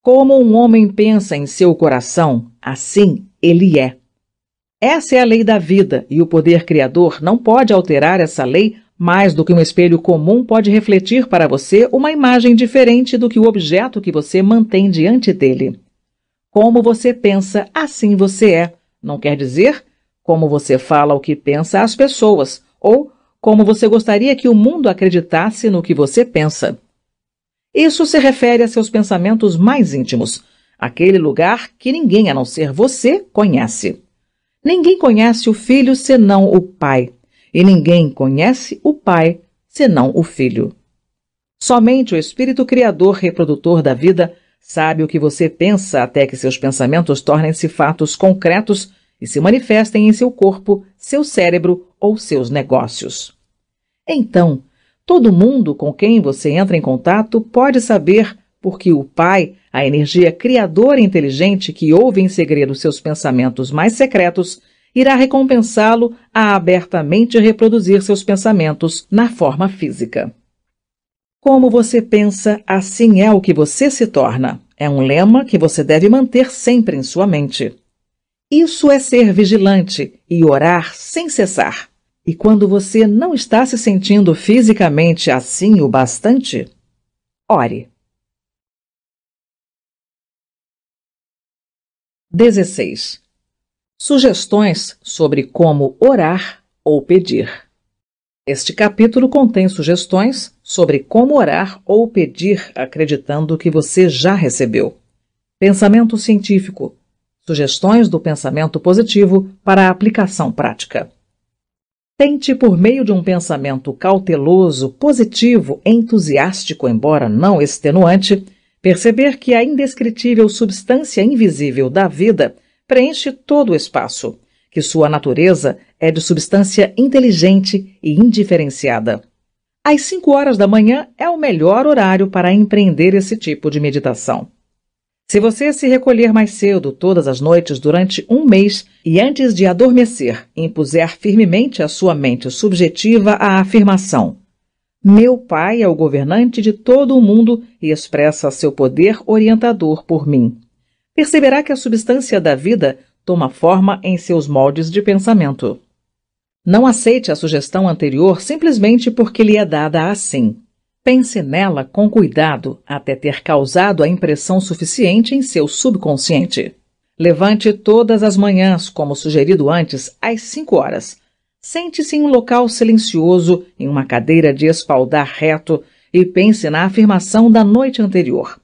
Como um homem pensa em seu coração, assim ele é. Essa é a lei da vida e o poder criador não pode alterar essa lei mais do que um espelho comum pode refletir para você uma imagem diferente do que o objeto que você mantém diante dele. Como você pensa, assim você é. Não quer dizer como você fala o que pensa às pessoas, ou como você gostaria que o mundo acreditasse no que você pensa. Isso se refere a seus pensamentos mais íntimos, aquele lugar que ninguém a não ser você conhece. Ninguém conhece o filho senão o pai, e ninguém conhece o pai senão o filho. Somente o Espírito Criador reprodutor da vida sabe o que você pensa até que seus pensamentos tornem-se fatos concretos e se manifestem em seu corpo, seu cérebro ou seus negócios. Então, todo mundo com quem você entra em contato pode saber porque o Pai, a energia criadora inteligente que ouve em segredo seus pensamentos mais secretos, irá recompensá-lo a abertamente reproduzir seus pensamentos na forma física. Como você pensa, assim é o que você se torna. É um lema que você deve manter sempre em sua mente. Isso é ser vigilante e orar sem cessar. E quando você não está se sentindo fisicamente assim o bastante, ore. 16. Sugestões sobre como orar ou pedir. Este capítulo contém sugestões sobre como orar ou pedir acreditando que você já recebeu. Pensamento científico Sugestões do pensamento positivo para a aplicação prática. Tente, por meio de um pensamento cauteloso, positivo, entusiástico, embora não extenuante, perceber que a indescritível substância invisível da vida preenche todo o espaço, que sua natureza é de substância inteligente e indiferenciada. Às cinco horas da manhã é o melhor horário para empreender esse tipo de meditação. Se você se recolher mais cedo todas as noites durante um mês e antes de adormecer impuser firmemente à sua mente subjetiva a afirmação: Meu Pai é o governante de todo o mundo e expressa seu poder orientador por mim. Perceberá que a substância da vida toma forma em seus moldes de pensamento. Não aceite a sugestão anterior simplesmente porque lhe é dada assim. Pense nela com cuidado até ter causado a impressão suficiente em seu subconsciente. Levante todas as manhãs, como sugerido antes, às 5 horas. Sente-se em um local silencioso, em uma cadeira de espaldar reto, e pense na afirmação da noite anterior.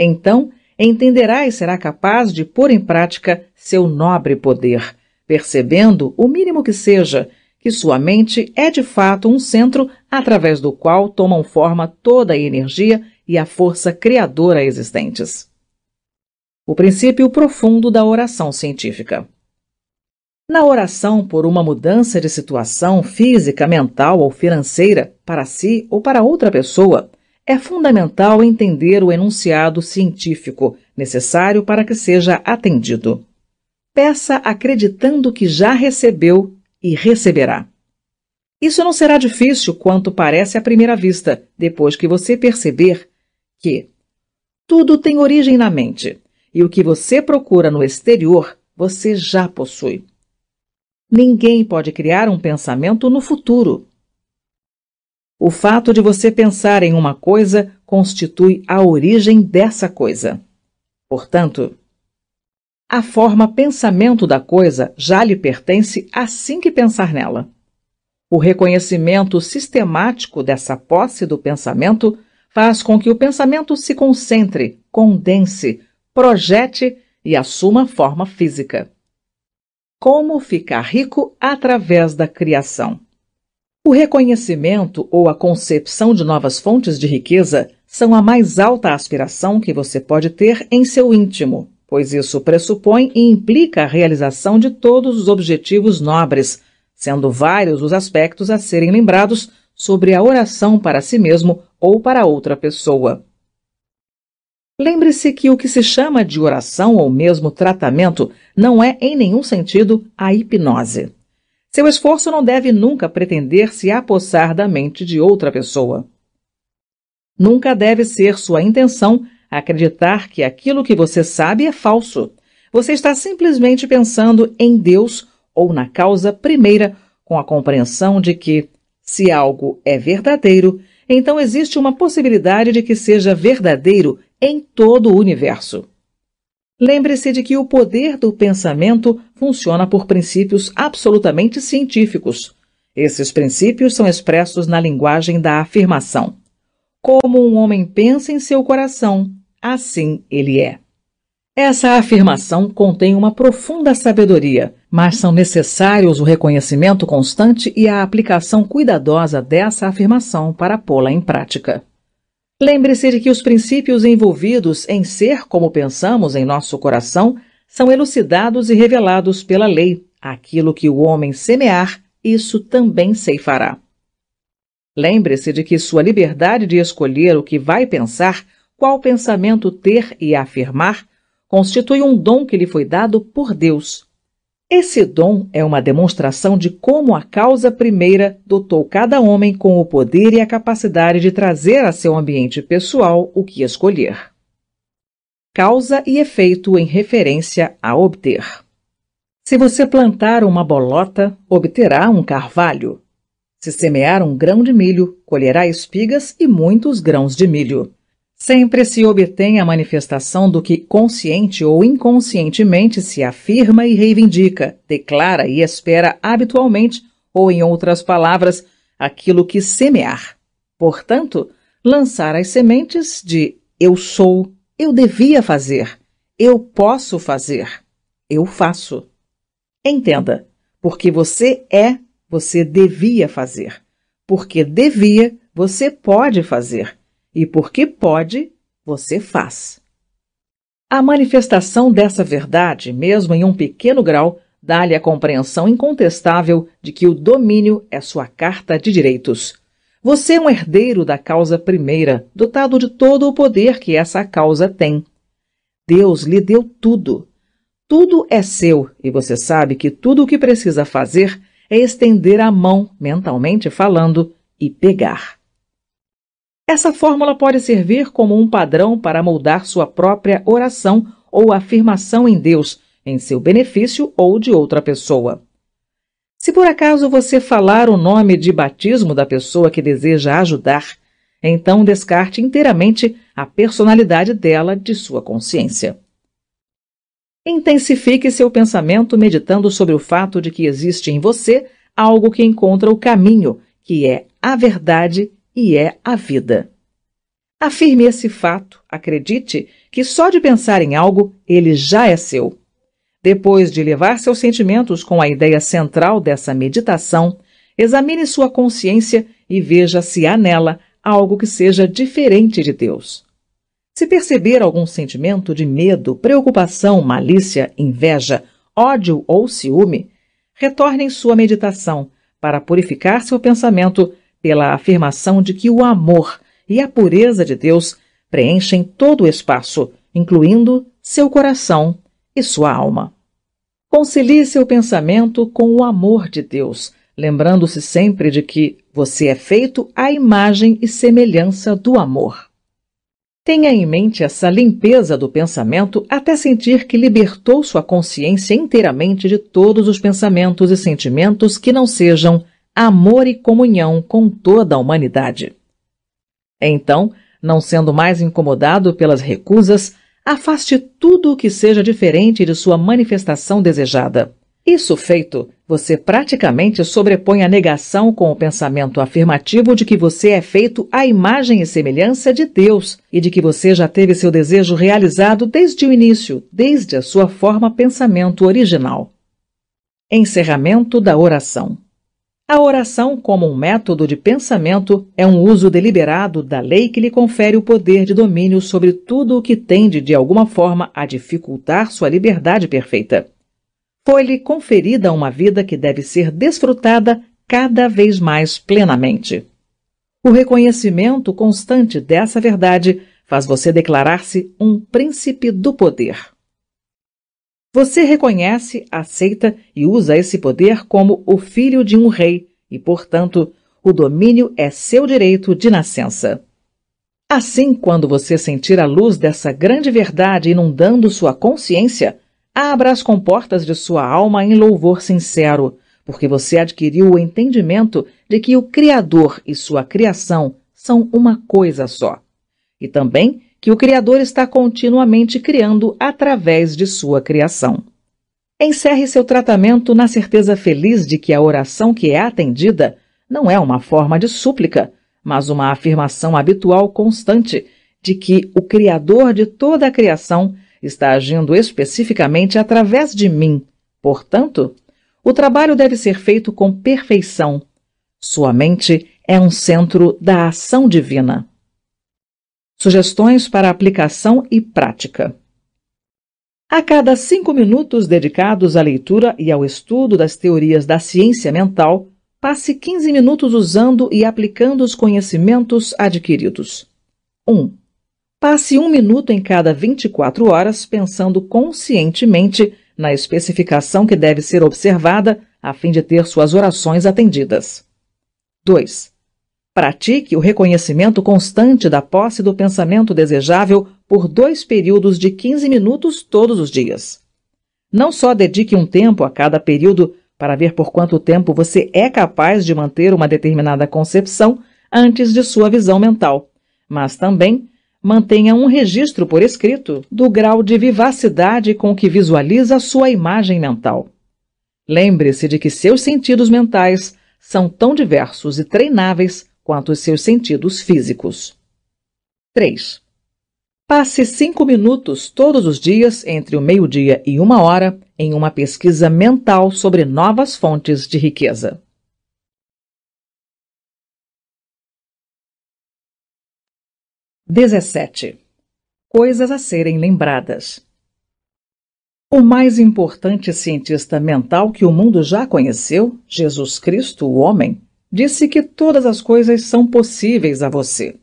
Então, entenderá e será capaz de pôr em prática seu nobre poder, percebendo, o mínimo que seja, que sua mente é de fato um centro através do qual tomam forma toda a energia e a força criadora existentes. O princípio profundo da oração científica. Na oração por uma mudança de situação física, mental ou financeira para si ou para outra pessoa, é fundamental entender o enunciado científico necessário para que seja atendido. Peça acreditando que já recebeu e receberá. Isso não será difícil quanto parece à primeira vista, depois que você perceber que tudo tem origem na mente e o que você procura no exterior você já possui. Ninguém pode criar um pensamento no futuro. O fato de você pensar em uma coisa constitui a origem dessa coisa. Portanto, a forma pensamento da coisa já lhe pertence assim que pensar nela. O reconhecimento sistemático dessa posse do pensamento faz com que o pensamento se concentre, condense, projete e assuma forma física. Como ficar rico através da criação? O reconhecimento ou a concepção de novas fontes de riqueza são a mais alta aspiração que você pode ter em seu íntimo, pois isso pressupõe e implica a realização de todos os objetivos nobres, sendo vários os aspectos a serem lembrados sobre a oração para si mesmo ou para outra pessoa. Lembre-se que o que se chama de oração ou mesmo tratamento não é, em nenhum sentido, a hipnose. Seu esforço não deve nunca pretender se apossar da mente de outra pessoa. Nunca deve ser sua intenção acreditar que aquilo que você sabe é falso. Você está simplesmente pensando em Deus ou na causa primeira, com a compreensão de que, se algo é verdadeiro, então existe uma possibilidade de que seja verdadeiro em todo o universo. Lembre-se de que o poder do pensamento funciona por princípios absolutamente científicos. Esses princípios são expressos na linguagem da afirmação. Como um homem pensa em seu coração, assim ele é. Essa afirmação contém uma profunda sabedoria, mas são necessários o reconhecimento constante e a aplicação cuidadosa dessa afirmação para pô-la em prática. Lembre-se de que os princípios envolvidos em ser como pensamos em nosso coração são elucidados e revelados pela lei. Aquilo que o homem semear, isso também ceifará. Lembre-se de que sua liberdade de escolher o que vai pensar, qual pensamento ter e afirmar, constitui um dom que lhe foi dado por Deus. Esse dom é uma demonstração de como a causa primeira dotou cada homem com o poder e a capacidade de trazer a seu ambiente pessoal o que escolher. Causa e efeito em referência a obter. Se você plantar uma bolota, obterá um carvalho. Se semear um grão de milho, colherá espigas e muitos grãos de milho. Sempre se obtém a manifestação do que consciente ou inconscientemente se afirma e reivindica, declara e espera habitualmente, ou em outras palavras, aquilo que semear. Portanto, lançar as sementes de eu sou, eu devia fazer, eu posso fazer, eu faço. Entenda, porque você é você devia fazer. Porque devia, você pode fazer. E porque pode, você faz. A manifestação dessa verdade, mesmo em um pequeno grau, dá-lhe a compreensão incontestável de que o domínio é sua carta de direitos. Você é um herdeiro da causa primeira, dotado de todo o poder que essa causa tem. Deus lhe deu tudo. Tudo é seu e você sabe que tudo o que precisa fazer é estender a mão, mentalmente falando, e pegar. Essa fórmula pode servir como um padrão para moldar sua própria oração ou afirmação em Deus, em seu benefício ou de outra pessoa. Se por acaso você falar o nome de batismo da pessoa que deseja ajudar, então descarte inteiramente a personalidade dela de sua consciência. Intensifique seu pensamento meditando sobre o fato de que existe em você algo que encontra o caminho, que é a verdade e é a vida. Afirme esse fato, acredite que só de pensar em algo ele já é seu. Depois de levar seus sentimentos com a ideia central dessa meditação, examine sua consciência e veja se há nela algo que seja diferente de Deus. Se perceber algum sentimento de medo, preocupação, malícia, inveja, ódio ou ciúme, retorne em sua meditação para purificar seu pensamento pela afirmação de que o amor e a pureza de Deus preenchem todo o espaço, incluindo seu coração e sua alma. Concilie seu pensamento com o amor de Deus, lembrando-se sempre de que você é feito à imagem e semelhança do amor. Tenha em mente essa limpeza do pensamento até sentir que libertou sua consciência inteiramente de todos os pensamentos e sentimentos que não sejam amor e comunhão com toda a humanidade. Então, não sendo mais incomodado pelas recusas, afaste tudo o que seja diferente de sua manifestação desejada. Isso feito, você praticamente sobrepõe a negação com o pensamento afirmativo de que você é feito à imagem e semelhança de Deus e de que você já teve seu desejo realizado desde o início, desde a sua forma pensamento original. Encerramento da oração. A oração, como um método de pensamento, é um uso deliberado da lei que lhe confere o poder de domínio sobre tudo o que tende, de alguma forma, a dificultar sua liberdade perfeita. Foi-lhe conferida uma vida que deve ser desfrutada cada vez mais plenamente. O reconhecimento constante dessa verdade faz você declarar-se um príncipe do poder. Você reconhece, aceita e usa esse poder como o filho de um rei e, portanto, o domínio é seu direito de nascença. Assim, quando você sentir a luz dessa grande verdade inundando sua consciência, abra as comportas de sua alma em louvor sincero, porque você adquiriu o entendimento de que o Criador e sua criação são uma coisa só. E também que o Criador está continuamente criando através de sua criação. Encerre seu tratamento na certeza feliz de que a oração que é atendida não é uma forma de súplica, mas uma afirmação habitual constante de que o Criador de toda a criação está agindo especificamente através de mim. Portanto, o trabalho deve ser feito com perfeição. Sua mente é um centro da ação divina. Sugestões para aplicação e prática. A cada cinco minutos dedicados à leitura e ao estudo das teorias da ciência mental, passe 15 minutos usando e aplicando os conhecimentos adquiridos. 1. Um, passe um minuto em cada 24 horas pensando conscientemente na especificação que deve ser observada a fim de ter suas orações atendidas. 2. Pratique o reconhecimento constante da posse do pensamento desejável por dois períodos de 15 minutos todos os dias. Não só dedique um tempo a cada período para ver por quanto tempo você é capaz de manter uma determinada concepção antes de sua visão mental, mas também mantenha um registro por escrito do grau de vivacidade com que visualiza sua imagem mental. Lembre-se de que seus sentidos mentais são tão diversos e treináveis quanto os seus sentidos físicos. 3. Passe cinco minutos todos os dias, entre o meio-dia e uma hora, em uma pesquisa mental sobre novas fontes de riqueza. Dezessete. Coisas a serem lembradas. O mais importante cientista mental que o mundo já conheceu, Jesus Cristo, o homem, disse que todas as coisas são possíveis a você.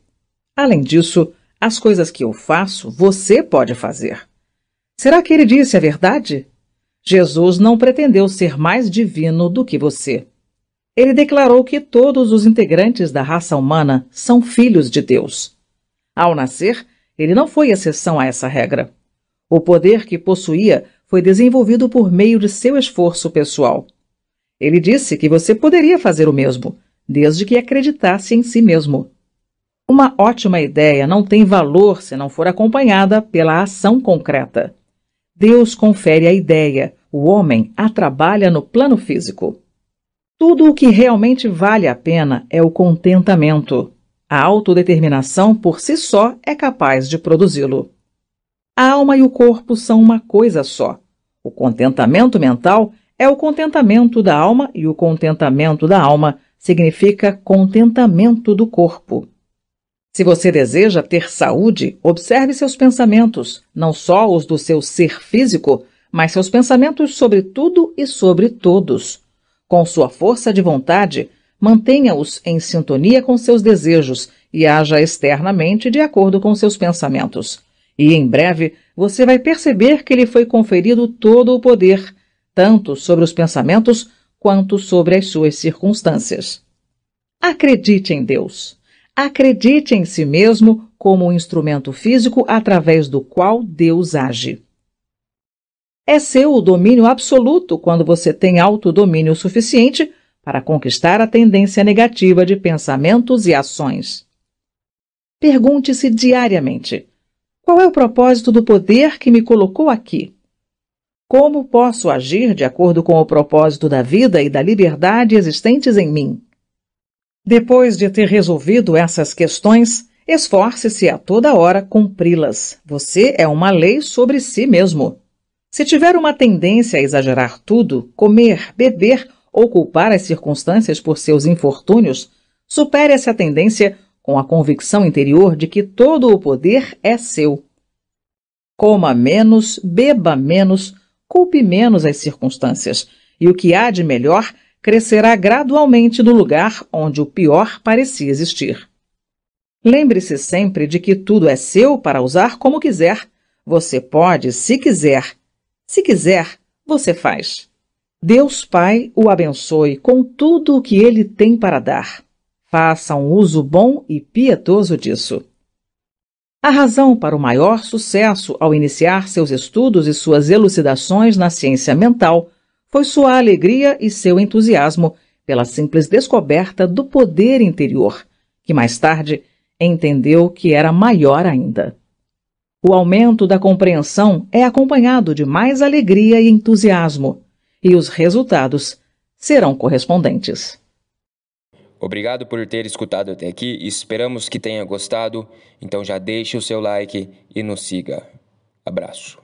Além disso, as coisas que eu faço, você pode fazer. Será que ele disse a verdade? Jesus não pretendeu ser mais divino do que você. Ele declarou que todos os integrantes da raça humana são filhos de Deus. Ao nascer, ele não foi exceção a essa regra. O poder que possuía foi desenvolvido por meio de seu esforço pessoal. Ele disse que você poderia fazer o mesmo, desde que acreditasse em si mesmo. Uma ótima ideia não tem valor se não for acompanhada pela ação concreta. Deus confere a ideia, o homem a trabalha no plano físico. Tudo o que realmente vale a pena é o contentamento. A autodeterminação por si só é capaz de produzi-lo. A alma e o corpo são uma coisa só. O contentamento mental é o contentamento da alma e o contentamento da alma significa contentamento do corpo. Se você deseja ter saúde, observe seus pensamentos, não só os do seu ser físico, mas seus pensamentos sobre tudo e sobre todos. Com sua força de vontade, mantenha-os em sintonia com seus desejos e haja externamente de acordo com seus pensamentos. E em breve você vai perceber que lhe foi conferido todo o poder tanto sobre os pensamentos quanto sobre as suas circunstâncias. Acredite em Deus. Acredite em si mesmo como um instrumento físico através do qual Deus age. É seu o domínio absoluto quando você tem autodomínio suficiente para conquistar a tendência negativa de pensamentos e ações. Pergunte-se diariamente: qual é o propósito do poder que me colocou aqui? Como posso agir de acordo com o propósito da vida e da liberdade existentes em mim? Depois de ter resolvido essas questões, esforce-se a toda hora cumpri-las. Você é uma lei sobre si mesmo. Se tiver uma tendência a exagerar tudo, comer, beber ou culpar as circunstâncias por seus infortúnios, supere essa tendência com a convicção interior de que todo o poder é seu. Coma menos, beba menos, culpe menos as circunstâncias, e o que há de melhor crescerá gradualmente no lugar onde o pior parecia existir. Lembre-se sempre de que tudo é seu para usar como quiser. Você pode, se quiser. Se quiser, você faz. Deus Pai o abençoe com tudo o que ele tem para dar. Faça um uso bom e pietoso disso. A razão para o maior sucesso ao iniciar seus estudos e suas elucidações na ciência mental foi sua alegria e seu entusiasmo pela simples descoberta do poder interior, que mais tarde entendeu que era maior ainda. O aumento da compreensão é acompanhado de mais alegria e entusiasmo, e os resultados serão correspondentes. Obrigado por ter escutado até aqui, esperamos que tenha gostado. Então já deixe o seu like e nos siga. Abraço.